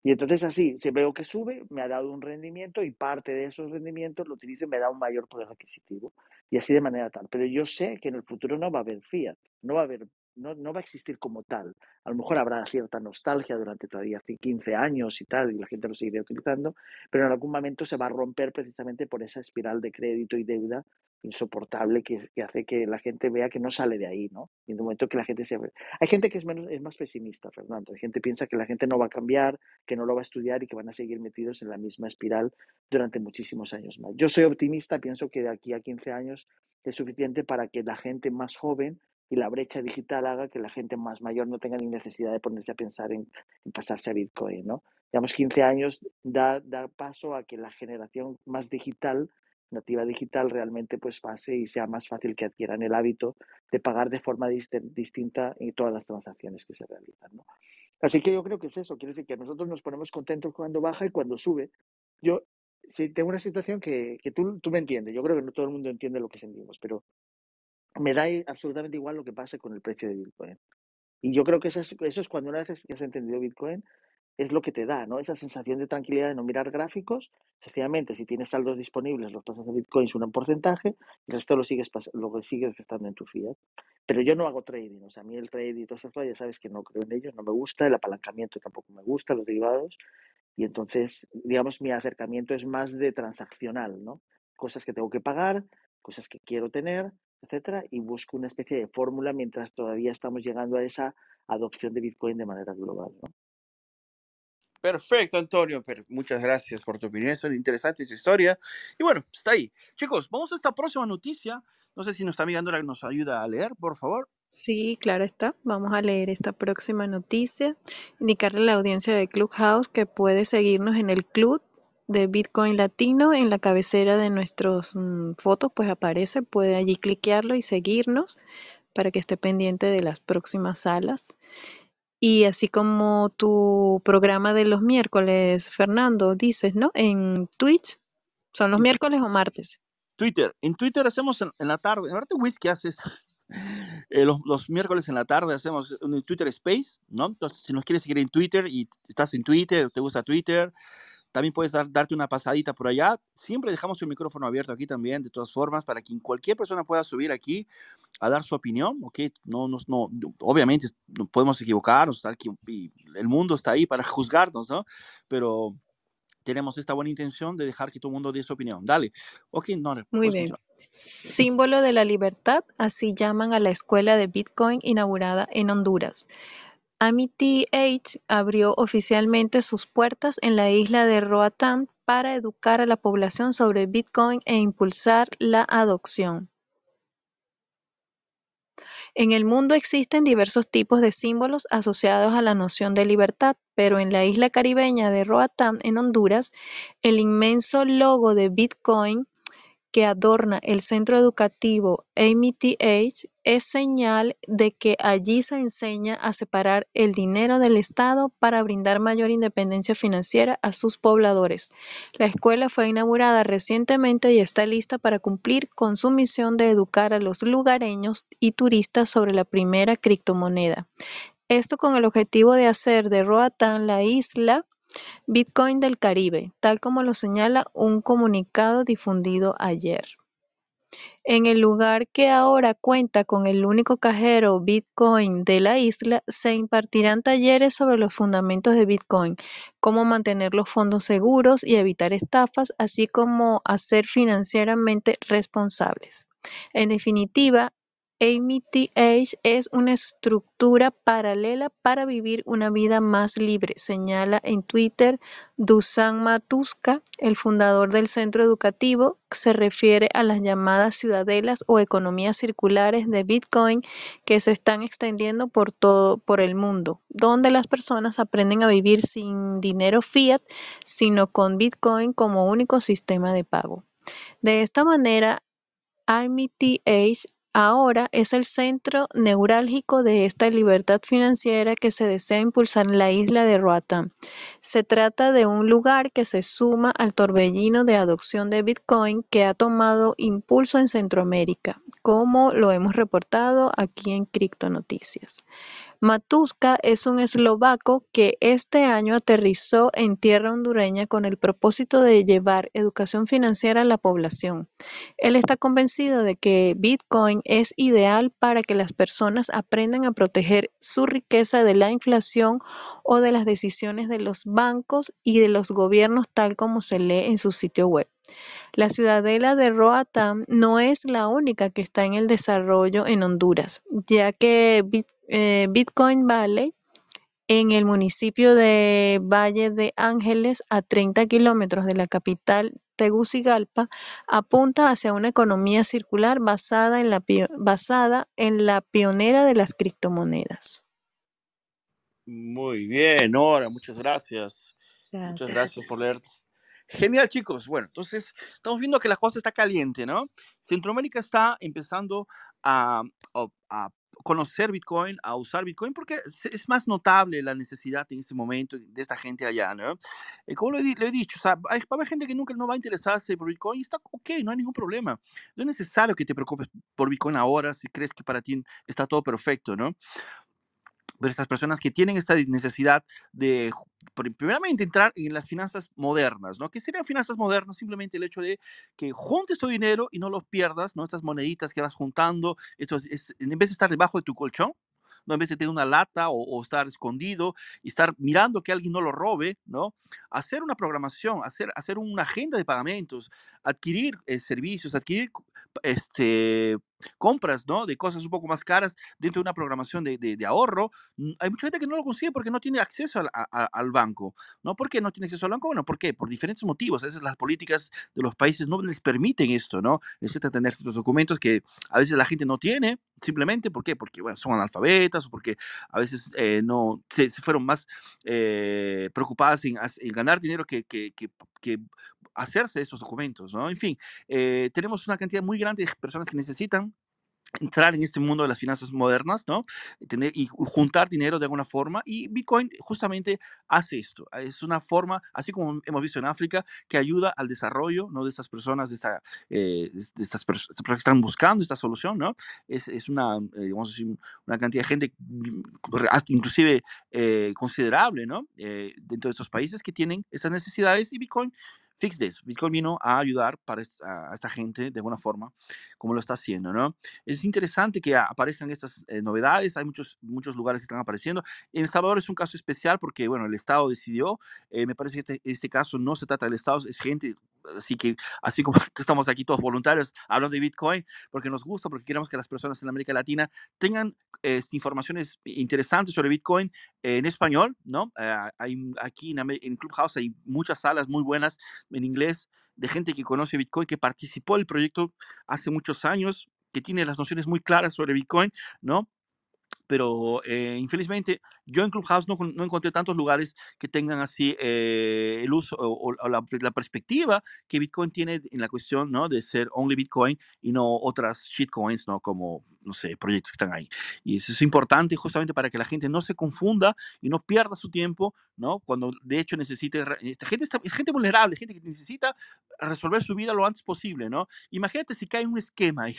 Y entonces así, si veo que sube, me ha dado un rendimiento y parte de esos rendimientos lo utilizo y me da un mayor poder adquisitivo. Y así de manera tal. Pero yo sé que en el futuro no va a haber fiat, no va a haber, no, no va a existir como tal. A lo mejor habrá cierta nostalgia durante todavía 15 años y tal, y la gente lo seguirá utilizando, pero en algún momento se va a romper precisamente por esa espiral de crédito y deuda insoportable que, hace que la gente vea que no sale de ahí, ¿no? Y en el momento que la gente se... Hay gente que es, menos, es más pesimista, Fernando. Hay gente que piensa que la gente no va a cambiar, que no lo va a estudiar y que van a seguir metidos en la misma espiral durante muchísimos años más. Yo soy optimista, pienso que de aquí a 15 años es suficiente para que la gente más joven y la brecha digital haga que la gente más mayor no tenga ni necesidad de ponerse a pensar en, en pasarse a Bitcoin, ¿no? Digamos, 15 años da, da paso a que la generación más digital nativa digital realmente pues pase y sea más fácil que adquieran el hábito de pagar de forma dist distinta en todas las transacciones que se realizan. ¿no? Así que yo creo que es eso, quiere decir que nosotros nos ponemos contentos cuando baja y cuando sube. Yo sí, tengo una situación que, que tú, tú me entiendes, yo creo que no todo el mundo entiende lo que sentimos, pero me da absolutamente igual lo que pase con el precio de Bitcoin. Y yo creo que eso es, eso es cuando una vez que has entendido Bitcoin, es lo que te da, ¿no? Esa sensación de tranquilidad de no mirar gráficos. Sencillamente, si tienes saldos disponibles, los pasas a bitcoins un porcentaje, y el resto lo sigues, lo sigues gastando en tu fiat. Pero yo no hago trading, o sea, a mí el trading y todas esas cosas, ya sabes que no creo en ellos, no me gusta, el apalancamiento tampoco me gusta, los derivados. Y entonces, digamos, mi acercamiento es más de transaccional, ¿no? Cosas que tengo que pagar, cosas que quiero tener, etcétera, y busco una especie de fórmula mientras todavía estamos llegando a esa adopción de Bitcoin de manera global, ¿no? Perfecto, Antonio. Pero muchas gracias por tu opinión. Es interesante esa historia. Y bueno, está ahí. Chicos, vamos a esta próxima noticia. No sé si nuestra amiga Andora nos ayuda a leer, por favor. Sí, claro está. Vamos a leer esta próxima noticia. Indicarle a la audiencia de Clubhouse que puede seguirnos en el club de Bitcoin Latino. En la cabecera de nuestras mmm, fotos, pues aparece. Puede allí cliquearlo y seguirnos para que esté pendiente de las próximas salas. Y así como tu programa de los miércoles, Fernando, dices, ¿no? En Twitch, ¿son los miércoles o martes? Twitter. En Twitter hacemos en, en la tarde. Ahorita Whisky haces eh, los, los, miércoles en la tarde hacemos un Twitter Space, ¿no? Entonces, si nos quieres seguir en Twitter y estás en Twitter, te gusta Twitter, también puedes dar, darte una pasadita por allá. Siempre dejamos el micrófono abierto aquí también, de todas formas, para que cualquier persona pueda subir aquí a dar su opinión, ¿ok? No, no, no obviamente podemos equivocarnos, el mundo está ahí para juzgarnos, ¿no? Pero tenemos esta buena intención de dejar que todo el mundo dé su opinión. Dale. Ok, Nora. Muy bien. Continuar. Símbolo de la libertad, así llaman a la escuela de Bitcoin inaugurada en Honduras. Amity H abrió oficialmente sus puertas en la isla de Roatán para educar a la población sobre Bitcoin e impulsar la adopción. En el mundo existen diversos tipos de símbolos asociados a la noción de libertad, pero en la isla caribeña de Roatán, en Honduras, el inmenso logo de Bitcoin que adorna el centro educativo AMTH es señal de que allí se enseña a separar el dinero del Estado para brindar mayor independencia financiera a sus pobladores. La escuela fue inaugurada recientemente y está lista para cumplir con su misión de educar a los lugareños y turistas sobre la primera criptomoneda. Esto con el objetivo de hacer de Roatán la isla Bitcoin del Caribe, tal como lo señala un comunicado difundido ayer. En el lugar que ahora cuenta con el único cajero Bitcoin de la isla, se impartirán talleres sobre los fundamentos de Bitcoin, cómo mantener los fondos seguros y evitar estafas, así como a ser financieramente responsables. En definitiva, AMTH es una estructura paralela para vivir una vida más libre, señala en Twitter Dusan Matuska, el fundador del centro educativo, se refiere a las llamadas ciudadelas o economías circulares de Bitcoin que se están extendiendo por todo por el mundo, donde las personas aprenden a vivir sin dinero fiat, sino con Bitcoin como único sistema de pago. De esta manera, AMTH ahora es el centro neurálgico de esta libertad financiera que se desea impulsar en la isla de Roatán. Se trata de un lugar que se suma al torbellino de adopción de Bitcoin que ha tomado impulso en Centroamérica, como lo hemos reportado aquí en Cripto Noticias. Matuska es un eslovaco que este año aterrizó en tierra hondureña con el propósito de llevar educación financiera a la población. Él está convencido de que Bitcoin es ideal para que las personas aprendan a proteger su riqueza de la inflación o de las decisiones de los bancos y de los gobiernos tal como se lee en su sitio web. La ciudadela de Roatán no es la única que está en el desarrollo en Honduras, ya que eh, Bitcoin Valley en el municipio de Valle de Ángeles, a 30 kilómetros de la capital Tegucigalpa, apunta hacia una economía circular basada en la, basada en la pionera de las criptomonedas. Muy bien, Nora, muchas gracias. gracias. Muchas gracias por leer Genial, chicos. Bueno, entonces estamos viendo que la cosa está caliente, ¿no? Centroamérica está empezando a, a, conocer Bitcoin, a usar Bitcoin, porque es más notable la necesidad en este momento de esta gente allá, ¿no? Eh, como lo he, dicho, o sea, va a haber gente que nunca no va a interesarse por Bitcoin y está ok, no hay ningún problema. No es necesario que te preocupes por Bitcoin ahora si crees que para ti está todo perfecto, ¿no? Pero estas personas que tienen esta necesidad de, primeramente, entrar en las finanzas modernas, ¿no? ¿Qué serían finanzas modernas? Simplemente el hecho de que juntes tu dinero y no los pierdas, ¿no? Estas moneditas que vas juntando, esto es, en vez de estar debajo de tu colchón, ¿no? En vez de tener una lata o, estar escondido y estar mirando que alguien no lo robe, ¿no? Hacer una programación, hacer, hacer una agenda de pagamentos, adquirir eh, servicios, adquirir este, compras. De cosas un poco más caras dentro de una programación de, ahorro. Mm, hay mucha gente que no lo consigue porque no tiene acceso al, banco, ¿no? ¿Por qué no tiene acceso al banco? Bueno, ¿por qué? Por diferentes motivos. Esas las políticas de los países no les permiten esto, ¿no? Necesitan tener estos documentos que a veces la gente no tiene, simplemente, ¿por qué? Porque, bueno, son analfabetas o porque a veces eh, no, se, fueron más eh, preocupadas en, ganar dinero que hacerse estos documentos, ¿no? En fin, eh, tenemos una cantidad muy grande de personas que necesitan entrar en este mundo de las finanzas modernas, ¿no? Tener, y juntar dinero de alguna forma. Y Bitcoin justamente hace esto. Es una forma, así como hemos visto en África, que ayuda al desarrollo, ¿no? De estas personas, de, esta, eh, de estas personas que están buscando esta solución, ¿no? Es, es una, eh, digamos, una cantidad de gente, mm, inclusive eh, considerable, ¿no? dentro de estos países que tienen esas necesidades y Bitcoin Fix This. Bitcoin vino a ayudar para a esta gente de alguna forma, como lo está haciendo, ¿no? Es interesante que aparezcan estas eh, novedades, hay muchos, muchos lugares que están apareciendo. En El Salvador es un caso especial porque, bueno, el Estado decidió, eh, me parece que este, este caso no se trata del Estado, es gente, así que, así como estamos aquí todos voluntarios hablando de Bitcoin, porque nos gusta, porque queremos que las personas en América Latina tengan eh, informaciones interesantes sobre Bitcoin en español, ¿no? hay, aquí en, en Clubhouse hay muchas salas muy buenas en inglés de gente que conoce Bitcoin, que participó del proyecto hace muchos años, que tiene las nociones muy claras sobre Bitcoin, ¿no? Pero eh, infelizmente yo en Clubhouse no, no, encontré tantos lugares que tengan así eh, el uso o, la, la, perspectiva que Bitcoin tiene en la cuestión ¿no? de ser only Bitcoin y no otras shitcoins, ¿no? como, no sé, proyectos que están ahí. Y eso es importante justamente para que la gente no se confunda y no pierda su tiempo, ¿no? Cuando de hecho necesite, esta gente, está, gente vulnerable, gente que necesita resolver su vida lo antes posible, ¿no? Imagínate si cae un esquema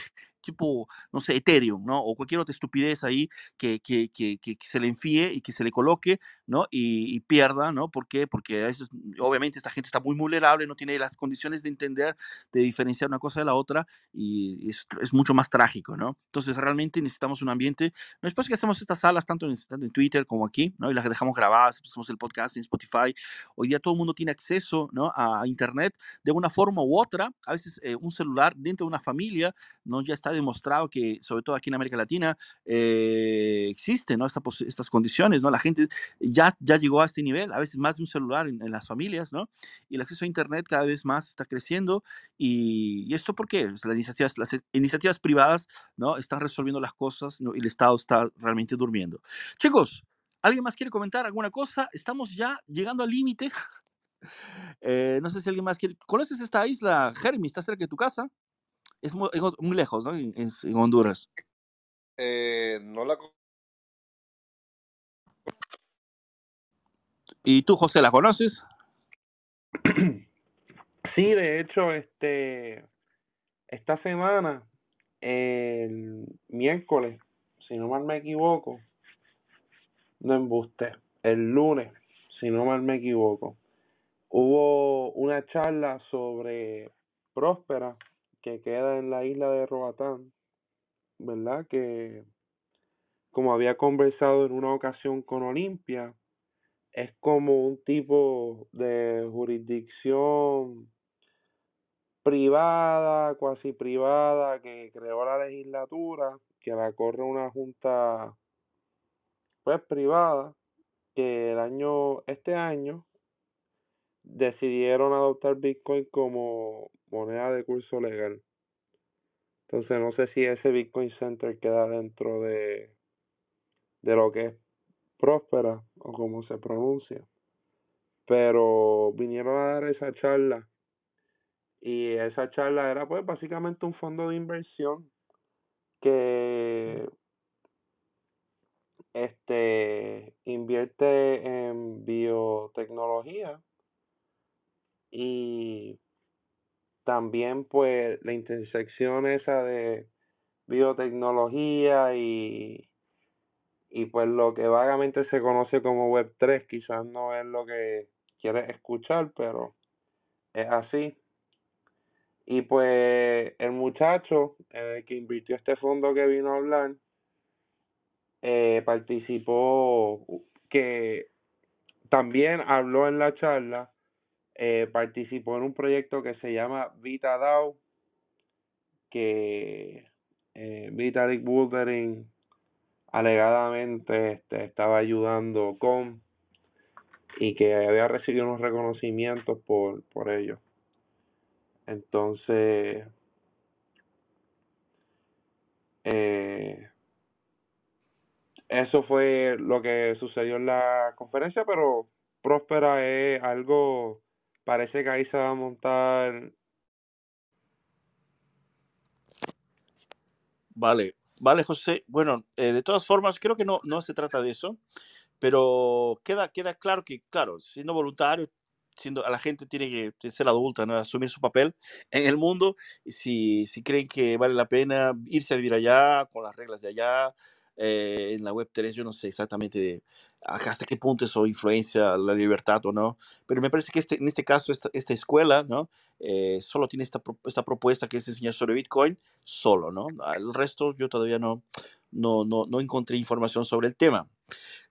tipo, no sé, Ethereum, ¿no? O cualquier otra estupidez ahí que, que, que, que, se le enfíe y que se le coloque, ¿no? Y, pierda, ¿no? ¿Por qué? Porque a veces, obviamente esta gente está muy vulnerable, no tiene las condiciones de entender, de diferenciar una cosa de la otra y es, es mucho más trágico, ¿no? Entonces realmente necesitamos un ambiente, no es que hacemos estas salas tanto en, Twitter como aquí, ¿no? Y las dejamos grabadas, hacemos el podcast en Spotify. Hoy día todo el mundo tiene acceso, ¿no? A Internet de una forma u otra. A veces eh, un celular dentro de una familia, ¿no? Ya está demostrado que, sobre todo aquí en América Latina, eh, existen, ¿no? Esta, estas condiciones, ¿no? La gente ya, ya llegó a este nivel, a veces más de un celular en, en las familias, ¿no? Y el acceso a Internet cada vez más está creciendo. ¿Y, esto por qué? Pues Las iniciativas, las iniciativas privadas, ¿no? Están resolviendo las cosas, ¿no? Y el Estado está realmente durmiendo. Chicos, ¿alguien más quiere comentar alguna cosa? Estamos ya llegando al límite. Eh, no sé si alguien más quiere. ¿Conoces esta isla, Jeremy? ¿Está cerca de tu casa? Es muy, muy lejos, ¿no? En Honduras. Eh, no la ¿Y tú, José, la conoces? Sí, de hecho, este, esta semana, el miércoles, si no mal me equivoco, no embuste, el lunes, si no mal me equivoco, hubo una charla sobre Próspera que queda en la isla de Roatán, ¿verdad? Que, como había conversado en una ocasión con Olimpia, es como un tipo de jurisdicción privada, cuasi privada, que creó la legislatura, que la corre una junta pues privada, que el año, este año, decidieron adoptar Bitcoin como moneda de curso legal. Entonces no sé si ese Bitcoin Center queda dentro de, de lo que es Próspera o como se pronuncia. Pero vinieron a dar esa charla y esa charla era pues básicamente un fondo de inversión que este invierte en biotecnología y también pues la intersección esa de biotecnología y y pues lo que vagamente se conoce como Web3 quizás no es lo que quieres escuchar, pero es así. Y pues el muchacho eh, que invirtió este fondo que vino a hablar, eh, participó, que también habló en la charla, eh, participó en un proyecto que se llama VitaDAO, que Vitalik Buterin alegadamente este, estaba ayudando con y que había recibido unos reconocimientos por, por ello. Entonces, eh, eso fue lo que sucedió en la conferencia, pero Próspera es algo, parece que ahí se va a montar Vale, vale, José. Bueno, eh, de todas formas, creo que no, no se trata de eso, pero queda, queda claro que, claro, siendo voluntario, siendo, la gente tiene que ser adulta, ¿no? Asumir su papel en el mundo, y si, si creen que vale la pena irse a vivir allá, con las reglas de allá, eh, en la web 3, yo no sé exactamente de- hasta qué punto eso influencia la libertad o no, pero me parece que este, en este caso, esta, esta escuela, ¿no? Eh, solo tiene esta, esta propuesta que es enseñar sobre Bitcoin, solo, ¿no? El resto yo todavía no, no, no, no encontré información sobre el tema.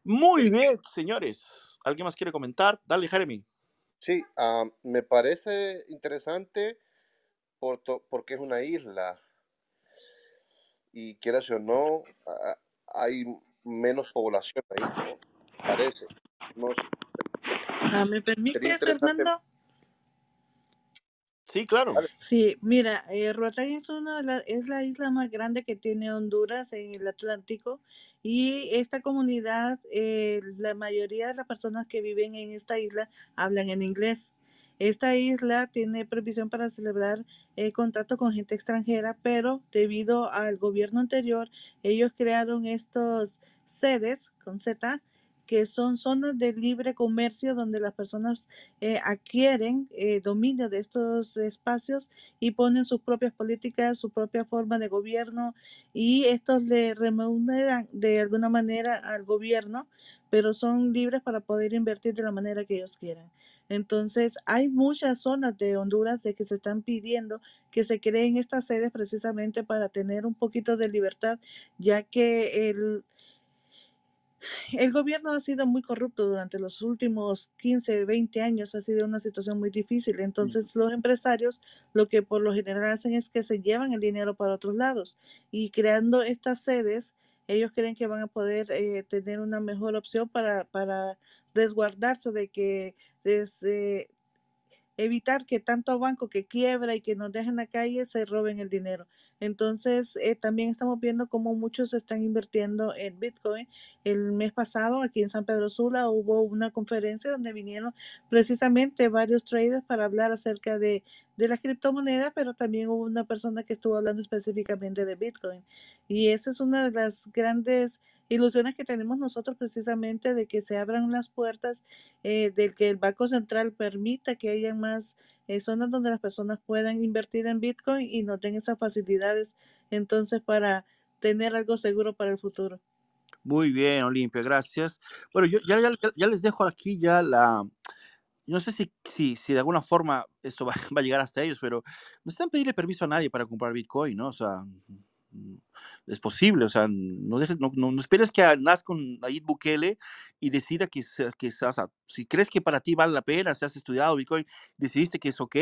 Muy bien, señores. ¿Alguien más quiere comentar? Dale, Jeremy. Sí, ah, me parece interesante por porque es una isla y quieras o no, ah, hay menos población ahí, ¿no? Parece. No sé, Ah, ¿Me permite. Fernando? Sí, claro. Vale. Sí, mira, eh, Roatán es una de la, es la isla más grande que tiene Honduras en el Atlántico y esta comunidad, eh, la mayoría de las personas que viven en esta isla hablan en inglés. Esta isla tiene previsión para celebrar eh, contratos con gente extranjera, pero debido al gobierno anterior, ellos crearon estos sedes con Z que son zonas de libre comercio donde las personas eh, adquieren eh, dominio de estos espacios y ponen sus propias políticas, su propia forma de gobierno y estos le remuneran de alguna manera al gobierno, pero son libres para poder invertir de la manera que ellos quieran. Entonces, hay muchas zonas de Honduras de que se están pidiendo que se creen estas sedes precisamente para tener un poquito de libertad, ya que el, el gobierno ha sido muy corrupto durante los últimos 15, 20 años, ha sido una situación muy difícil. Entonces los empresarios lo que por lo general hacen es que se llevan el dinero para otros lados y creando estas sedes, ellos creen que van a poder eh, tener una mejor opción para, para resguardarse de que desde evitar que tanto banco que quiebra y que nos dejen en la calle se roben el dinero. Entonces, eh, también estamos viendo cómo muchos están invirtiendo en Bitcoin. El mes pasado, aquí en San Pedro Sula, hubo una conferencia donde vinieron precisamente varios traders para hablar acerca de, las criptomonedas, pero también hubo una persona que estuvo hablando específicamente de Bitcoin. Y esa es una de las grandes ilusiones que tenemos nosotros precisamente de que se abran las puertas, eh, de que el Banco Central permita que haya más eh, zonas donde las personas puedan invertir en Bitcoin y no tengan esas facilidades entonces para tener algo seguro para el futuro. Muy bien, Olimpia, gracias. Bueno, yo ya, ya, ya les dejo aquí ya la, no sé si, si, si de alguna forma esto va, va, a llegar hasta ellos, pero no están pedirle permiso a nadie para comprar Bitcoin, ¿no? O sea, es posible, o sea, no, dejes, no, no, esperes que nazca con Nayib Bukele y decida que, que o si crees que para ti vale la pena, si has estudiado Bitcoin, decidiste que es ok,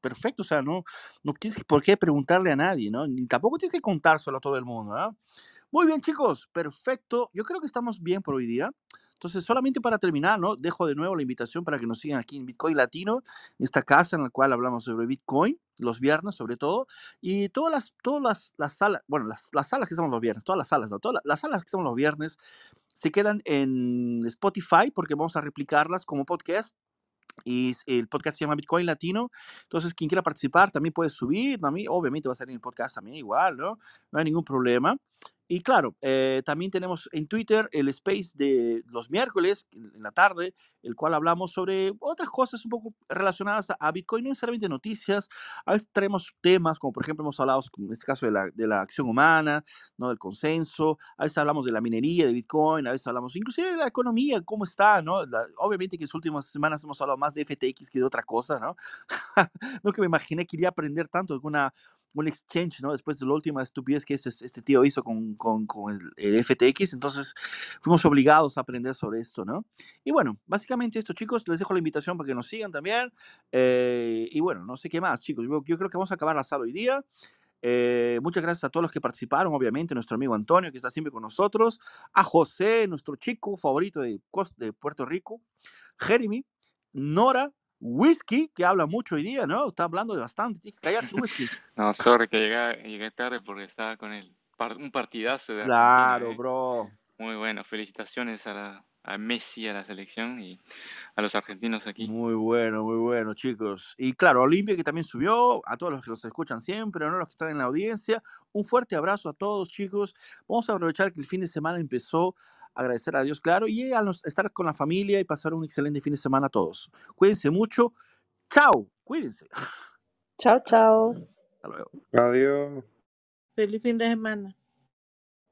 perfecto, o sea, no, no tienes por qué preguntarle a nadie, ¿no? Ni tampoco tienes que contárselo a todo el mundo, ¿no? Muy bien, chicos, perfecto. Yo creo que estamos bien por hoy día. Entonces, solamente para terminar, ¿no? Dejo de nuevo la invitación para que nos sigan aquí en Bitcoin Latino, esta casa en la cual hablamos sobre Bitcoin, los viernes sobre todo, y todas las, todas las, las salas, bueno, las, las, salas que estamos los viernes, todas las salas, ¿no? Todas las, las salas que estamos los viernes se quedan en Spotify porque vamos a replicarlas como podcast y el podcast se llama Bitcoin Latino. Entonces, quien quiera participar también puede subir. A mí, obviamente, va a salir en el podcast también igual, ¿no? No hay ningún problema. Y claro, eh, también tenemos en Twitter el space de los miércoles en la tarde, el cual hablamos sobre otras cosas un poco relacionadas a Bitcoin, no necesariamente noticias. A veces traemos temas, como por ejemplo hemos hablado en este caso de la, de la acción humana, ¿no? del consenso. A veces hablamos de la minería de Bitcoin, a veces hablamos inclusive de la economía, cómo está, ¿no? La, obviamente que en las últimas semanas hemos hablado más de FTX que de otra cosa, ¿no? no que me imaginé que iría a aprender tanto de una un exchange, ¿no? Después de la última estupidez que este, este tío hizo con, con, con el, el, FTX, entonces fuimos obligados a aprender sobre esto, ¿no? Y bueno, básicamente esto, chicos, les dejo la invitación para que nos sigan también. Eh, y bueno, no sé qué más, chicos, yo, yo, creo que vamos a acabar la sala hoy día. Eh, muchas gracias a todos los que participaron, obviamente, nuestro amigo Antonio, que está siempre con nosotros, a José, nuestro chico favorito de, de Puerto Rico, Jeremy, Nora, Whisky, que habla mucho hoy día, ¿no? Está hablando de bastante. Tienes que callarte, Whisky. no, sorry que llegué, llegué, tarde porque estaba con el un partidazo de Claro, ¿eh? bro. Muy bueno. Felicitaciones a, la, a Messi, a la selección y a los argentinos aquí. Muy bueno, muy bueno, chicos. Y claro, Olimpia que también subió, a todos los que nos escuchan siempre, ¿no? los que están en la audiencia. Un fuerte abrazo a todos, chicos. Vamos a aprovechar que el fin de semana empezó agradecer a Dios, claro, y a estar con la familia y pasar un excelente fin de semana a todos. Cuídense mucho. Chao, cuídense. Chao, chao. Hasta luego. Adiós. Feliz fin de semana.